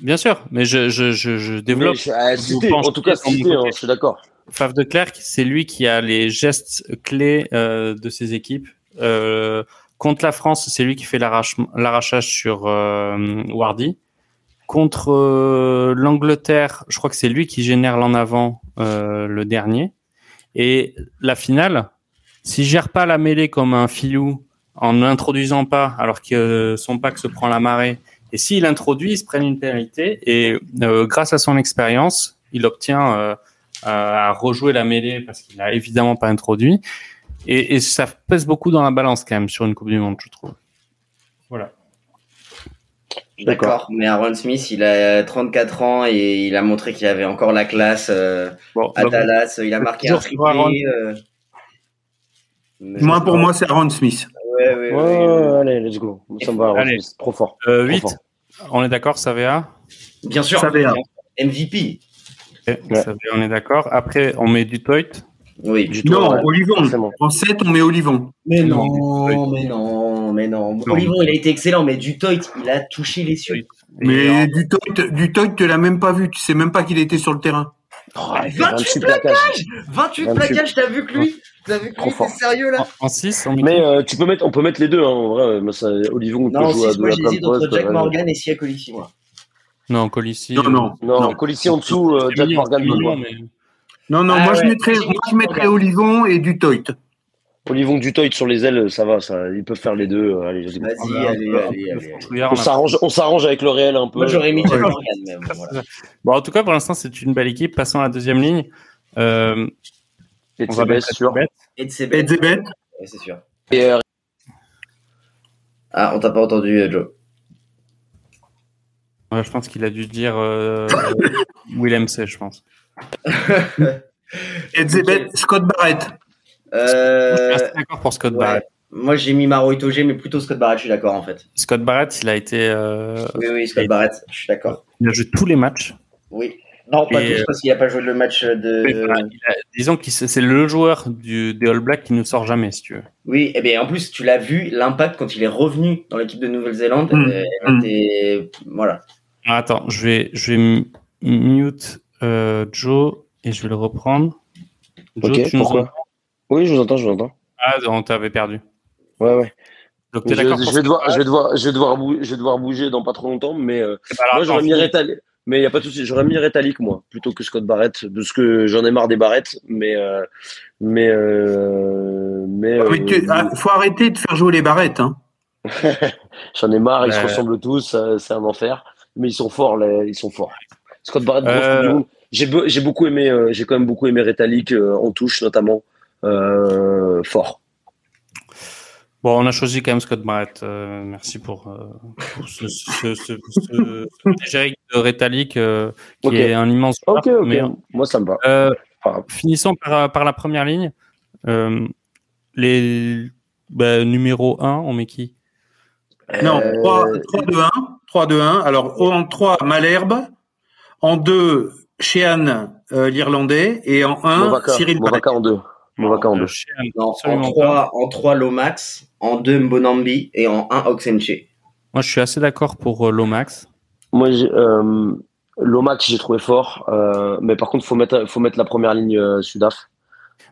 Bien sûr, mais je, je, je, je mais développe. ah, cité, en tout cas, cité, hein, je suis d'accord. Faf de Clerc, c'est lui qui a les gestes clés euh, de ses équipes. Euh, contre la France, c'est lui qui fait l'arrachage sur euh, Wardy. Contre euh, l'Angleterre, je crois que c'est lui qui génère l'en avant le dernier. Et la finale, s'il gère pas la mêlée comme un filou en ne l'introduisant pas alors que son pack se prend la marée, et s'il introduit, il se prenne une pénalité. Et grâce à son expérience, il obtient à rejouer la mêlée parce qu'il a évidemment pas introduit. Et, et ça pèse beaucoup dans la balance quand même sur une Coupe du Monde, je trouve. Voilà. D'accord, mais Aaron Smith, il a 34 ans et il a montré qu'il avait encore la classe euh, Bon, à bah, Dallas. Il a marqué un Aaron. triplé. euh, Moi, pour moi, c'est Aaron Smith. Ouais, ouais, Ouais, ouais. ouais, allez, let's go. Ça me va, Aaron Allez. Smith. Trop fort. euh, Trop 8, fort. on est d'accord, ça va Bien sûr. Ça va. Ça on est d'accord. Après, on met du Toit. Oui. Du Non, ouais, Olivon. En 7, on met Olivon. Mais non, non, mais non, mais non. Olivon, il a été excellent, mais du Toit, il a touché les cieux. Mais du Toit, du Toit, tu l'as même pas vu. Tu sais même pas qu'il était sur le terrain. Oh, il fait 28 plaquages. 28 28. plaquages, t'as vu que lui T'as vu que Trop lui, fort. t'es sérieux là en 6, on met Mais euh, tu peux mettre, on peut mettre les deux, hein, en vrai. Ça, Olivon, il peut Non, jouer à deux moi j'hésite entre. Jack. Morgan et Sia Colissi, moi. Non, Colissi. Non, non. Non, Non. Colissi en dessous, euh, c'est Jack Morgan c'est mignon, mais- Non, non, Ah moi, je mettrais, moi, je mettrais. Olivon et du Toit. Olivon Dutoit sur les ailes, ça va, ça, ils peuvent faire les deux. euh, Allez. Vas-y, On a un allez, allez, allez. On s'arrange, on s'arrange avec le réel un peu. Moi j'aurais mis Jack. Morgan, mais bon, voilà. Bon, en tout cas, pour l'instant, c'est une belle équipe. Passons à la deuxième ligne. Euh, Et on va mettre sûr. Bête. Et de ses Et bêtes. Zebet. Ouais, c'est sûr. Et euh, Ah, on t'a pas entendu, euh, Joe. Ouais, je pense qu'il a dû dire euh, Willem C, je pense. Et Zebet, Scott Barrett. Je suis Euh, d'accord pour Scott ouais. Barrett. Moi j'ai mis Maro Itoge, mais plutôt Scott Barrett, je suis d'accord en fait. Scott Barrett, il a été, euh, Oui, oui, Scott Et- Barrett, je suis d'accord. il a joué tous les matchs. Oui. Non, pas tous, parce qu'il a pas joué le match de. A- disons que c'est le joueur du, des All Blacks qui ne sort jamais, si tu veux. Oui, et bien en plus, tu l'as vu, l'impact quand il est revenu dans l'équipe de Nouvelle-Zélande, Mm. euh, Mm. Voilà. Ah, Attends, je vais, je vais mute euh, Joe et je vais le reprendre. Joe, Ok, tu nous pourquoi entends? Oui, je vous entends, je vous entends. Ah, on t'avait perdu. Ouais, ouais. Donc, Je, vais devoir, je vais devoir, je vais devoir, bou- je vais devoir bouger dans pas trop longtemps, mais euh, Eh ben, alors, moi j'aurais mis mais il y a pas de souci, j'aurais mis Rétalique moi, plutôt que Scott Barrett, de ce que j'en ai marre des Barrett, mais euh, mais euh, mais Mais tu- ah, faut arrêter de faire jouer les barrettes. Hein. j'en ai marre, ils se ressemblent tous, c'est un enfer, mais ils sont forts, là, ils sont forts. Scott Barrett, Euh, j'ai be- j'ai beaucoup aimé, euh, j'ai quand même beaucoup aimé Rétalique euh, en touche notamment, euh, fort. Bon, on a choisi quand même Scott Barrett. Euh, merci pour, euh, pour ce, ce, ce, ce, ce petit générique de Rétalique euh, qui est un immense joueur. Ok, ok, mais, moi ça me va. euh, Enfin, finissons par, par la première ligne. Euh, les bah, numéro 1, on met qui? Non, Euh, 3-2-1. 3-2-1. Alors, en 3, Malherbe. En 2, Sheehan, euh, l'Irlandais. Et en 1, Movaka, Cyril. Movaka en deux. Movaka en Euh, deux. Sheehan, Non, en absolument 3, en 3 Lomax, en 2 Mbonambi et en 1 Oxenche. Moi, je suis assez d'accord pour euh, Lomax. Moi, j'ai, euh, Lomax, j'ai trouvé fort, euh, mais par contre, faut mettre, faut mettre la première ligne euh, Sudaf.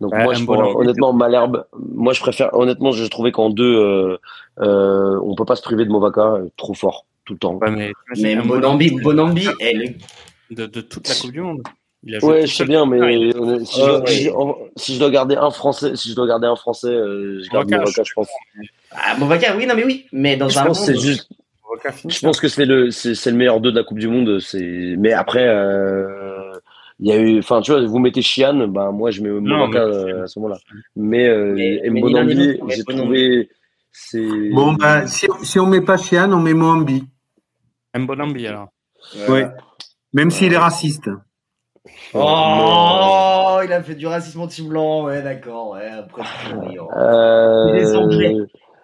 Donc moi, je, honnêtement, Malherbe, moi je préfère, honnêtement, j'ai trouvé qu'en deux, euh, euh, on peut pas se priver de Movaka, trop fort tout le temps. mais, mais Bonambi, Bonambi, elle de, de toute la Coupe du Monde. ouais, je sais bien, mais si, je, dois garder un français, si je dois garder un français, je garde je pense. Ah, oui, non, mais oui, mais dans je un pense c'est juste. Je pense que c'est le, c'est le meilleur 2 de la Coupe du Monde. C'est, mais après, euh, il y a eu, enfin, tu vois, vous mettez Chian, ben moi je mets Movaka euh, à ce moment-là. Mais, euh, Mbonambi, j'ai trouvé, c'est. Bon, ben, si, si on met pas Chian, on met Moambi. Mbonambi alors. Ouais. Même s'il est raciste. Oh, il a fait du racisme anti-blanc, ouais, d'accord, ouais, après, euh... Les Anglais.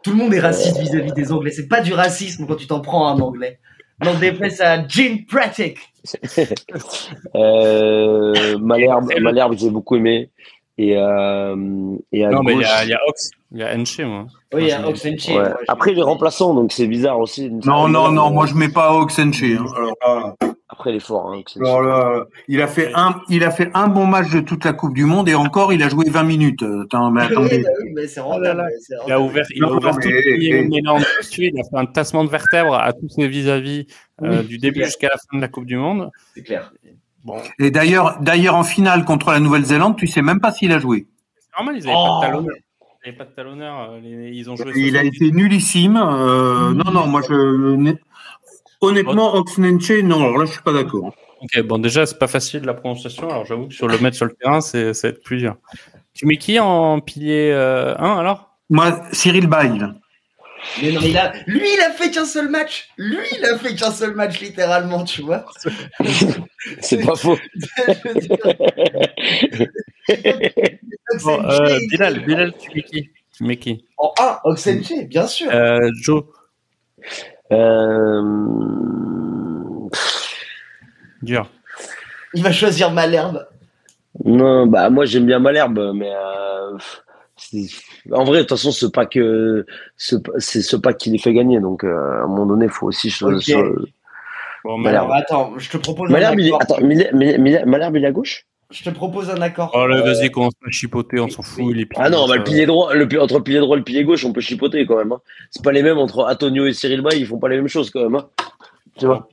Tout le monde est raciste vis-à-vis des Anglais. C'est pas du racisme quand tu t'en prends à un Anglais. Non, déplace à Jim Pratic. euh, Malherbe, Malherbe j'ai beaucoup aimé. Et, euh, et à non, gauche, mais il y a, Ox, il y a Enche, moi. Oui, il y a Ox Enche. Ouais. Après, il est remplaçant, donc c'est bizarre aussi. Non, non, non, moi je mets pas Ox Enche. Hein. Alors, après l'effort. Hein, Alors là, il a fait un, il a fait un bon match de toute la Coupe du Monde et encore, il a joué 20 minutes. Attends, mais attendez. oui, mais c'est rentable. Il a ouvert, il a ouvert tout le énorme Il a fait un tassement de vertèbres à tous ses vis-à-vis euh, du début jusqu'à la fin de la Coupe du Monde. C'est clair. Bon. Et d'ailleurs, d'ailleurs, en finale contre la Nouvelle-Zélande, tu sais même pas s'il a joué. C'est normal, ils n'avaient oh. pas de talonneur. Ils pas de talonneur. Ils ont joué. Il a été nullissime. Euh, non, non, moi je. Honnêtement, Oxnenche, non, alors là, je suis pas d'accord. Ok, bon, déjà, c'est pas facile la prononciation. Alors, j'avoue que sur le mettre sur le terrain, c'est, ça va être plus dur. Tu mets qui en pilier 1 euh, alors? Moi, Cyril Bail. Mais non, mais il a... lui, il a fait qu'un seul match. Lui, il a fait qu'un seul match, littéralement, tu vois. c'est pas faux. bon, euh, Bilal, Bilal, tu mets qui? Tu mets qui? En 1, Oxenche, bien sûr. Euh, Joe. Euh... Dur. Il va choisir Malherbe. Non, bah moi j'aime bien Malherbe, mais euh, en vrai de toute façon c'est pas que c'est ce pas qui les fait gagner, donc euh, à un moment donné il faut aussi choisir. Bon, Malherbe. attends, je te propose. Malherbe, il est... Attends, Malherbe il est à gauche? Je te propose un accord. Oh là, vas-y, commence à chipoter, on s'en fout. Les ah non, bah, le pilier droit, le, entre le pilier droit et le pilier gauche, on peut chipoter quand même. Hein. C'est pas les mêmes entre Antonio et Cyril Bay, ils font pas les mêmes choses quand même. Hein. Tu vois?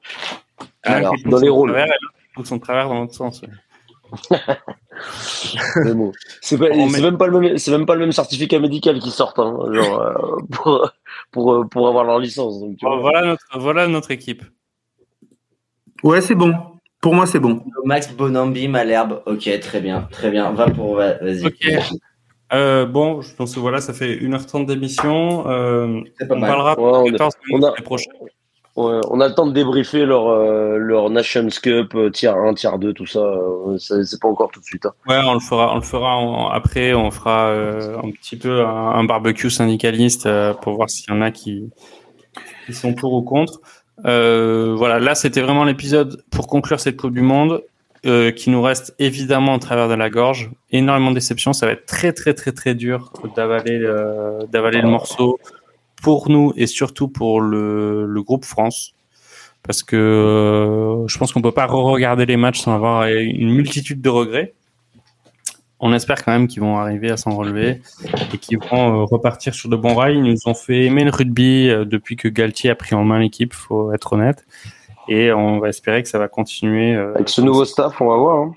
Ah, Alors, dans les rôles. Travers, il son travers dans l'autre sens. C'est même pas le même, c'est même pas le même certificat médical qui sort, hein, genre, euh, pour, pour, pour, avoir leur licence. Donc, tu vois. Voilà, notre, voilà notre équipe. Ouais, c'est bon. Pour moi, c'est bon. Max Bonambi, Malherbe. Ok, très bien. Très bien. Va pour. Vas-y. Euh, bon, je pense que voilà, ça fait 1h30 d'émission. Euh, on parlera ouais, on, a, on, a, ouais, on a le temps de débriefer leur, euh, leur Nations Cup, euh, tier 1, tier 2, tout ça. Euh, c'est pas encore tout de suite. Hein. Ouais, on le fera, on le fera après. On fera un petit peu un, barbecue syndicaliste pour voir s'il y en a qui, sont pour ou contre. Euh, voilà, là c'était vraiment l'épisode pour conclure cette Coupe du Monde euh, qui nous reste évidemment au travers de la gorge. Énormément de déceptions, ça va être très très très très dur d'avaler euh, d'avaler le morceau pour nous et surtout pour le, groupe France parce que euh, je pense qu'on peut pas re-regarder les matchs sans avoir une multitude de regrets on espère quand même qu'ils vont arriver à s'en relever et qu'ils vont euh, repartir sur de bons rails. Ils nous ont fait aimer le rugby euh, depuis que Galtier a pris en main l'équipe, faut être honnête. Et on va espérer que ça va continuer. Avec ce nouveau staff, on va voir. Hein.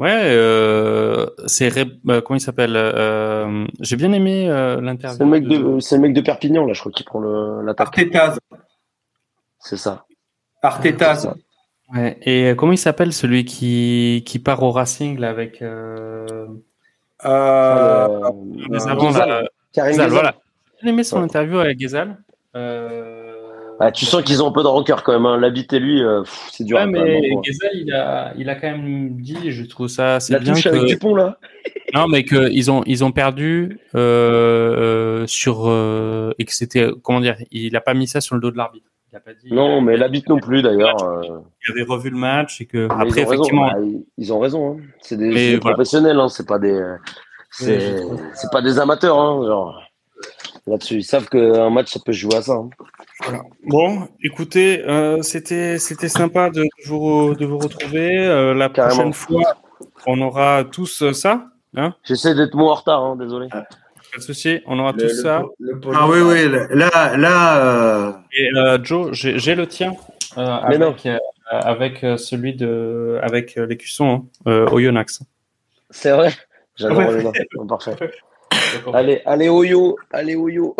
Ouais, c'est comment il s'appelle J'ai bien aimé l'interview. C'est le mec de, c'est le mec de Perpignan là, je crois, qui prend le l'attaque. Artetaz. C'est ça. Artetaz. Ouais. Et euh, comment il s'appelle celui qui, qui part au Racing là, avec. Euh... Euh... Voilà. J'ai aimé son interview avec Gezal. Euh... Ah, tu sens qu'ils ont un peu de rancœur quand même. Hein. L'habiter lui, euh, c'est dur. Ouais, mais Gezal, il a, il a quand même dit, je trouve ça c'est bien. que... avec Dupont là. non, mais qu'ils ont, ils ont perdu euh, sur euh, et que c'était comment dire, il a pas mis ça sur le dos de l'arbitre non, mais l'habite non plus d'ailleurs. Il avait revu le match et que après effectivement, bah, ils ont raison. Hein. C'est des, professionnels, hein. c'est pas des, c'est, pas des amateurs. Hein, genre là-dessus, ils savent qu'un match ça peut jouer à ça. Voilà. Bon, écoutez, euh, c'était c'était sympa de vous de vous retrouver. Euh, la prochaine fois, on aura tous ça. Hein? J'essaie d'être moins en retard, hein, désolé. Pas de souci, on aura tout ça. Ah oui, oui, là, là. Euh... Et euh, Joe, j'ai le tien euh, avec, euh, avec celui de, avec l'écusson hein, Oyonnax. C'est vrai? J'adore le nom. Parfait. Allez, allez Oyo, allez Oyo.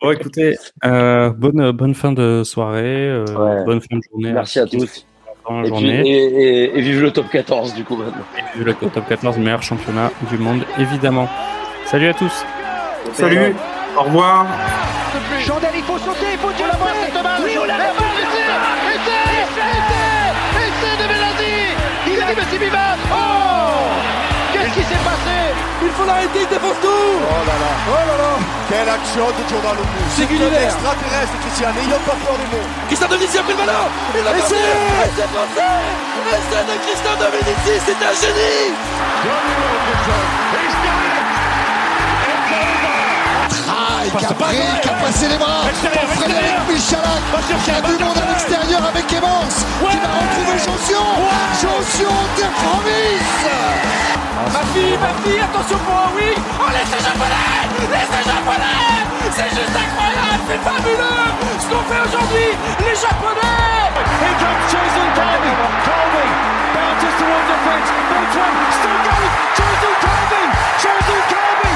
bon, écoutez, bonne bonne fin de soirée, bonne fin de journée. Merci à tous. Et, puis, et, et, vive le top 14 du coup maintenant. Et vive le top 14, meilleur championnat du monde évidemment. Salut à tous. Salut. Au revoir. Chandel, il faut sauter, Il faut l'arrêter, il défonce tout Oh là là. Oh là là. Quelle action de Giordano C'est Gulliver. extraterrestre, Christian, n'ayons pas peur du monde. Christian Dominici a pris le ballon Il l'a passé Essai passé Essai de Christian Dominici, c'est un génie Pareil, qui a pris, qui a passé les bras pour Frédéric Michalak, qui a du monde à l'extérieur avec Evans, qui va retrouver Jonction. Jonction terre Ma fille, ma fille, attention pour un oui Oh, laissez japonais Laissez japonais C'est juste incroyable, c'est fabuleux. Ce qu'on fait aujourd'hui, les japonais. Here comes Jason Colby, Colby bounces towards the fence, they try, still going, Jason Colby, Jason Colby,